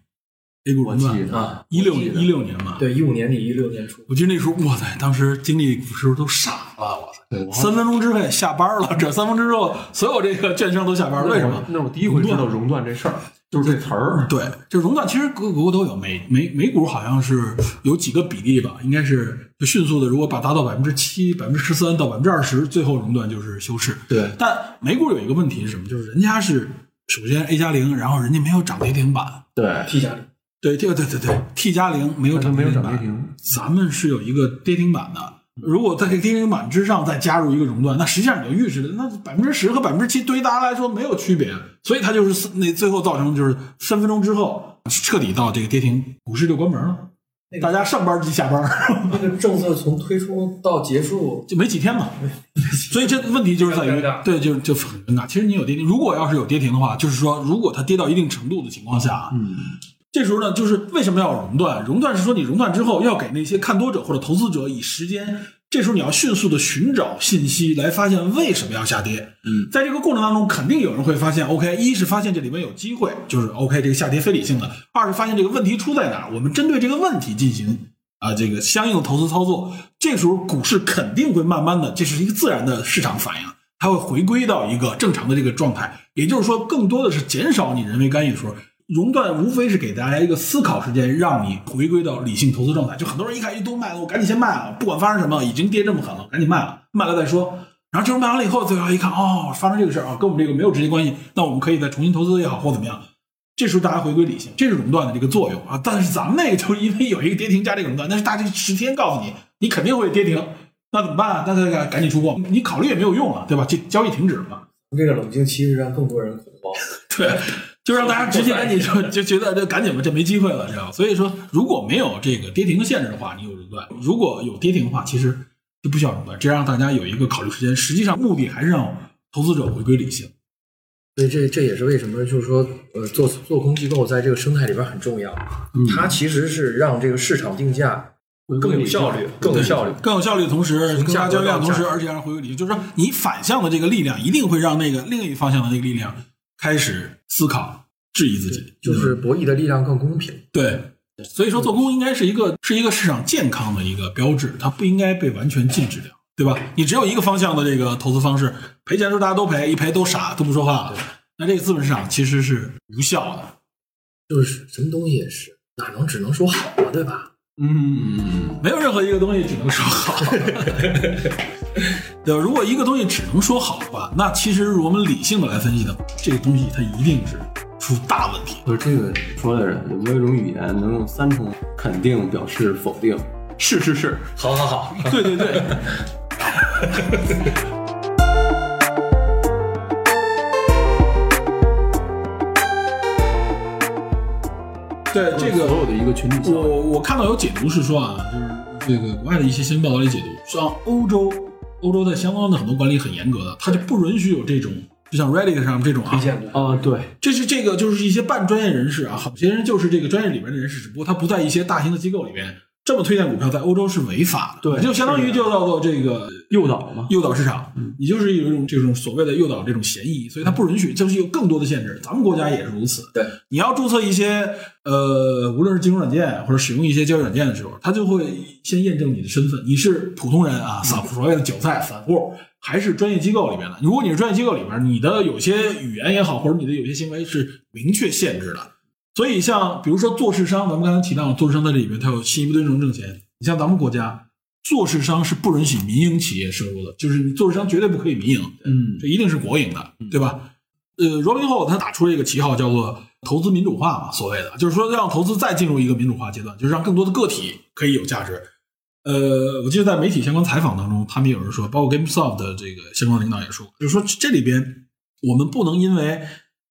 A 股熔断啊，一六一六年嘛，对，一五年底一六年初，我记得那时候，哇塞，当时经历股市都傻了，我操！对，我还三分钟之内下班了，这三分钟之后，所有这个券商都下班了，为什么？那我第一回知道熔断这事儿，就是这词儿。对，就熔断其实各个国都有，美美美股好像是有几个比例吧，应该是就迅速的，如果把达到百分之七、百分之十三到百分之二十，最后熔断就是休市。对但美股有一个问题是什么？就是人家是首先 A 加零，然后人家没有涨跌停板。对，T 加零，对，这个对对对，T 加零没有涨没有涨跌停。咱们是有一个跌停板的。如果在这个跌停板之上再加入一个熔断，那实际上你就预示了，那百分之十和百分之七对于大家来说没有区别，所以它就是那最后造成就是三分钟之后彻底到这个跌停，股市就关门了，那个大家上班即下班，那个政策从推出到结束，就没几天嘛。所以这问题就是在于对，就就很尴尬。其实你有跌停，如果要是有跌停的话，就是说如果它跌到一定程度的情况下啊，嗯，这时候呢，就是为什么要熔断？熔断是说你熔断之后要给那些看多者或者投资者以时间，这时候你要迅速的寻找信息来发现为什么要下跌。嗯，在这个过程当中，肯定有人会发现，OK，一是发现这里面有机会，就是 OK 这个下跌非理性的；二是发现这个问题出在哪儿，我们针对这个问题进行啊这个相应的投资操作。这时候股市肯定会慢慢的，这是一个自然的市场反应。它会回归到一个正常的这个状态，也就是说，更多的是减少你人为干预的时候，熔断无非是给大家一个思考时间，让你回归到理性投资状态。就很多人一看一都卖了，我赶紧先卖了，不管发生什么，已经跌这么狠了，赶紧卖了，卖了再说。然后这种卖完了以后，最后一看，哦，发生这个事儿啊，跟我们这个没有直接关系，那我们可以再重新投资也好，或怎么样。这时候大家回归理性，这是熔断的这个作用啊。但是咱们那个就是因为有一个跌停加这个熔断，但是大家十天告诉你，你肯定会跌停，那怎么办啊？那那赶赶紧出货，你考虑也没有用了，对吧？这交易停止了嘛。这个冷静期是让更多人恐慌。对，就让大家直接赶紧就 就觉得这赶紧吧，这没机会了，知道吧？所以说，如果没有这个跌停的限制的话，你有熔断；如果有跌停的话，其实就不需要熔断，这样让大家有一个考虑时间。实际上，目的还是让投资者回归理性。所以这这也是为什么，就是说，呃，做做空机构在这个生态里边很重要。它其实是让这个市场定价更有效率，更有效率。更有效率的同时，更加交易量同时，而且让回归理性，就是说，你反向的这个力量一定会让那个另一方向的那个力量开始思考、质疑自己，就是博弈的力量更公平。对，所以说做空应该是一个是一个市场健康的一个标志，它不应该被完全禁止掉，对吧？你只有一个方向的这个投资方式，赔钱的时候大家都赔，一赔都傻都不说话了，那这个资本市场其实是无效的。就是什么东西也是，哪能只能说好啊，对吧？嗯，没有任何一个东西只能说好，对吧？如果一个东西只能说好的话，那其实我们理性的来分析的，这个东西它一定是出大问题。不是这个说的人，有没有一种语言能用三重肯定表示否定？是是是，好好好，对对对。对这个所有的一个群体效应。我我看到有解读是说啊，就是这个国外的一些新闻报道里解读，像欧洲欧洲在相关的很多管理很严格的，它就不允许有这种，就像 Reddit 上这种啊。啊，对，这是这个就是一些半专业人士啊，好些人就是这个专业里边的人士，只不过他不在一些大型的机构里边这么推荐股票，在欧洲是违法的，对就相当于就叫做这个诱导嘛。诱导市场，你就是有一种这种所谓的诱导这种嫌疑，所以它不允许，就是有更多的限制。咱们国家也是如此。对，你要注册一些呃，无论是金融软件或者使用一些交易软件的时候，它就会先验证你的身份，你是普通人啊，散户所谓的韭菜散户，还是专业机构里面的。如果你是专业机构里面，你的有些语言也好，或者你的有些行为是明确限制的。所以像比如说做市商，咱们刚才提到做市商在这里面，它有信息不对称挣钱。你像咱们国家做市商是不允许民营企业涉入的，就是你做市商绝对不可以民营，嗯，这一定是国营的，对吧？呃，罗宾后他打出了一个旗号叫做投资民主化嘛，所谓的就是说让投资再进入一个民主化阶段，就是让更多的个体可以有价值。呃，我记得在媒体相关采访当中，他们有人说，包括 GameStop 的这个相关领导也说，就是说这里边我们不能因为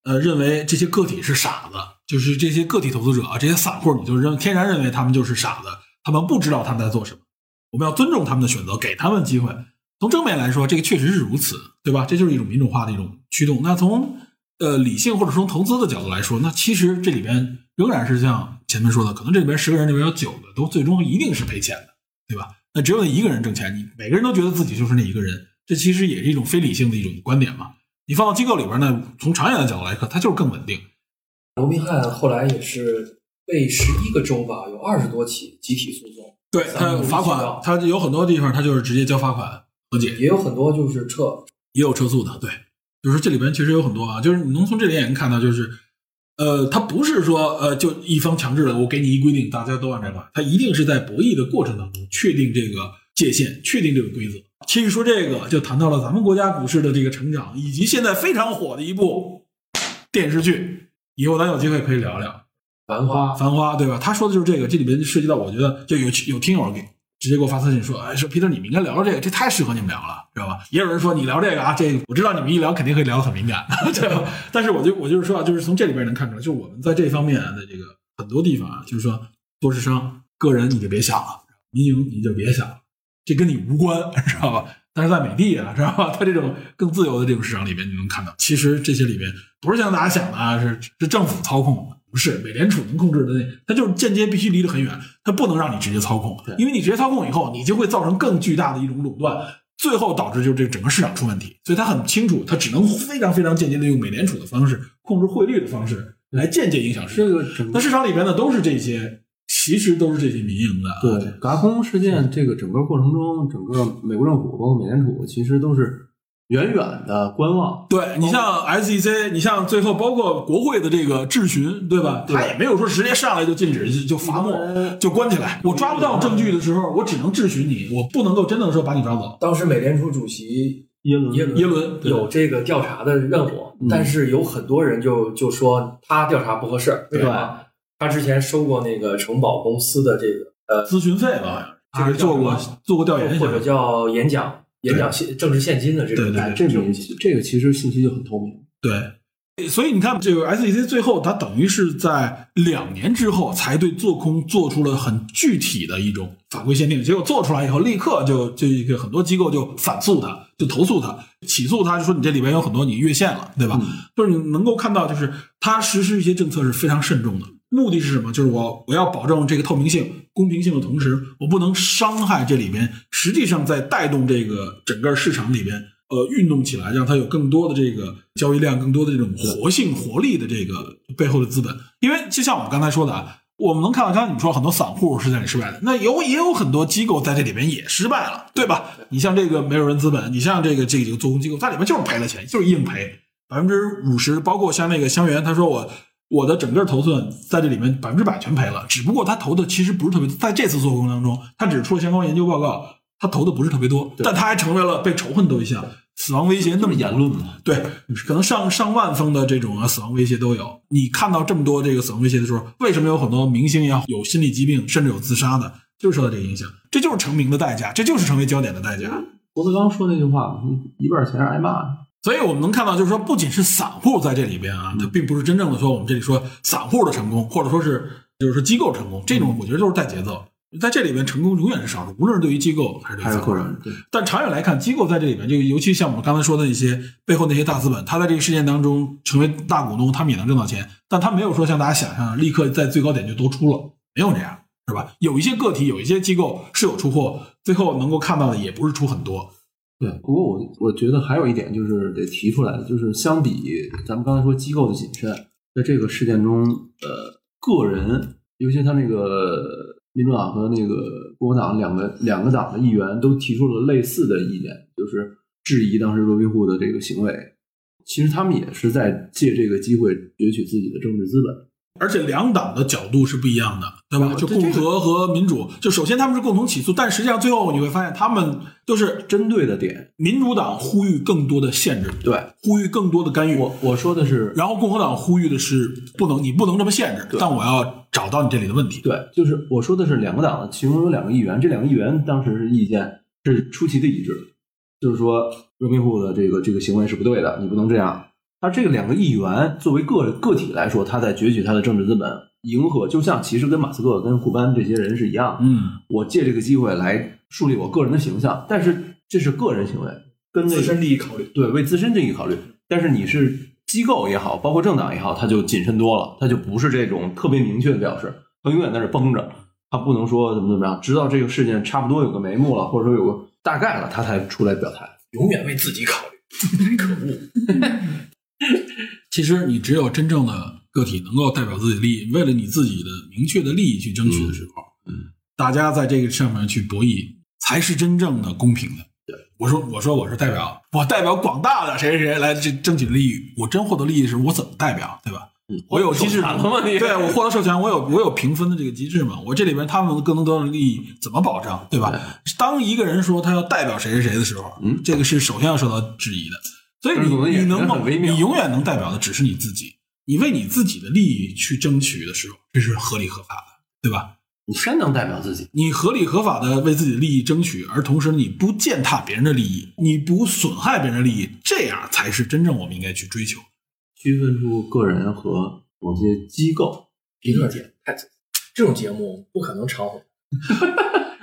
呃认为这些个体是傻子，就是这些个体投资者啊，这些散户，你就认天然认为他们就是傻子，他们不知道他们在做什么。我们要尊重他们的选择，给他们机会。从正面来说，这个确实是如此，对吧？这就是一种民主化的一种驱动。那从呃理性或者从投资的角度来说，那其实这里边仍然是像前面说的，可能这里边十个人里边有九个都最终一定是赔钱的，对吧？那只有那一个人挣钱，你每个人都觉得自己就是那一个人，这其实也是一种非理性的一种观点嘛。你放到机构里边呢，从长远的角度来看，它就是更稳定。罗宾汉后来也是被十一个州吧，有二十多起集体诉讼，对他罚款，他有很多地方他就是直接交罚款和解，也有很多就是撤。也有撤诉的。对，就是这里边其实有很多啊，就是你能从这里也能看到，就是呃，他不是说呃就一方强制的，我给你一规定，大家都按这个，他一定是在博弈的过程当中确定这个界限，确定这个规则。其实说这个，就谈到了咱们国家股市的这个成长，以及现在非常火的一部电视剧，以后咱有机会可以聊聊。繁花，繁花，对吧？他说的就是这个，这里边涉及到，我觉得就有有听友给直接给我发私信说，哎，说 Peter 你们应该聊聊这个，这太适合你们聊了，知道吧？也有人说你聊这个啊，这我知道你们一聊肯定会聊得很敏感，对吧？但是我就我就是说啊，就是从这里边能看出来，就是我们在这方面的这个很多地方啊，就是说做市商，个人你就别想了，民营你就别想了，这跟你无关，知道吧？但是在美的啊，知道吧？它这种更自由的这种市场里边，你能看到，其实这些里边不是像大家想的啊，是是政府操控的。不是美联储能控制的那，它就是间接必须离得很远，它不能让你直接操控，因为你直接操控以后，你就会造成更巨大的一种垄断，最后导致就是这整个市场出问题。所以它很清楚，它只能非常非常间接的用美联储的方式控制汇率的方式来间接影响市场。这个那市场里边呢都是这些，其实都是这些民营的。对嘎空事件这个整个过程中，整个美国政府包括美联储其实都是远远的观望。对你像 SEC，你像最后包括国会的这个质询，对吧？他也没有说直接上来就禁止就就罚没就关起来。我抓不到证据的时候，我只能质询你，我不能够真的说把你抓走。当时美联储主席耶伦，耶伦耶伦有这个调查的任务，但是有很多人就就说他调查不合适，为什么？他之前收过那个承保公司的这个呃，咨询费吧，就是做过做过调研，或者叫演讲演讲现政治现金的这种对对哎，这种这个其实信息就很透明。对，所以你看，这个 SEC 最后它等于是在两年之后才对做空做出了很具体的一种法规限定，结果做出来以后，立刻就就一个很多机构就反诉他，就投诉他，起诉他，就说你这里边有很多你越线了，对吧？就是你能够看到，就是他实施一些政策是非常慎重的。目的是什么？就是我我要保证这个透明性、公平性的同时，我不能伤害这里边实际上在带动这个整个市场里边呃运动起来，让它有更多的这个交易量、更多的这种活性、活力的这个背后的资本。因为就像我们刚才说的啊，我们能看到刚才你们说很多散户是在里失败的，那有也有很多机构在这里边也失败了，对吧？你像这个没有人资本，你像这个这几个做空机构在里面就是赔了钱，就是硬赔百分之五十，包括像那个香园，他说我。我的整个头寸在这里面百分之百全赔了，只不过他投的其实不是特别，在这次做空当中，他只出了相关研究报告，他投的不是特别多，但他还成为了被仇恨对象，死亡威胁那么言论嘛，对，可能上上万封的这种啊死亡威胁都有。你看到这么多这个死亡威胁的时候，为什么有很多明星也好，有心理疾病，甚至有自杀的，就是受到这个影响。这就是成名的代价，这就是成为焦点的代价。郭德纲说那句话，一半钱是挨骂的。所以我们能看到，就是说，不仅是散户在这里边啊，它并不是真正的说我们这里说散户的成功，或者说是就是说机构成功，这种我觉得就是带节奏。在这里边成功永远是少数，无论是对于机构还是对散户个人对但长远来看，机构在这里边，就尤其像我们刚才说的一些背后那些大资本，他在这个事件当中成为大股东，他们也能挣到钱，但他没有说像大家想象的立刻在最高点就都出了，没有这样，是吧？有一些个体，有一些机构是有出货，最后能够看到的也不是出很多。对，不过我我觉得还有一点就是得提出来的，就是相比咱们刚才说机构的谨慎，在这个事件中，呃，个人，尤其他那个民主党和那个共和党两个两个党的议员都提出了类似的意见，就是质疑当时罗宾户的这个行为。其实他们也是在借这个机会攫取自己的政治资本。而且两党的角度是不一样的，对吧？就共和和民主，就首先他们是共同起诉，但实际上最后你会发现，他们都是针对的点，民主党呼吁更多的限制，对呼吁更多的干预。我我说的是然后共和党呼吁的是不能，你不能这么限制，但我要找到你这里的问题。对，就是我说的是两个党的，其中有两个议员，这两个议员当时是意见是出奇的一致，就是说罗宾户的这个这个行为是不对的，你不能这样。而这个两个议员作为个个体来说，他在攫取他的政治资本，迎合，就像其实跟马斯克、跟库班这些人是一样，嗯，我借这个机会来树立我个人的形象，但是这是个人行为，跟自身利益考虑。对，为自身利益考虑。但是你是机构也好，包括政党也好，他就谨慎多了，他就不是这种特别明确的表示，他永远在这绷着，他不能说怎么怎么样，直到这个事件差不多有个眉目了，或者说有个大概了，他才出来表态。永远为自己考虑，可恶！其实你只有真正的个体能够代表自己的利益，为了你自己的明确的利益去争取的时候，嗯，大家在这个上面去博弈，才是真正的公平的。对，我说我说我是代表，我代表广大的谁谁谁来去争取利益，我真获得利益的时候，我怎么代表，对吧？嗯我有机制对我获得授权，我有我有评分的这个机制嘛？我这里边他们更能得到的利益怎么保障，对吧？当一个人说他要代表谁谁谁的时候，嗯这个是首先要受到质疑的。所以你你能够你永远能代表的只是你自己，你为你自己的利益去争取的时候，这是合理合法的，对吧？你真能代表自己，你合理合法的为自己的利益争取，而同时你不践踏别人的利益，你不损害别人的利益，这样才是真正我们应该去追求。区分出个人和某些机构。皮特姐太这种节目不可能长红。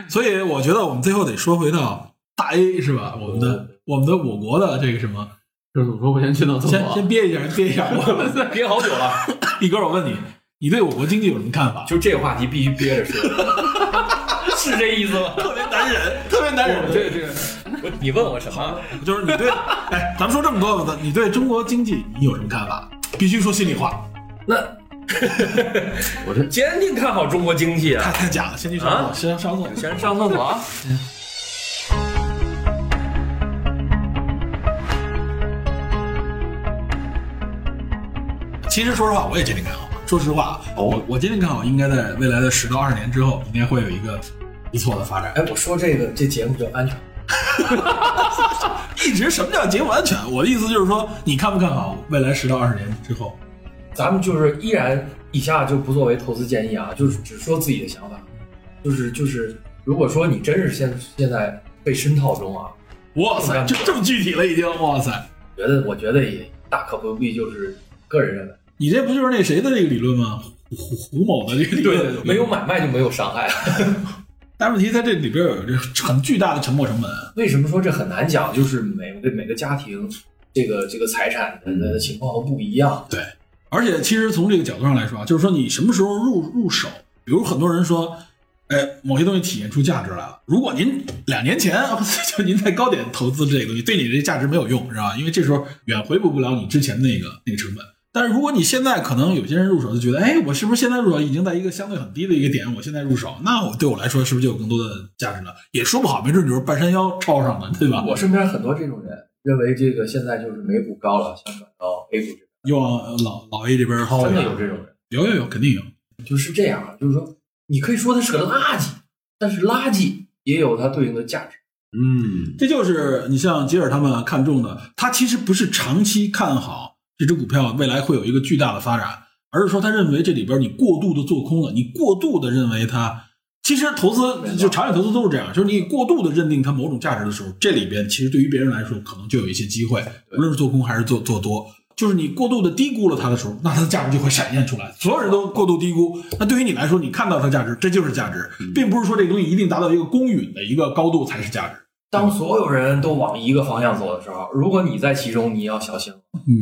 所以我觉得我们最后得说回到大 A 是吧？我们的我们的我国的这个什么，这怎么说？我先去趟厕先所。先憋一下，憋一下。我 憋好久了，一哥，我问你，你对我国经济有什么看法？就这个话题必须憋着说，是这意思吗？特别难忍，特别难忍。这这，我你问我什么？就是你对，哎，咱们说这么多了，你对中国经济你有什么看法？必须说心里话，那我这坚定看好中国经济啊！太假了。先去上厕所，啊先上厕所。先上厕所其实说实话，我也坚定看好。说实话，哦我我坚定看好，应该在未来的十到二十年之后，应该会有一个不错的发展。哎，我说这个这节目叫安全，一直什么叫节目安全？我的意思就是说，你看不看好未来十到二十年之后？咱们就是依然以下就不作为投资建议啊，就是只说自己的想法，就是就是，如果说你真是现现在被深套中啊，哇塞，就这么具体了已经，哇塞！觉得我觉得也大可不必，就是个人认为，你这不就是那谁的这个理论吗？胡胡胡某的这个理论，没有买卖就没有伤害。但问题在这里边有这很巨大的沉没成本。为什么说这很难讲？就是每个每个家庭这个这个财产的的情况都不一样。对，而且其实从这个角度上来说啊，就是说你什么时候入入手，比如很多人说，哎，某些东西体现出价值来了。如果您两年前就您在高点投资这个东西，对你这价值没有用，是吧？因为这时候远回补不了你之前那个那个成本。但是如果你现在可能有些人入手就觉得，哎，我是不是现在入手已经在一个相对很低的一个点？我现在入手，那我对我来说是不是就有更多的价值了？也说不好，没准就是半山腰抄上了，对吧？我身边很多这种人认为这个现在就是美股高了，想转到 A 股这边，又往老老 A 这边薅真的有这种人。有有有，肯定有。就是这样啊，就是说，你可以说它是个垃圾，但是垃圾也有它对应的价值。嗯，这就是你像吉尔他们看中的，他其实不是长期看好这只股票未来会有一个巨大的发展，而是说他认为这里边你过度的做空了，你过度的认为它。其实投资就长远投资都是这样，就是你过度的认定它某种价值的时候，这里边其实对于别人来说可能就有一些机会，无论是做空还是做做多，就是你过度的低估了它的时候，那它的价值就会闪现出来。所有人都过度低估，那对于你来说，你看到它价值，这就是价值，并不是说这个东西一定达到一个公允的一个高度才是价值。当所有人都往一个方向走的时候，如果你在其中，你要小心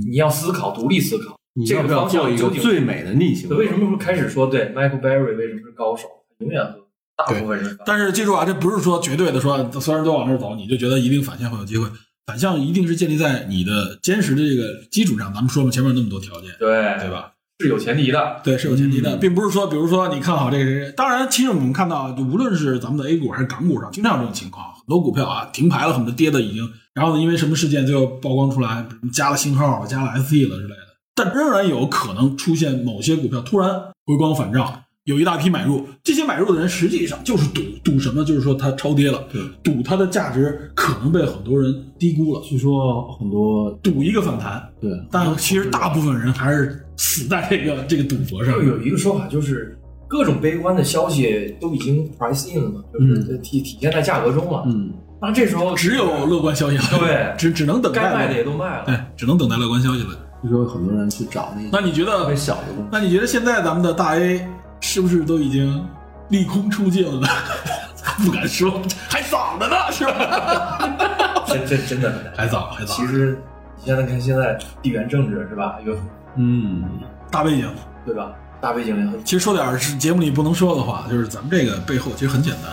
你要思考，独立思考，这个方向究竟最美的逆行？为什么说开始说对 Michael Berry 为什么是高手？永远和大部分人但是记住啊，这不是说绝对的说，所有人都往那儿走，你就觉得一定反向会有机会。反向一定是建立在你的坚实的这个基础上。咱们说嘛，前面有那么多条件，对对？吧？是有前提的。对，是有前提的，嗯并不是说，比如说你看好这个谁谁。当然，其实我们看到，就无论是咱们的 A 股还是港股上，经常有这种情况，很多股票啊停牌了，很多跌的已经，然后呢，因为什么事件最后曝光出来，加了信号了，加了 SE 了之类的，但仍然有可能出现某些股票突然回光返照。有一大批买入，这些买入的人实际上就是赌赌什么？就是说它超跌了，对赌它的价值可能被很多人低估了，据说很多赌一个反弹。对，但其实大部分人还是死在这个这个赌博上就。有一个说法，就是各种悲观的消息都已经 price in 了嘛，就是体体现在价格中了。嗯，那这时候只有乐观消息了，对只只能等待该卖的也都卖了。对，只能等待乐观消息了。就说有很多人去找那那你觉得？小的，那你觉得现在咱们的大 A 是不是都已经利空出尽了呢？不敢说，还早着呢，是吧？真真真的。还早，还早。其实你现在看现在地缘政治是吧？有嗯，大背景，对吧？大背景也很其实说点是节目里不能说的话，就是咱们这个背后其实很简单。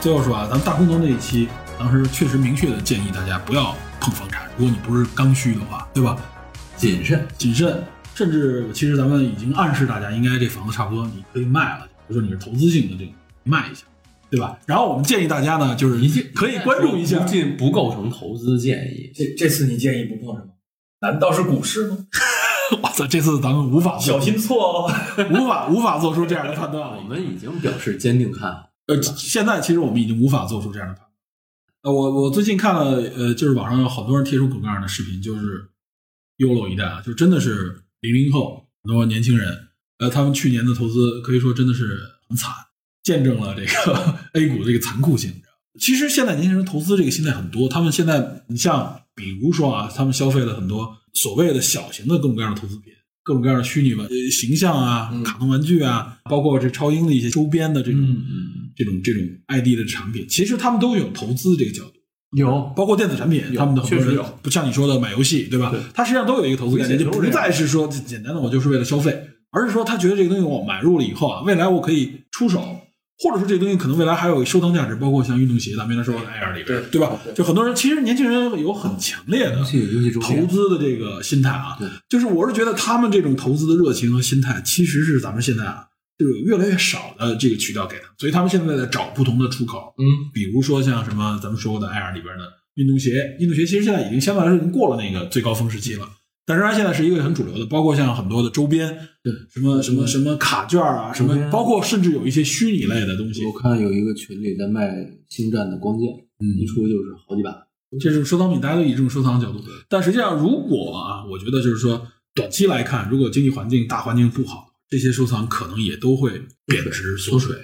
最后说啊，咱们大空头那一期，当时确实明确的建议大家不要碰房产，如果你不是刚需的话，对吧？谨慎。谨慎，甚至其实咱们已经暗示大家，应该这房子差不多你可以卖了，比如说你是投资性的这个卖一下，对吧？然后我们建议大家呢，就是可以关注一下不，进不构成投资建议。这这次你建议不碰什么？难道是股市吗？我操，这次咱们无法小心错哦！无法无法做出这样的判断了我。们已经表示坚定看好。呃，现在其实我们已经无法做出这样的判断。呃，我我最近看了，呃，就是网上有好多人贴出各种各样的视频，就是 YOLO 一代啊，就真的是零零后很多年轻人，呃，他们去年的投资可以说真的是很惨，见证了这个 A 股这个残酷性。其实现在年轻人投资这个心态很多，他们现在你像比如说啊，他们消费了很多所谓的小型的各种各样的投资品，各种各样的虚拟玩呃形象啊、卡通玩具啊，包括这超英的一些周边的这种、这种这种 ID 的产品，其实他们都有投资这个角度。有包括电子产品，他们的很多人确实有不像你说的买游戏，对吧？它实际上都有一个投资概念，就不再是说简单的我就是为了消费，而是说他觉得这个东西我买入了以后啊，未来我可以出手，或者说这个东西可能未来还有收藏价值，包括像运动鞋，咱们原来说的 Air 里边，对对吧？就很多人其实年轻人有很强烈的投资的这个心态啊对，就是我是觉得他们这种投资的热情和心态，其实是咱们现在啊，就是有越来越少的这个渠道给他们，所以他们现在在找不同的出口，嗯，比如说像什么咱们说过的 Air 里边的运动鞋，运动鞋其实现在已经相对来说已经过了那个最高峰时期了，但仍然现在是一个很主流的，包括像很多的周边，对什么什么什么卡券啊，什么包括甚至有一些虚拟类的东西，我看有一个群里在卖星战的光剑，嗯一出就是好几百。这种收藏品，大家都以这种收藏角度。但实际上，如果啊，我觉得就是说，短期来看，如果经济环境大环境不好，这些收藏可能也都会贬值缩水，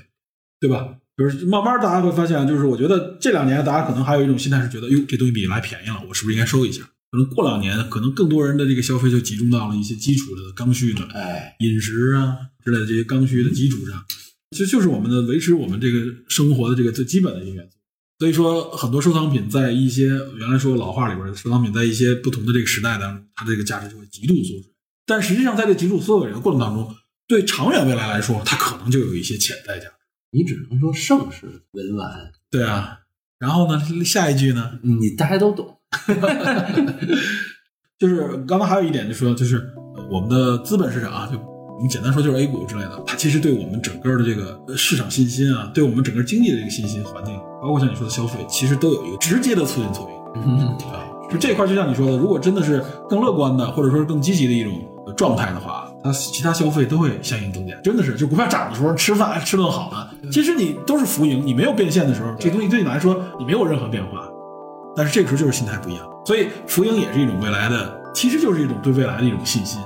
对吧？就是慢慢大家会发现，就是我觉得这两年大家可能还有一种心态是觉得，哟，这东西比原来便宜了，我是不是应该收一下？可能过两年，可能更多人的这个消费就集中到了一些基础的刚需的哎，饮食啊之类的这些刚需的基础上，这就是我们的维持我们这个生活的这个最基本的一个元素。所以说，很多收藏品在一些原来说老话里边的收藏品，在一些不同的这个时代当中，它这个价值就会极度缩水。但实际上，在这极度缩水的过程当中，对长远未来来说，它可能就有一些潜在价值。你只能说盛世文玩，对啊，然后呢，下一句呢，你大家都懂。就是刚刚还有一点，就说就是呃我们的资本市场啊，就我们简单说就是 A 股之类的，它其实对我们整个的这个呃市场信心啊，对我们整个经济的这个信心环境，包括像你说的消费，其实都有一个直接的促进作用。嗯，啊，就这块，就像你说的，如果真的是更乐观的，或者说是更积极的一种呃状态的话，它其他消费都会相应增加。真的是，就股票涨的时候吃饭吃顿好的，其实你都是浮盈，你没有变现的时候，这东西对你来说你没有任何变化。但是这个时候就是心态不一样，所以浮盈也是一种未来的，其实就是一种对未来的一种信心。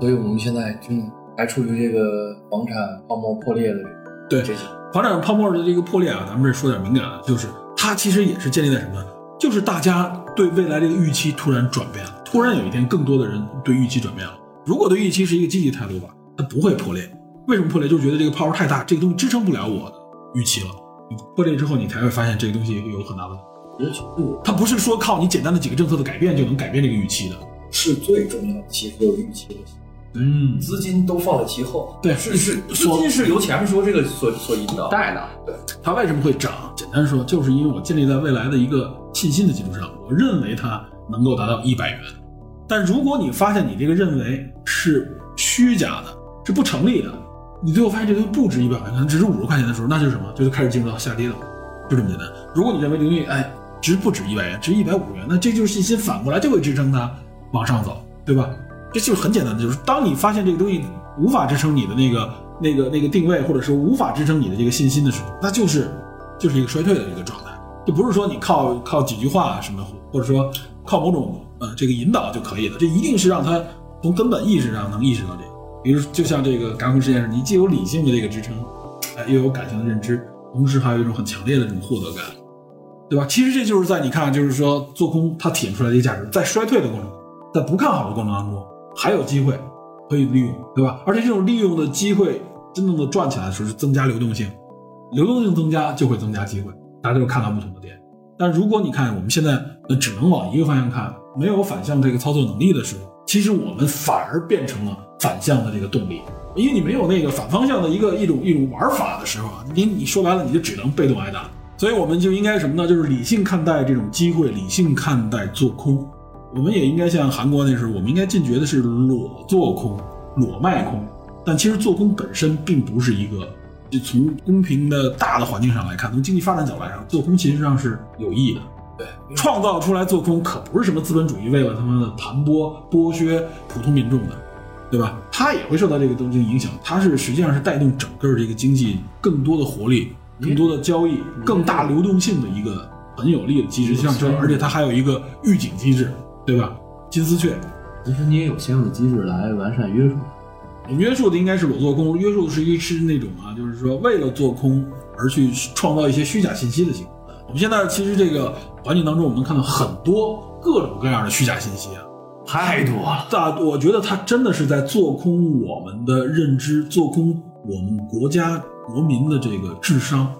所以我们现在真的还处于这个房产泡沫破裂的这对房产泡沫的这个破裂啊，咱们这说点敏感的，就是它其实也是建立在什么呢？就是大家对未来这个预期突然转变了，突然有一天更多的人对预期转变了。如果对预期是一个积极态度吧，它不会破裂。为什么破裂？就是觉得这个泡沫太大，这个东西支撑不了我的预期了。破裂之后，你才会发现这个东西有很大问题。它不是说靠你简单的几个政策的改变就能改变这个预期的。是最重要的，其实就是预期的嗯，资金都放在其后。对是是，资金是由前面说这个所所引导。带的，对它为什么会涨？简单说，就是因为我建立在未来的一个信心的基础上，我认为它能够达到一百元。但如果你发现你这个认为是虚假的，是不成立的，你最后发现这个东西不值一百元，可能只值五十块钱的时候，那就是什么？就是开始进入到下跌了，就这么简单。如果你认为这个东西哎值不值一百元，值一百五十元，那这就是信心反过来就会支撑它往上走，对吧？这就是很简单的，就是当你发现这个东西无法支撑你的那个那个那个定位，或者说无法支撑你的这个信心的时候，那就是就是一个衰退的一个状态，就不是说你靠靠几句话什么，或者说靠某种呃这个引导就可以了，这一定是让他从根本意识上能意识到这个。比如就像这个嘎空实验室，你既有理性的这个支撑，哎，又有感性的认知，同时还有一种很强烈的这种获得感，对吧？其实这就是在你看，就是说做空它体现出来的一个价值，在衰退的过程，在不看好的过程当中，还有机会可以利用，对吧？而且这种利用的机会真正的赚起来的时候，是增加流动性，流动性增加就会增加机会，大家都看到不同的点。但如果你看我们现在呃只能往一个方向看，没有反向这个操作能力的时候，其实我们反而变成了反向的这个动力，因为你没有那个反方向的一个一种一种玩法的时候，你你说白了你就只能被动挨打。所以我们就应该什么呢？就是理性看待这种机会，理性看待做空。我们也应该像韩国那时候，我们应该禁绝的是裸做空、裸卖空。但其实做空本身并不是一个，就从公平的大的环境上来看，从经济发展角度来上，做空其实上是有益的。对，创造出来做空可不是什么资本主义为了他妈的盘剥剥削普通民众的，对吧？它也会受到这个东西影响，它是实际上是带动整个这个经济更多的活力、更多的交易、更大流动性的一个很有力的机制像这，而且它还有一个预警机制，对吧？金丝雀，其实你也有相应的机制来完善约束。约束的应该是裸做空，约束的是一是那种啊，就是说为了做空而去创造一些虚假信息的行为。我们现在其实这个环境当中，我们能看到很多各种各样的虚假信息啊，太多了，大我觉得它真的是在做空我们的认知，做空我们国家国民的这个智商，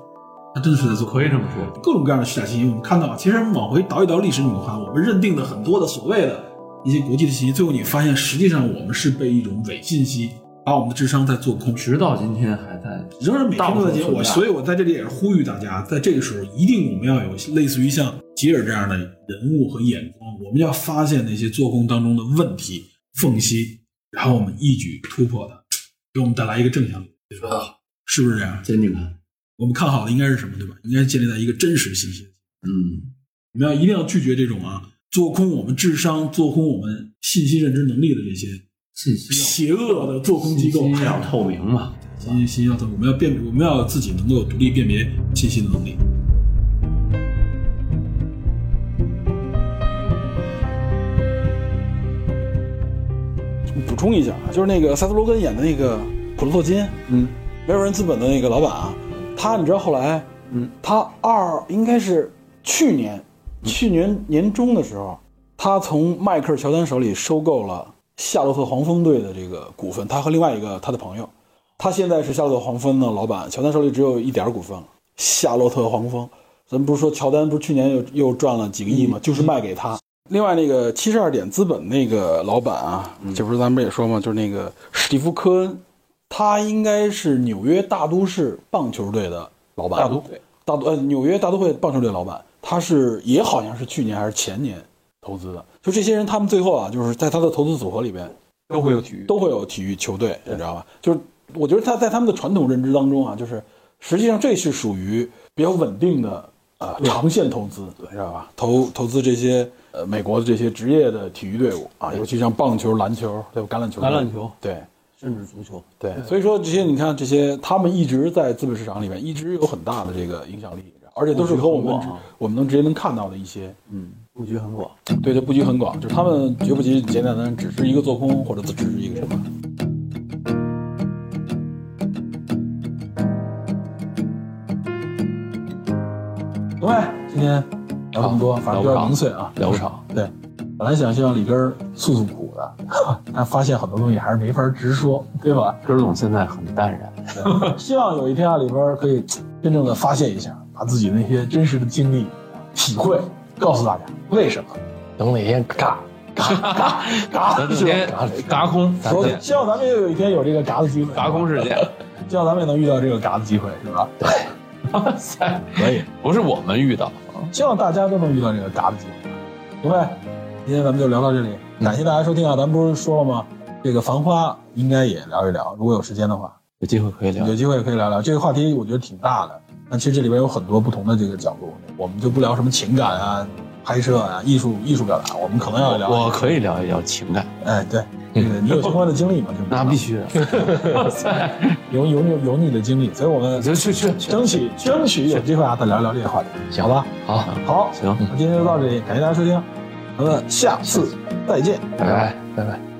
他真的是在做空。可以这么说。各种各样的虚假信息，我们看到，其实往回倒一倒历史，你会发现，我们认定的很多的所谓的一些国际的信息，最后你发现，实际上我们是被一种伪信息把我们的智商在做空。直到今天还在，仍然每天都在所以我在这里也是呼吁大家，在这个时候一定我们要有类似于像吉尔这样的人物和眼光，我们要发现那些做空当中的问题缝隙，然后我们一举突破它，给我们带来一个正向力，说得好，是不是这样？坚定看。我们看好的应该是什么，对吧？应该建立在一个真实信息。嗯，我们要一定要拒绝这种啊，做空我们智商、做空我们信息认知能力的这些信息邪恶的做空机构。信息要透明嘛。信息信息要透明，我们要辨，我们要自己能够有独立辨别信息的能力。补充一下啊，就是那个塞斯罗根演的那个普罗托金，嗯，没有人资本的那个老板啊，他你知道后来，嗯，他二应该是去年，去年年中的时候，他从迈克尔乔丹手里收购了夏洛特黄蜂队的这个股份，他和另外一个他的朋友，他现在是夏洛特黄蜂的老板，乔丹手里只有一点股份了。夏洛特黄蜂，咱们不是说乔丹不是去年又又赚了几个亿吗？就是卖给他。另外那个七十二点资本那个老板啊，这不是咱们也说吗，就是那个史蒂夫·科恩，他应该是纽约大都市棒球队的老板。大都会，大都呃纽约大都会棒球队老板，他是也好像是去年还是前年投资的。就这些人，他们最后啊，就是在他的投资组合里边都会有体育。都会有体育球队，你知道吧？就是我觉得他在他们的传统认知当中啊，就是实际上这是属于比较稳定的啊、长线投资，你知道吧？投投资这些呃美国的这些职业的体育队伍啊，尤其像棒球、篮球、对吧？橄榄球、橄榄球对。甚至足球。对，所以说这些你看这些，他们一直在资本市场里面一直有很大的这个影响力，而且都是和我们我们能直接能看到的一些，嗯，布局很广。对，这布局很广，就是他们绝不仅简简单单只是一个做空或者只是一个什么。各位，今天聊这么多，反正有点零碎啊，聊不长。对，本来想希望里根儿诉诉苦的，但发现很多东西还是没法直说，对吧？根儿总现在很淡然。希望有一天啊，里边儿可以真正的发泄一下，把自己那些真实的经历、体会告诉大家为什么。等哪天嘎嘎 嘎嘎，等哪是吧天嘎空，所以希望咱们也有一天有这个嘎的机会，嘎空事件。希望咱们也能遇到这个嘎的机会，是吧？对哇塞，可以，不是我们遇到，希望大家都能遇到这个嘎的机会，各位，今天咱们就聊到这里，感谢大家收听啊！咱不是说了吗？这个《繁花》应该也聊一聊，如果有时间的话。有机会可以聊有。机会可以聊聊这个话题，我觉得挺大的。但其实这里边有很多不同的这个角度，我们就不聊什么情感啊、拍摄啊、艺术艺术表达，我们可能要聊。我可以聊一聊情感，哎，对，这个你有相关的经历吗？那必须的。哇塞，有有有有你的经历，所以我们就去去去争取争取有机会啊，再聊一聊这个话题，好吧？好，好，行，那今天就到这里，感谢大家收听，咱们下次再见。拜拜。拜拜。